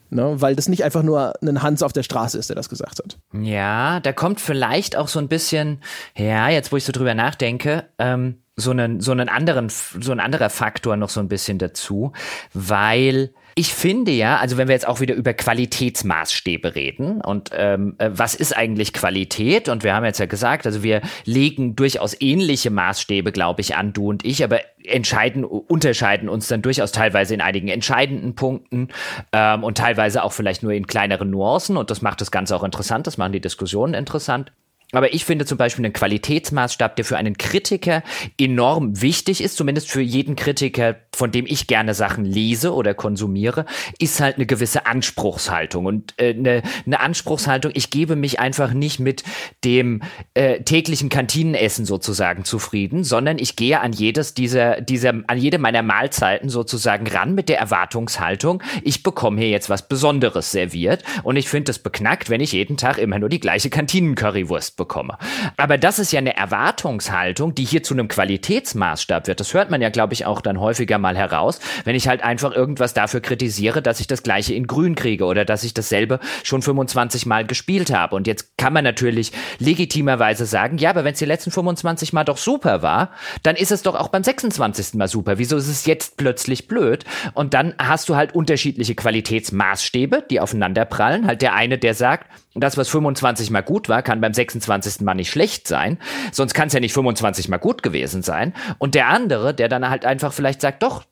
Ne, weil das nicht einfach nur ein Hans auf der Straße ist, der das gesagt hat. Ja, da kommt vielleicht auch so ein bisschen, ja, jetzt wo ich so drüber nachdenke, ähm, so einen, so einen anderen, so ein anderer Faktor noch so ein bisschen dazu, weil ich finde ja, also wenn wir jetzt auch wieder über Qualitätsmaßstäbe reden und ähm, äh, was ist eigentlich Qualität? Und wir haben jetzt ja gesagt, also wir legen durchaus ähnliche Maßstäbe, glaube ich, an, du und ich, aber entscheiden, unterscheiden uns dann durchaus teilweise in einigen entscheidenden Punkten ähm, und teilweise auch vielleicht nur in kleineren Nuancen und das macht das Ganze auch interessant, das machen die Diskussionen interessant. Aber ich finde zum Beispiel einen Qualitätsmaßstab, der für einen Kritiker enorm wichtig ist, zumindest für jeden Kritiker, von dem ich gerne Sachen lese oder konsumiere, ist halt eine gewisse Anspruchshaltung. Und äh, eine, eine Anspruchshaltung, ich gebe mich einfach nicht mit dem äh, täglichen Kantinenessen sozusagen zufrieden, sondern ich gehe an jedes dieser, dieser, an jede meiner Mahlzeiten sozusagen ran mit der Erwartungshaltung, ich bekomme hier jetzt was Besonderes serviert. Und ich finde es beknackt, wenn ich jeden Tag immer nur die gleiche Kantinencurrywurst bekomme. Aber das ist ja eine Erwartungshaltung, die hier zu einem Qualitätsmaßstab wird. Das hört man ja, glaube ich, auch dann häufiger mal heraus, wenn ich halt einfach irgendwas dafür kritisiere, dass ich das gleiche in grün kriege oder dass ich dasselbe schon 25 Mal gespielt habe. Und jetzt kann man natürlich legitimerweise sagen, ja, aber wenn es die letzten 25 Mal doch super war, dann ist es doch auch beim 26. Mal super. Wieso ist es jetzt plötzlich blöd? Und dann hast du halt unterschiedliche Qualitätsmaßstäbe, die aufeinanderprallen. Halt der eine, der sagt, das, was 25 Mal gut war, kann beim 26. Mal nicht schlecht sein. Sonst kann es ja nicht 25 Mal gut gewesen sein. Und der andere, der dann halt einfach vielleicht sagt, doch,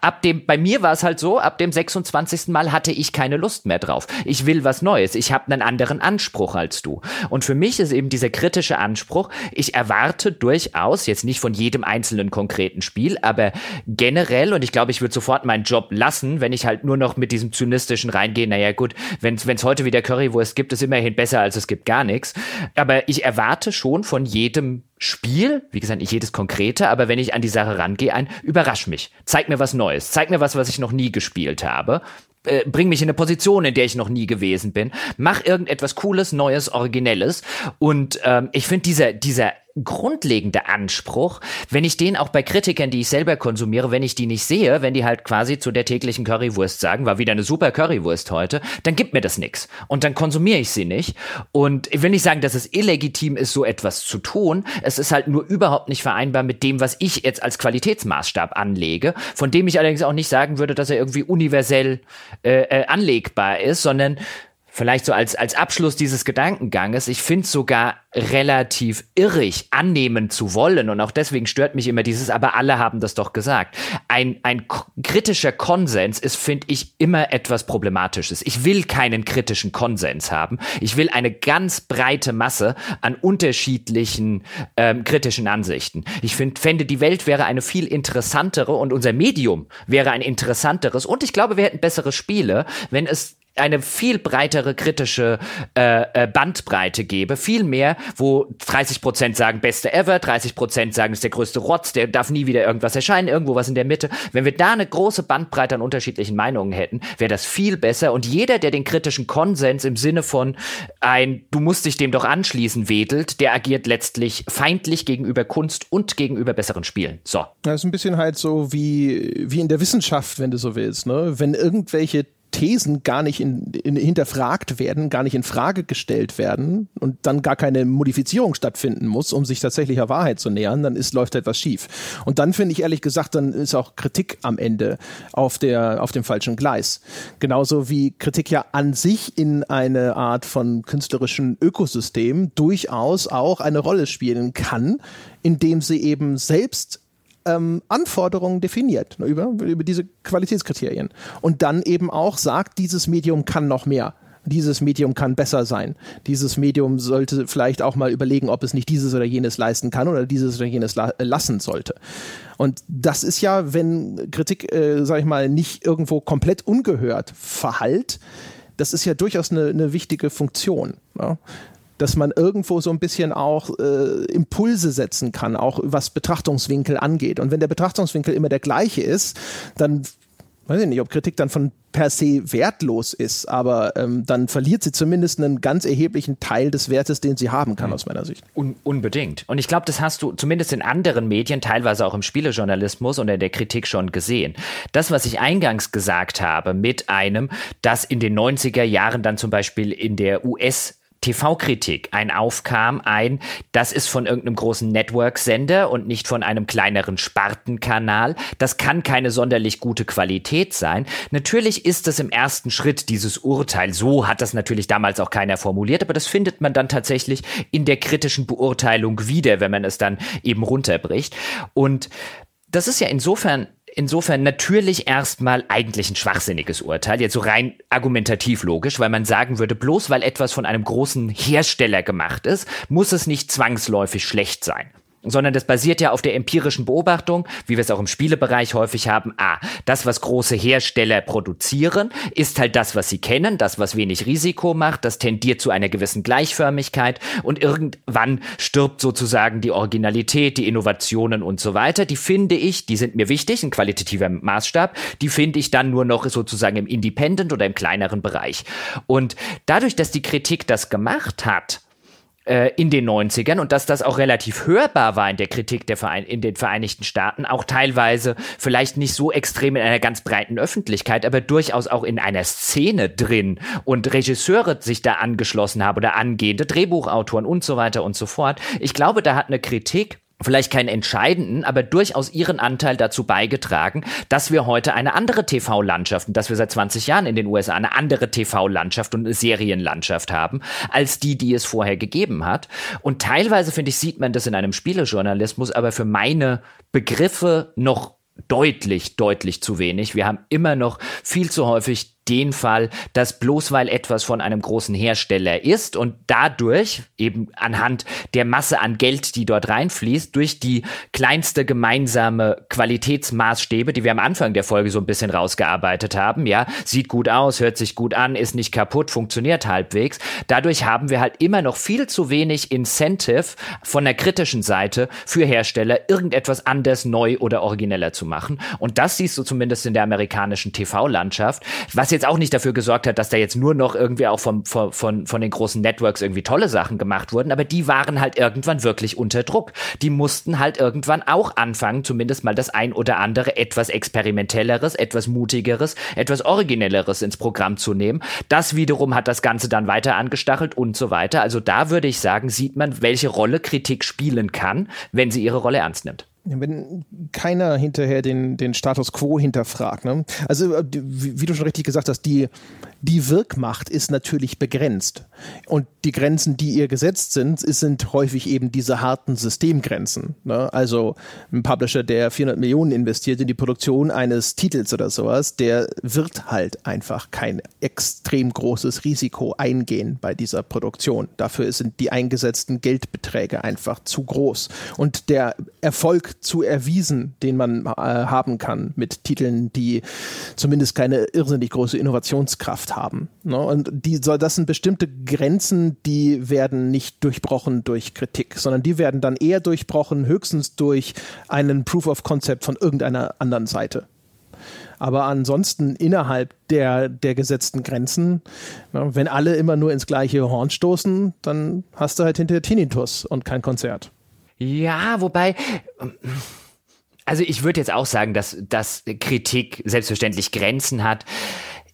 Ab dem, bei mir war es halt so, ab dem 26. Mal hatte ich keine Lust mehr drauf. Ich will was Neues. Ich habe einen anderen Anspruch als du. Und für mich ist eben dieser kritische Anspruch, ich erwarte durchaus, jetzt nicht von jedem einzelnen konkreten Spiel, aber generell, und ich glaube, ich würde sofort meinen Job lassen, wenn ich halt nur noch mit diesem zynistischen reingehe, naja gut, wenn es heute wieder Currywurst gibt, ist immerhin besser, als es gibt gar nichts. Aber ich erwarte schon von jedem Spiel, wie gesagt, nicht jedes konkrete, aber wenn ich an die Sache rangehe, ein überrasch mich. Zeig mir was Neues. Zeig mir was, was ich noch nie gespielt habe. Äh, bring mich in eine Position, in der ich noch nie gewesen bin. Mach irgendetwas Cooles, Neues, Originelles. Und ähm, ich finde dieser, dieser grundlegende Anspruch, wenn ich den auch bei Kritikern, die ich selber konsumiere, wenn ich die nicht sehe, wenn die halt quasi zu der täglichen Currywurst sagen, war wieder eine super Currywurst heute, dann gibt mir das nichts und dann konsumiere ich sie nicht. Und ich will nicht sagen, dass es illegitim ist, so etwas zu tun. Es ist halt nur überhaupt nicht vereinbar mit dem, was ich jetzt als Qualitätsmaßstab anlege, von dem ich allerdings auch nicht sagen würde, dass er irgendwie universell äh, äh, anlegbar ist, sondern vielleicht so als, als Abschluss dieses Gedankenganges, ich finde es sogar relativ irrig, annehmen zu wollen. Und auch deswegen stört mich immer dieses, aber alle haben das doch gesagt. Ein, ein kritischer Konsens ist, finde ich, immer etwas Problematisches. Ich will keinen kritischen Konsens haben. Ich will eine ganz breite Masse an unterschiedlichen ähm, kritischen Ansichten. Ich find, fände, die Welt wäre eine viel interessantere und unser Medium wäre ein interessanteres. Und ich glaube, wir hätten bessere Spiele, wenn es eine viel breitere kritische äh, äh Bandbreite gebe, viel mehr, wo 30 Prozent sagen beste ever, 30 Prozent sagen ist der größte Rotz, der darf nie wieder irgendwas erscheinen, irgendwo was in der Mitte. Wenn wir da eine große Bandbreite an unterschiedlichen Meinungen hätten, wäre das viel besser und jeder, der den kritischen Konsens im Sinne von ein du musst dich dem doch anschließen wedelt, der agiert letztlich feindlich gegenüber Kunst und gegenüber besseren Spielen. So. Das ist ein bisschen halt so wie wie in der Wissenschaft, wenn du so willst, ne? Wenn irgendwelche Thesen gar nicht in, in, hinterfragt werden, gar nicht in Frage gestellt werden und dann gar keine Modifizierung stattfinden muss, um sich tatsächlicher Wahrheit zu nähern, dann ist, läuft etwas schief. Und dann finde ich ehrlich gesagt, dann ist auch Kritik am Ende auf der, auf dem falschen Gleis. Genauso wie Kritik ja an sich in eine Art von künstlerischem Ökosystem durchaus auch eine Rolle spielen kann, indem sie eben selbst ähm, Anforderungen definiert ne, über, über diese Qualitätskriterien und dann eben auch sagt, dieses Medium kann noch mehr dieses Medium kann besser sein. Dieses Medium sollte vielleicht auch mal überlegen, ob es nicht dieses oder jenes leisten kann oder dieses oder jenes la lassen sollte. Und das ist ja, wenn Kritik, äh, sag ich mal, nicht irgendwo komplett ungehört verhallt, das ist ja durchaus eine, eine wichtige Funktion. Ja? Dass man irgendwo so ein bisschen auch äh, Impulse setzen kann, auch was Betrachtungswinkel angeht. Und wenn der Betrachtungswinkel immer der gleiche ist, dann weiß ich nicht, ob Kritik dann von per se wertlos ist, aber ähm, dann verliert sie zumindest einen ganz erheblichen Teil des Wertes, den sie haben kann, aus meiner Sicht. Un unbedingt. Und ich glaube, das hast du zumindest in anderen Medien, teilweise auch im Spielejournalismus und in der Kritik schon gesehen. Das, was ich eingangs gesagt habe, mit einem, das in den 90er Jahren dann zum Beispiel in der US- TV-Kritik ein aufkam, ein, das ist von irgendeinem großen Network-Sender und nicht von einem kleineren Spartenkanal. Das kann keine sonderlich gute Qualität sein. Natürlich ist es im ersten Schritt dieses Urteil, so hat das natürlich damals auch keiner formuliert, aber das findet man dann tatsächlich in der kritischen Beurteilung wieder, wenn man es dann eben runterbricht. Und das ist ja insofern insofern natürlich erstmal eigentlich ein schwachsinniges Urteil, jetzt so rein argumentativ logisch, weil man sagen würde, bloß weil etwas von einem großen Hersteller gemacht ist, muss es nicht zwangsläufig schlecht sein sondern das basiert ja auf der empirischen Beobachtung, wie wir es auch im Spielebereich häufig haben. Ah, das, was große Hersteller produzieren, ist halt das, was sie kennen, das, was wenig Risiko macht, das tendiert zu einer gewissen Gleichförmigkeit und irgendwann stirbt sozusagen die Originalität, die Innovationen und so weiter. Die finde ich, die sind mir wichtig, ein qualitativer Maßstab, die finde ich dann nur noch sozusagen im Independent oder im kleineren Bereich. Und dadurch, dass die Kritik das gemacht hat, äh, in den 90ern und dass das auch relativ hörbar war in der Kritik der Verein in den Vereinigten Staaten, auch teilweise vielleicht nicht so extrem in einer ganz breiten Öffentlichkeit, aber durchaus auch in einer Szene drin und Regisseure sich da angeschlossen haben oder angehende Drehbuchautoren und so weiter und so fort. Ich glaube, da hat eine Kritik vielleicht keinen entscheidenden, aber durchaus ihren Anteil dazu beigetragen, dass wir heute eine andere TV-Landschaft und dass wir seit 20 Jahren in den USA eine andere TV-Landschaft und eine Serienlandschaft haben, als die, die es vorher gegeben hat. Und teilweise, finde ich, sieht man das in einem Spielejournalismus, aber für meine Begriffe noch deutlich, deutlich zu wenig. Wir haben immer noch viel zu häufig den Fall, dass bloß weil etwas von einem großen Hersteller ist und dadurch eben anhand der Masse an Geld, die dort reinfließt, durch die kleinste gemeinsame Qualitätsmaßstäbe, die wir am Anfang der Folge so ein bisschen rausgearbeitet haben, ja, sieht gut aus, hört sich gut an, ist nicht kaputt, funktioniert halbwegs. Dadurch haben wir halt immer noch viel zu wenig Incentive von der kritischen Seite für Hersteller, irgendetwas anders, neu oder origineller zu machen. Und das siehst du zumindest in der amerikanischen TV-Landschaft, was jetzt auch nicht dafür gesorgt hat, dass da jetzt nur noch irgendwie auch vom, von, von, von den großen Networks irgendwie tolle Sachen gemacht wurden, aber die waren halt irgendwann wirklich unter Druck. Die mussten halt irgendwann auch anfangen, zumindest mal das ein oder andere etwas experimentelleres, etwas mutigeres, etwas originelleres ins Programm zu nehmen. Das wiederum hat das Ganze dann weiter angestachelt und so weiter. Also da würde ich sagen, sieht man, welche Rolle Kritik spielen kann, wenn sie ihre Rolle ernst nimmt wenn keiner hinterher den, den Status quo hinterfragt. Ne? Also, äh, wie, wie, du schon richtig gesagt hast, die, die Wirkmacht ist natürlich begrenzt. Und die Grenzen, die ihr gesetzt sind, sind häufig eben diese harten Systemgrenzen. Ne? Also ein Publisher, der 400 Millionen investiert in die Produktion eines Titels oder sowas, der wird halt einfach kein extrem großes Risiko eingehen bei dieser Produktion. Dafür sind die eingesetzten Geldbeträge einfach zu groß. Und der Erfolg zu erwiesen, den man äh, haben kann mit Titeln, die zumindest keine irrsinnig große Innovationskraft Kraft haben. Ne? Und die, das sind bestimmte Grenzen, die werden nicht durchbrochen durch Kritik, sondern die werden dann eher durchbrochen, höchstens durch einen Proof of Concept von irgendeiner anderen Seite. Aber ansonsten innerhalb der, der gesetzten Grenzen, ne, wenn alle immer nur ins gleiche Horn stoßen, dann hast du halt hinterher Tinnitus und kein Konzert. Ja, wobei. Also ich würde jetzt auch sagen, dass, dass Kritik selbstverständlich Grenzen hat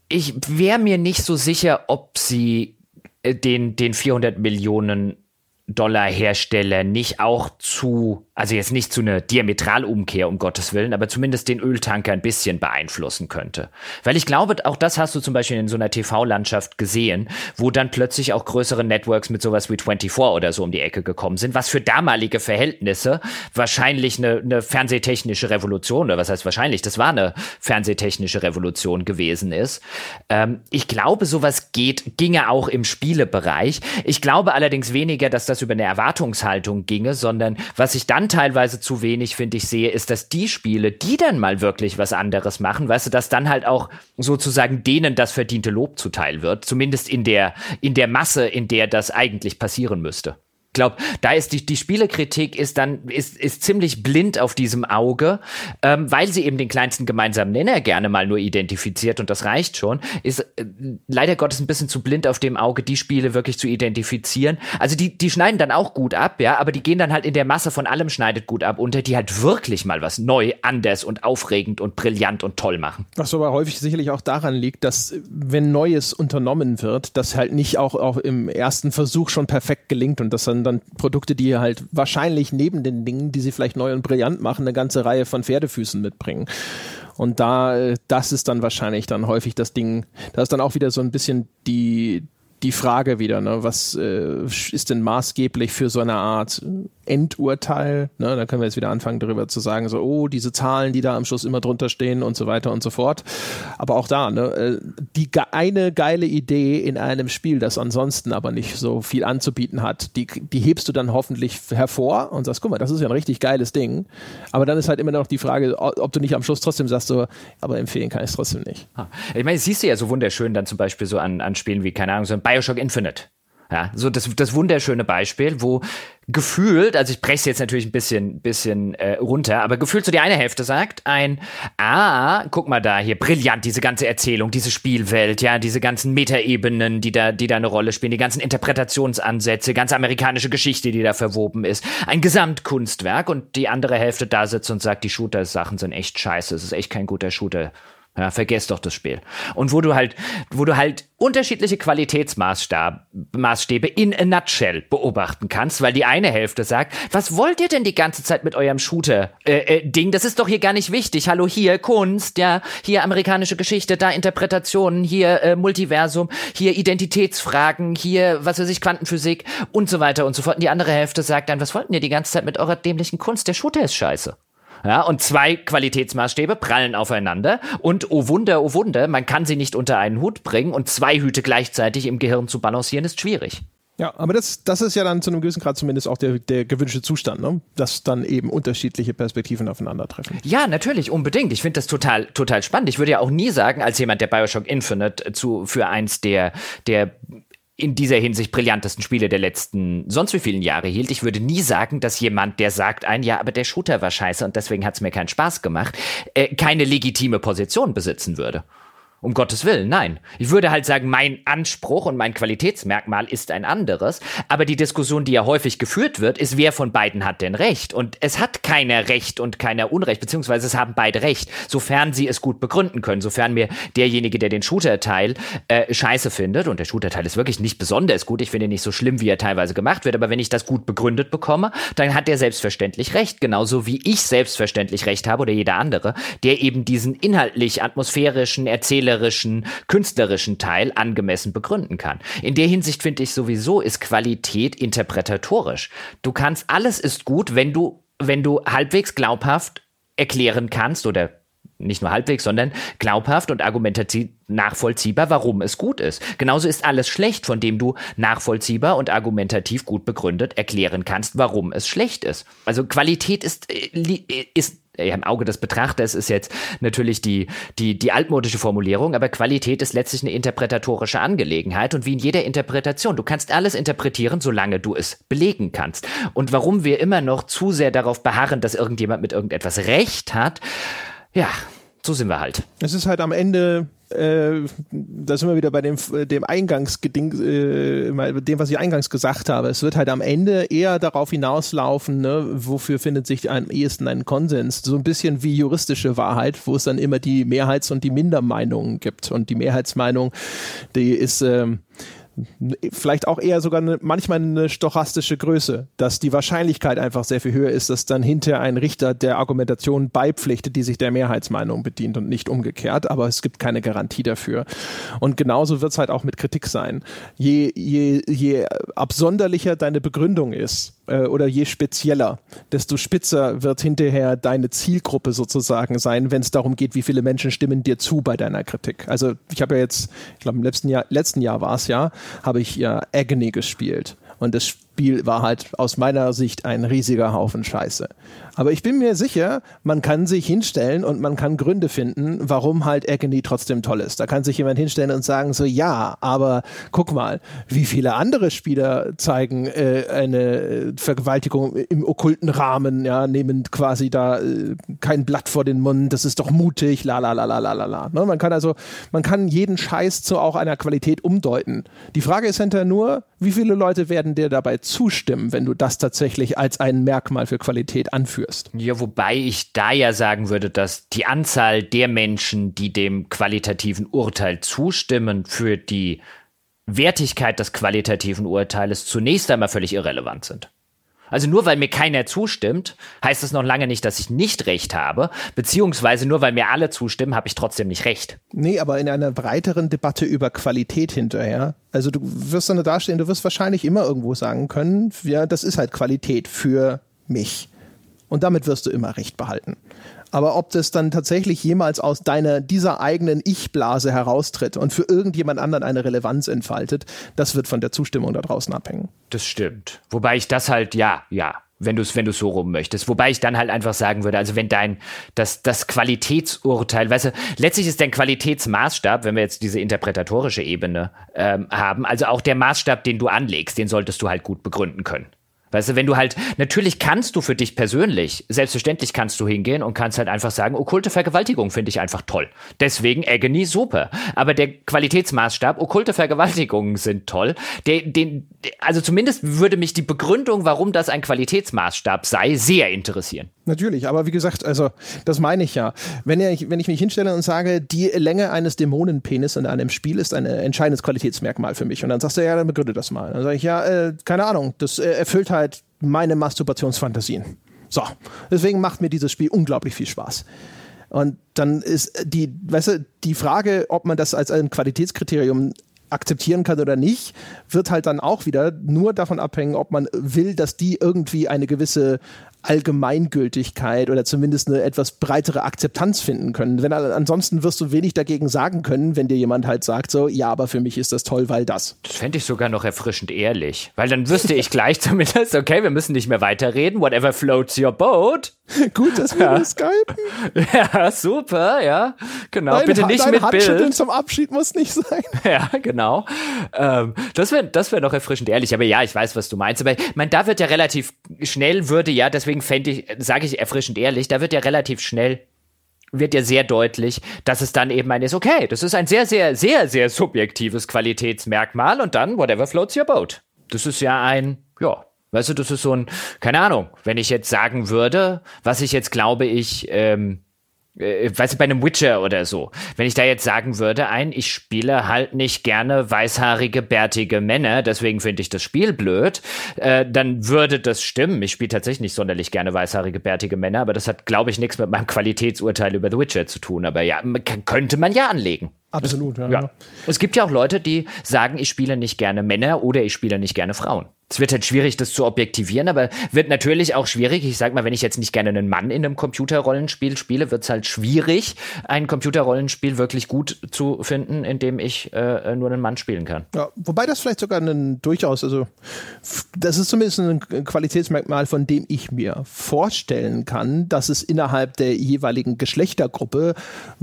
ich wäre mir nicht so sicher, ob sie äh, den, den 400 Millionen Dollar Hersteller nicht auch zu also jetzt nicht zu einer Diametralumkehr, um Gottes Willen, aber zumindest den Öltanker ein bisschen beeinflussen könnte. Weil ich glaube, auch das hast du zum Beispiel in so einer TV-Landschaft gesehen, wo dann plötzlich auch größere Networks mit sowas wie 24 oder so um die Ecke gekommen sind, was für damalige Verhältnisse wahrscheinlich eine, eine fernsehtechnische Revolution, oder was heißt wahrscheinlich, das war eine fernsehtechnische Revolution gewesen ist. Ähm, ich glaube, sowas geht, ginge auch im Spielebereich. Ich glaube allerdings weniger, dass das über eine Erwartungshaltung ginge, sondern was ich dann dann teilweise zu wenig, finde ich, sehe, ist, dass die Spiele, die dann mal wirklich was anderes machen, weißt du, dass dann halt auch sozusagen denen das verdiente Lob zuteil wird, zumindest in der, in der Masse, in der das eigentlich passieren müsste glaube, da ist die, die Spielekritik ist dann, ist, ist ziemlich blind auf diesem Auge, ähm, weil sie eben den kleinsten gemeinsamen Nenner gerne mal nur identifiziert und das reicht schon, ist äh, leider Gottes ein bisschen zu blind auf dem Auge, die Spiele wirklich zu identifizieren. Also die, die schneiden dann auch gut ab, ja, aber die gehen dann halt in der Masse von allem schneidet gut ab unter, die halt wirklich mal was neu, anders und aufregend und brillant und toll machen. Was aber häufig sicherlich auch daran liegt, dass wenn Neues unternommen wird, das halt nicht auch, auch im ersten Versuch schon perfekt gelingt und das dann dann Produkte, die halt wahrscheinlich neben den Dingen, die sie vielleicht neu und brillant machen, eine ganze Reihe von Pferdefüßen mitbringen. Und da, das ist dann wahrscheinlich dann häufig das Ding, da ist dann auch wieder so ein bisschen die, die Frage wieder, ne, was äh, ist denn maßgeblich für so eine Art Endurteil? Ne, da können wir jetzt wieder anfangen, darüber zu sagen, so, oh, diese Zahlen, die da am Schluss immer drunter stehen und so weiter und so fort. Aber auch da, ne, äh, die eine geile Idee in einem Spiel, das ansonsten aber nicht so viel anzubieten hat, die, die hebst du dann hoffentlich hervor und sagst, guck mal, das ist ja ein richtig geiles Ding. Aber dann ist halt immer noch die Frage, ob du nicht am Schluss trotzdem sagst, so, aber empfehlen kann ich es trotzdem nicht. Ich meine, siehst du ja so wunderschön dann zum Beispiel so an, an Spielen wie, keine Ahnung, so ein Bioshock Infinite. Ja, so das, das wunderschöne Beispiel, wo gefühlt, also ich breche jetzt natürlich ein bisschen, bisschen äh, runter, aber gefühlt so die eine Hälfte sagt ein, ah, guck mal da, hier brillant, diese ganze Erzählung, diese Spielwelt, ja, diese ganzen Metaebenen, die da, die da eine Rolle spielen, die ganzen Interpretationsansätze, ganze amerikanische Geschichte, die da verwoben ist, ein Gesamtkunstwerk und die andere Hälfte da sitzt und sagt, die Shooter-Sachen sind echt scheiße, es ist echt kein guter Shooter. Ja, vergesst doch das Spiel. Und wo du halt, wo du halt unterschiedliche Qualitätsmaßstäbe in a nutshell beobachten kannst, weil die eine Hälfte sagt, was wollt ihr denn die ganze Zeit mit eurem Shooter-Ding? Äh, äh, das ist doch hier gar nicht wichtig. Hallo, hier Kunst, ja, hier amerikanische Geschichte, da Interpretationen, hier äh, Multiversum, hier Identitätsfragen, hier, was weiß ich, Quantenphysik und so weiter und so fort. Und die andere Hälfte sagt dann, was wollten ihr die ganze Zeit mit eurer dämlichen Kunst? Der Shooter ist scheiße. Ja, und zwei Qualitätsmaßstäbe prallen aufeinander und oh Wunder, oh Wunder, man kann sie nicht unter einen Hut bringen und zwei Hüte gleichzeitig im Gehirn zu balancieren ist schwierig. Ja, aber das, das ist ja dann zu einem gewissen Grad zumindest auch der, der gewünschte Zustand, ne? dass dann eben unterschiedliche Perspektiven aufeinandertreffen. Ja, natürlich, unbedingt. Ich finde das total, total spannend. Ich würde ja auch nie sagen, als jemand, der Bioshock Infinite zu, für eins der, der in dieser Hinsicht brillantesten Spiele der letzten sonst wie vielen Jahre hielt. Ich würde nie sagen, dass jemand, der sagt ein, ja, aber der Shooter war scheiße und deswegen hat es mir keinen Spaß gemacht, äh, keine legitime Position besitzen würde. Um Gottes Willen, nein. Ich würde halt sagen, mein Anspruch und mein Qualitätsmerkmal ist ein anderes. Aber die Diskussion, die ja häufig geführt wird, ist, wer von beiden hat denn Recht? Und es hat keiner Recht und keiner Unrecht, beziehungsweise es haben beide Recht, sofern sie es gut begründen können. Sofern mir derjenige, der den Shooter-Teil äh, scheiße findet, und der Shooter-Teil ist wirklich nicht besonders gut, ich finde ihn nicht so schlimm, wie er teilweise gemacht wird, aber wenn ich das gut begründet bekomme, dann hat er selbstverständlich Recht. Genauso wie ich selbstverständlich Recht habe oder jeder andere, der eben diesen inhaltlich atmosphärischen, erzählerischen erzählerischen, künstlerischen Teil angemessen begründen kann. In der Hinsicht finde ich sowieso ist Qualität interpretatorisch. Du kannst, alles ist gut, wenn du, wenn du halbwegs glaubhaft erklären kannst oder nicht nur halbwegs, sondern glaubhaft und argumentativ nachvollziehbar, warum es gut ist. Genauso ist alles schlecht, von dem du nachvollziehbar und argumentativ gut begründet erklären kannst, warum es schlecht ist. Also Qualität ist, äh, ist ja, im Auge des Betrachters ist jetzt natürlich die, die, die altmodische Formulierung, aber Qualität ist letztlich eine interpretatorische Angelegenheit und wie in jeder Interpretation. Du kannst alles interpretieren, solange du es belegen kannst. Und warum wir immer noch zu sehr darauf beharren, dass irgendjemand mit irgendetwas Recht hat, ja, so sind wir halt. Es ist halt am Ende äh, da sind wir wieder bei dem, dem Eingangsgeding, äh, dem, was ich eingangs gesagt habe. Es wird halt am Ende eher darauf hinauslaufen, ne, wofür findet sich am ehesten ein Konsens. So ein bisschen wie juristische Wahrheit, wo es dann immer die Mehrheits- und die Mindermeinungen gibt. Und die Mehrheitsmeinung, die ist, ähm, vielleicht auch eher sogar eine, manchmal eine stochastische Größe, dass die Wahrscheinlichkeit einfach sehr viel höher ist, dass dann hinter ein Richter der Argumentation beipflichtet, die sich der Mehrheitsmeinung bedient und nicht umgekehrt, aber es gibt keine Garantie dafür. Und genauso wird es halt auch mit Kritik sein. Je, je, je absonderlicher deine Begründung ist, äh, oder je spezieller, desto spitzer wird hinterher deine Zielgruppe sozusagen sein, wenn es darum geht, wie viele Menschen stimmen dir zu bei deiner Kritik. Also ich habe ja jetzt, ich glaube im letzten Jahr, letzten Jahr war es ja, habe ich ja Agony gespielt. Und das Spiel war halt aus meiner Sicht ein riesiger Haufen Scheiße. Aber ich bin mir sicher, man kann sich hinstellen und man kann Gründe finden, warum halt Agony trotzdem toll ist. Da kann sich jemand hinstellen und sagen so, ja, aber guck mal, wie viele andere Spieler zeigen äh, eine Vergewaltigung im okkulten Rahmen, ja, nehmen quasi da äh, kein Blatt vor den Mund, das ist doch mutig, la la la la la la la. Ne? Man kann also, man kann jeden Scheiß zu auch einer Qualität umdeuten. Die Frage ist hinterher nur, wie viele Leute werden dir dabei zustimmen, wenn du das tatsächlich als ein Merkmal für Qualität anführst. Ja, wobei ich da ja sagen würde, dass die Anzahl der Menschen, die dem qualitativen Urteil zustimmen, für die Wertigkeit des qualitativen Urteiles zunächst einmal völlig irrelevant sind. Also nur weil mir keiner zustimmt, heißt das noch lange nicht, dass ich nicht recht habe, beziehungsweise nur weil mir alle zustimmen, habe ich trotzdem nicht recht. Nee, aber in einer breiteren Debatte über Qualität hinterher, also du wirst dann da stehen, du wirst wahrscheinlich immer irgendwo sagen können, ja, das ist halt Qualität für mich. Und damit wirst du immer recht behalten. Aber ob das dann tatsächlich jemals aus deiner, dieser eigenen Ich-Blase heraustritt und für irgendjemand anderen eine Relevanz entfaltet, das wird von der Zustimmung da draußen abhängen. Das stimmt. Wobei ich das halt, ja, ja, wenn du es wenn so rum möchtest. Wobei ich dann halt einfach sagen würde, also wenn dein das das Qualitätsurteil, weißt du, letztlich ist dein Qualitätsmaßstab, wenn wir jetzt diese interpretatorische Ebene ähm, haben, also auch der Maßstab, den du anlegst, den solltest du halt gut begründen können. Weißt du, wenn du halt, natürlich kannst du für dich persönlich, selbstverständlich kannst du hingehen und kannst halt einfach sagen, okkulte Vergewaltigung finde ich einfach toll. Deswegen Agony super. Aber der Qualitätsmaßstab, okkulte Vergewaltigungen sind toll. Den, den, also zumindest würde mich die Begründung, warum das ein Qualitätsmaßstab sei, sehr interessieren. Natürlich, aber wie gesagt, also das meine ich ja. Wenn ich, wenn ich mich hinstelle und sage, die Länge eines Dämonenpenis in einem Spiel ist ein entscheidendes Qualitätsmerkmal für mich. Und dann sagst du, ja, dann begründe das mal. Dann sage ich, ja, äh, keine Ahnung, das äh, erfüllt halt halt meine Masturbationsfantasien. So, deswegen macht mir dieses Spiel unglaublich viel Spaß. Und dann ist die, weißt du, die Frage, ob man das als ein Qualitätskriterium akzeptieren kann oder nicht, wird halt dann auch wieder nur davon abhängen, ob man will, dass die irgendwie eine gewisse Allgemeingültigkeit oder zumindest eine etwas breitere Akzeptanz finden können. Wenn ansonsten wirst du wenig dagegen sagen können, wenn dir jemand halt sagt so, ja, aber für mich ist das toll, weil das. Das fände ich sogar noch erfrischend ehrlich, weil dann wüsste ich gleich zumindest, okay, wir müssen nicht mehr weiterreden, whatever floats your boat. Gut, dass wir ja. skypen. Ja, super, ja, genau. Dein, Bitte nicht mit Handschütteln Bild. zum Abschied muss nicht sein. Ja, genau. Ähm, das wäre das wär noch erfrischend ehrlich, aber ja, ich weiß, was du meinst. Aber ich meine, da wird ja relativ schnell würde ja, deswegen fände ich, sage ich erfrischend ehrlich, da wird ja relativ schnell wird ja sehr deutlich, dass es dann eben ein ist, okay, das ist ein sehr, sehr, sehr, sehr subjektives Qualitätsmerkmal und dann whatever floats your boat. Das ist ja ein, ja, weißt du, das ist so ein, keine Ahnung, wenn ich jetzt sagen würde, was ich jetzt glaube ich, ähm, äh, weißt du, bei einem Witcher oder so, wenn ich da jetzt sagen würde, ein, ich spiele halt nicht gerne weißhaarige, bärtige Männer, deswegen finde ich das Spiel blöd, äh, dann würde das stimmen. Ich spiele tatsächlich nicht sonderlich gerne weißhaarige, bärtige Männer, aber das hat, glaube ich, nichts mit meinem Qualitätsurteil über The Witcher zu tun. Aber ja, könnte man ja anlegen. Absolut, ja. ja. Es gibt ja auch Leute, die sagen, ich spiele nicht gerne Männer oder ich spiele nicht gerne Frauen es wird halt schwierig, das zu objektivieren, aber wird natürlich auch schwierig. Ich sag mal, wenn ich jetzt nicht gerne einen Mann in einem Computerrollenspiel spiele, wird es halt schwierig, ein Computerrollenspiel wirklich gut zu finden, in dem ich äh, nur einen Mann spielen kann. Ja, wobei das vielleicht sogar ein durchaus, also das ist zumindest ein Qualitätsmerkmal, von dem ich mir vorstellen kann, dass es innerhalb der jeweiligen Geschlechtergruppe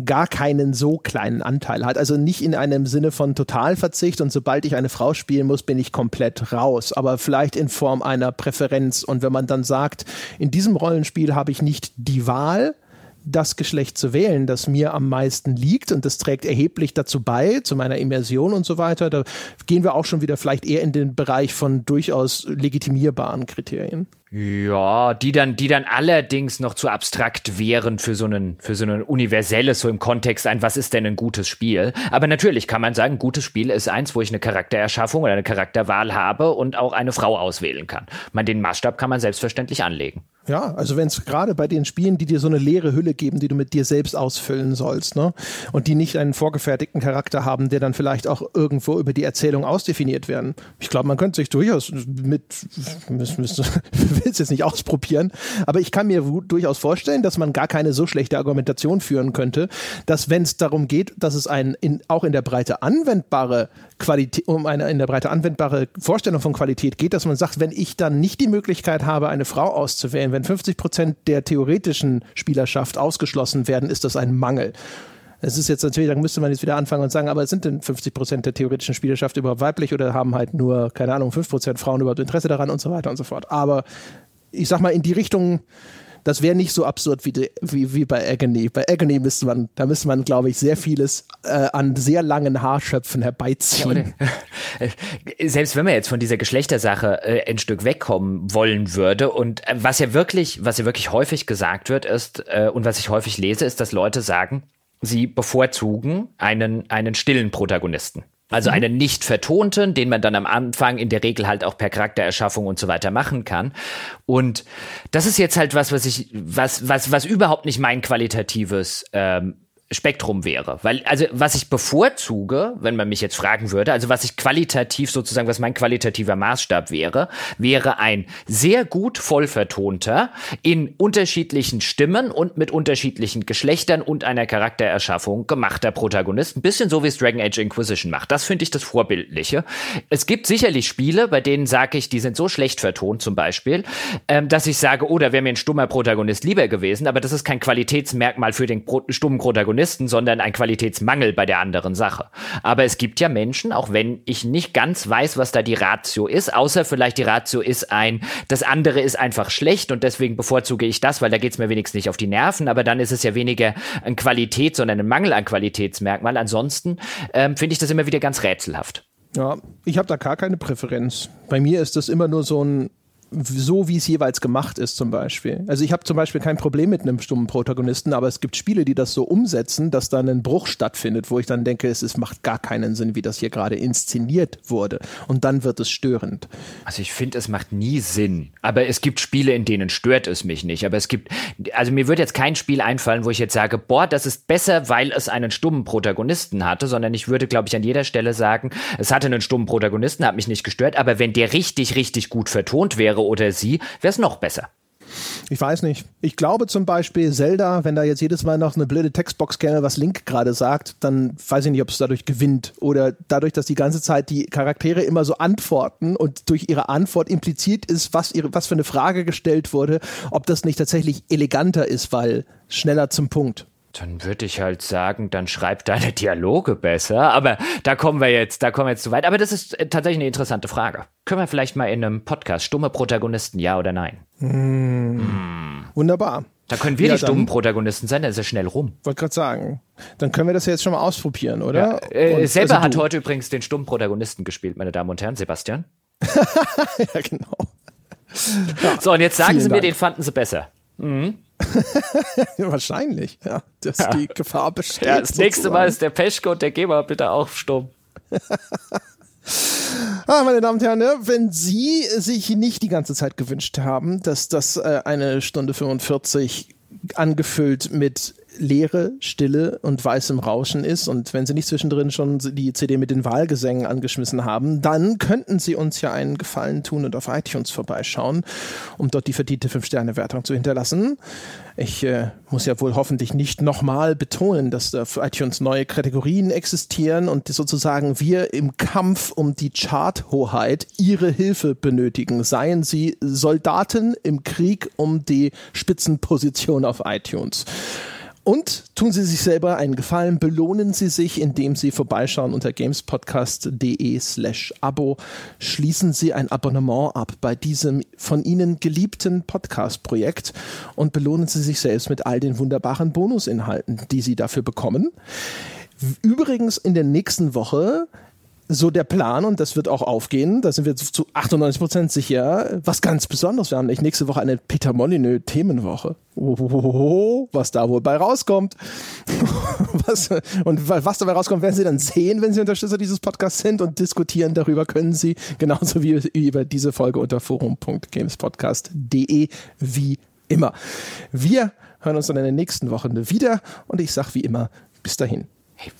gar keinen so kleinen Anteil hat. Also nicht in einem Sinne von Totalverzicht und sobald ich eine Frau spielen muss, bin ich komplett raus. Aber vielleicht in Form einer Präferenz. Und wenn man dann sagt, in diesem Rollenspiel habe ich nicht die Wahl, das Geschlecht zu wählen, das mir am meisten liegt und das trägt erheblich dazu bei, zu meiner Immersion und so weiter. Da gehen wir auch schon wieder vielleicht eher in den Bereich von durchaus legitimierbaren Kriterien. Ja, die dann, die dann allerdings noch zu abstrakt wären für so einen, für so ein universelles, so im Kontext ein, was ist denn ein gutes Spiel? Aber natürlich kann man sagen, gutes Spiel ist eins, wo ich eine Charaktererschaffung oder eine Charakterwahl habe und auch eine Frau auswählen kann. Man, den Maßstab kann man selbstverständlich anlegen. Ja, also wenn es gerade bei den Spielen, die dir so eine leere Hülle geben, die du mit dir selbst ausfüllen sollst, ne? Und die nicht einen vorgefertigten Charakter haben, der dann vielleicht auch irgendwo über die Erzählung ausdefiniert werden. Ich glaube, man könnte sich durchaus mit, will es jetzt nicht ausprobieren, aber ich kann mir durchaus vorstellen, dass man gar keine so schlechte Argumentation führen könnte, dass wenn es darum geht, dass es ein in, auch in der Breite anwendbare Qualität, um eine in der Breite anwendbare Vorstellung von Qualität geht, dass man sagt, wenn ich dann nicht die Möglichkeit habe, eine Frau auszuwählen, wenn 50 Prozent der theoretischen Spielerschaft ausgeschlossen werden, ist das ein Mangel. Es ist jetzt natürlich, dann müsste man jetzt wieder anfangen und sagen, aber sind denn 50 Prozent der theoretischen Spielerschaft überhaupt weiblich oder haben halt nur, keine Ahnung, 5 Prozent Frauen überhaupt Interesse daran und so weiter und so fort. Aber ich sag mal, in die Richtung, das wäre nicht so absurd wie, die, wie, wie bei Agony. Bei Agony müsste man, da müsste man, glaube ich, sehr vieles äh, an sehr langen Haarschöpfen herbeiziehen. Ja, selbst wenn man jetzt von dieser Geschlechtersache äh, ein Stück wegkommen wollen würde und äh, was ja wirklich, was ja wirklich häufig gesagt wird, ist äh, und was ich häufig lese, ist, dass Leute sagen, sie bevorzugen einen, einen stillen Protagonisten. Also mhm. einen nicht vertonten, den man dann am Anfang in der Regel halt auch per Charaktererschaffung und so weiter machen kann. Und das ist jetzt halt was, was ich, was, was, was überhaupt nicht mein qualitatives ähm, Spektrum wäre. Weil, also, was ich bevorzuge, wenn man mich jetzt fragen würde, also was ich qualitativ sozusagen, was mein qualitativer Maßstab wäre, wäre ein sehr gut voll vertonter, in unterschiedlichen Stimmen und mit unterschiedlichen Geschlechtern und einer Charaktererschaffung gemachter Protagonist. Ein bisschen so, wie es Dragon Age Inquisition macht. Das finde ich das Vorbildliche. Es gibt sicherlich Spiele, bei denen sage ich, die sind so schlecht vertont zum Beispiel, ähm, dass ich sage, oh, da wäre mir ein stummer Protagonist lieber gewesen, aber das ist kein Qualitätsmerkmal für den Pro stummen Protagonisten Protagonisten, sondern ein Qualitätsmangel bei der anderen Sache. Aber es gibt ja Menschen, auch wenn ich nicht ganz weiß, was da die Ratio ist, außer vielleicht die Ratio ist ein, das andere ist einfach schlecht und deswegen bevorzuge ich das, weil da geht es mir wenigstens nicht auf die Nerven, aber dann ist es ja weniger ein Qualität, sondern ein Mangel an Qualitätsmerkmal. Ansonsten ähm, finde ich das immer wieder ganz rätselhaft. Ja, ich habe da gar keine Präferenz. Bei mir ist das immer nur so ein so wie es jeweils gemacht ist zum Beispiel. Also ich habe zum Beispiel kein Problem mit einem stummen Protagonisten, aber es gibt Spiele, die das so umsetzen, dass dann ein Bruch stattfindet, wo ich dann denke, es, es macht gar keinen Sinn, wie das hier gerade inszeniert wurde. Und dann wird es störend. Also ich finde, es macht nie Sinn. Aber es gibt Spiele, in denen stört es mich nicht. Aber es gibt, also mir wird jetzt kein Spiel einfallen, wo ich jetzt sage, boah, das ist besser, weil es einen stummen Protagonisten hatte, sondern ich würde, glaube ich, an jeder Stelle sagen, es hatte einen stummen Protagonisten, hat mich nicht gestört, aber wenn der richtig, richtig gut vertont wäre, oder sie, wäre es noch besser. Ich weiß nicht. Ich glaube zum Beispiel Zelda, wenn da jetzt jedes Mal noch eine blöde Textbox käme, was Link gerade sagt, dann weiß ich nicht, ob es dadurch gewinnt. Oder dadurch, dass die ganze Zeit die Charaktere immer so antworten und durch ihre Antwort impliziert ist, was, ihre, was für eine Frage gestellt wurde, ob das nicht tatsächlich eleganter ist, weil schneller zum Punkt. Dann würde ich halt sagen, dann schreib deine Dialoge besser. Aber da kommen wir jetzt, da kommen wir jetzt zu weit. Aber das ist äh, tatsächlich eine interessante Frage. Können wir vielleicht mal in einem Podcast stumme Protagonisten, ja oder nein? Hm. Wunderbar. Da können wir ja, die stummen Protagonisten sein, dann ist es schnell rum. Wollte gerade sagen. Dann können wir das jetzt schon mal ausprobieren, oder? Ja. Äh, selber also hat heute übrigens den stummen Protagonisten gespielt, meine Damen und Herren, Sebastian. ja, genau. Ja, so, und jetzt sagen Sie Dank. mir, den fanden Sie besser. Mhm. Wahrscheinlich, ja. Dass ja. die Gefahr besteht. Ja, das nächste Mal ist der Peschko und der Geber bitte auch stumm. Ah, meine Damen und Herren, ne, wenn Sie sich nicht die ganze Zeit gewünscht haben, dass das äh, eine Stunde 45 angefüllt mit Leere, Stille und weißem Rauschen ist und wenn Sie nicht zwischendrin schon die CD mit den Wahlgesängen angeschmissen haben, dann könnten Sie uns ja einen Gefallen tun und auf iTunes vorbeischauen, um dort die verdiente 5-Sterne-Wertung zu hinterlassen. Ich äh, muss ja wohl hoffentlich nicht nochmal betonen, dass auf iTunes neue Kategorien existieren und sozusagen wir im Kampf um die Charthoheit Ihre Hilfe benötigen. Seien Sie Soldaten im Krieg um die Spitzenposition auf iTunes. Und tun Sie sich selber einen Gefallen, belohnen Sie sich, indem Sie vorbeischauen unter gamespodcast.de slash Abo. Schließen Sie ein Abonnement ab bei diesem von Ihnen geliebten Podcast-Projekt und belohnen Sie sich selbst mit all den wunderbaren Bonusinhalten, die Sie dafür bekommen. Übrigens in der nächsten Woche so der Plan und das wird auch aufgehen. Da sind wir zu 98 Prozent sicher. Was ganz Besonderes. Wir haben nicht nächste Woche eine Peter Molyneux Themenwoche. Oh, was da wohl bei rauskommt. was, und was dabei rauskommt, werden Sie dann sehen, wenn Sie Unterstützer dieses Podcasts sind und diskutieren darüber können Sie genauso wie über diese Folge unter forum.gamespodcast.de wie immer. Wir hören uns dann in der nächsten Woche wieder und ich sage wie immer bis dahin. Hey,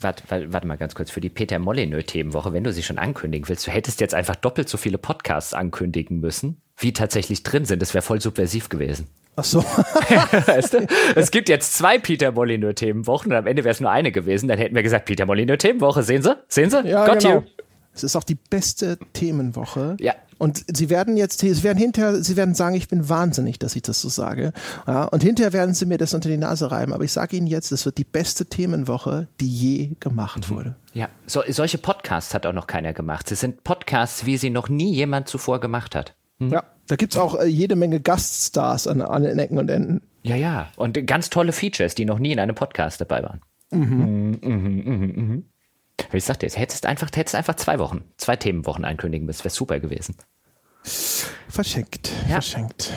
warte, warte, mal ganz kurz, für die Peter Molyneux-Themenwoche, wenn du sie schon ankündigen willst, du hättest jetzt einfach doppelt so viele Podcasts ankündigen müssen, wie tatsächlich drin sind. Das wäre voll subversiv gewesen. Ach so. weißt du? Es gibt jetzt zwei Peter Molyneux-Themenwochen und am Ende wäre es nur eine gewesen. Dann hätten wir gesagt, Peter Molyneux-Themenwoche, sehen Sie? Sehen Sie? Ja, Got genau. you. Es ist auch die beste Themenwoche. Ja. Und sie werden jetzt, sie werden hinterher, sie werden sagen, ich bin wahnsinnig, dass ich das so sage. Ja, und hinterher werden sie mir das unter die Nase reiben. Aber ich sage Ihnen jetzt, es wird die beste Themenwoche, die je gemacht mhm. wurde. Ja, so, solche Podcasts hat auch noch keiner gemacht. Sie sind Podcasts, wie sie noch nie jemand zuvor gemacht hat. Mhm. Ja, da gibt es auch äh, jede Menge Gaststars an allen Ecken und Enden. Ja, ja. Und ganz tolle Features, die noch nie in einem Podcast dabei waren. Mhm. Mhm, mhm, mhm, mhm. Ich sagte jetzt, hättest einfach, hättest einfach zwei Wochen, zwei Themenwochen ankündigen müssen, wäre super gewesen. Verschenkt, ja. verschenkt.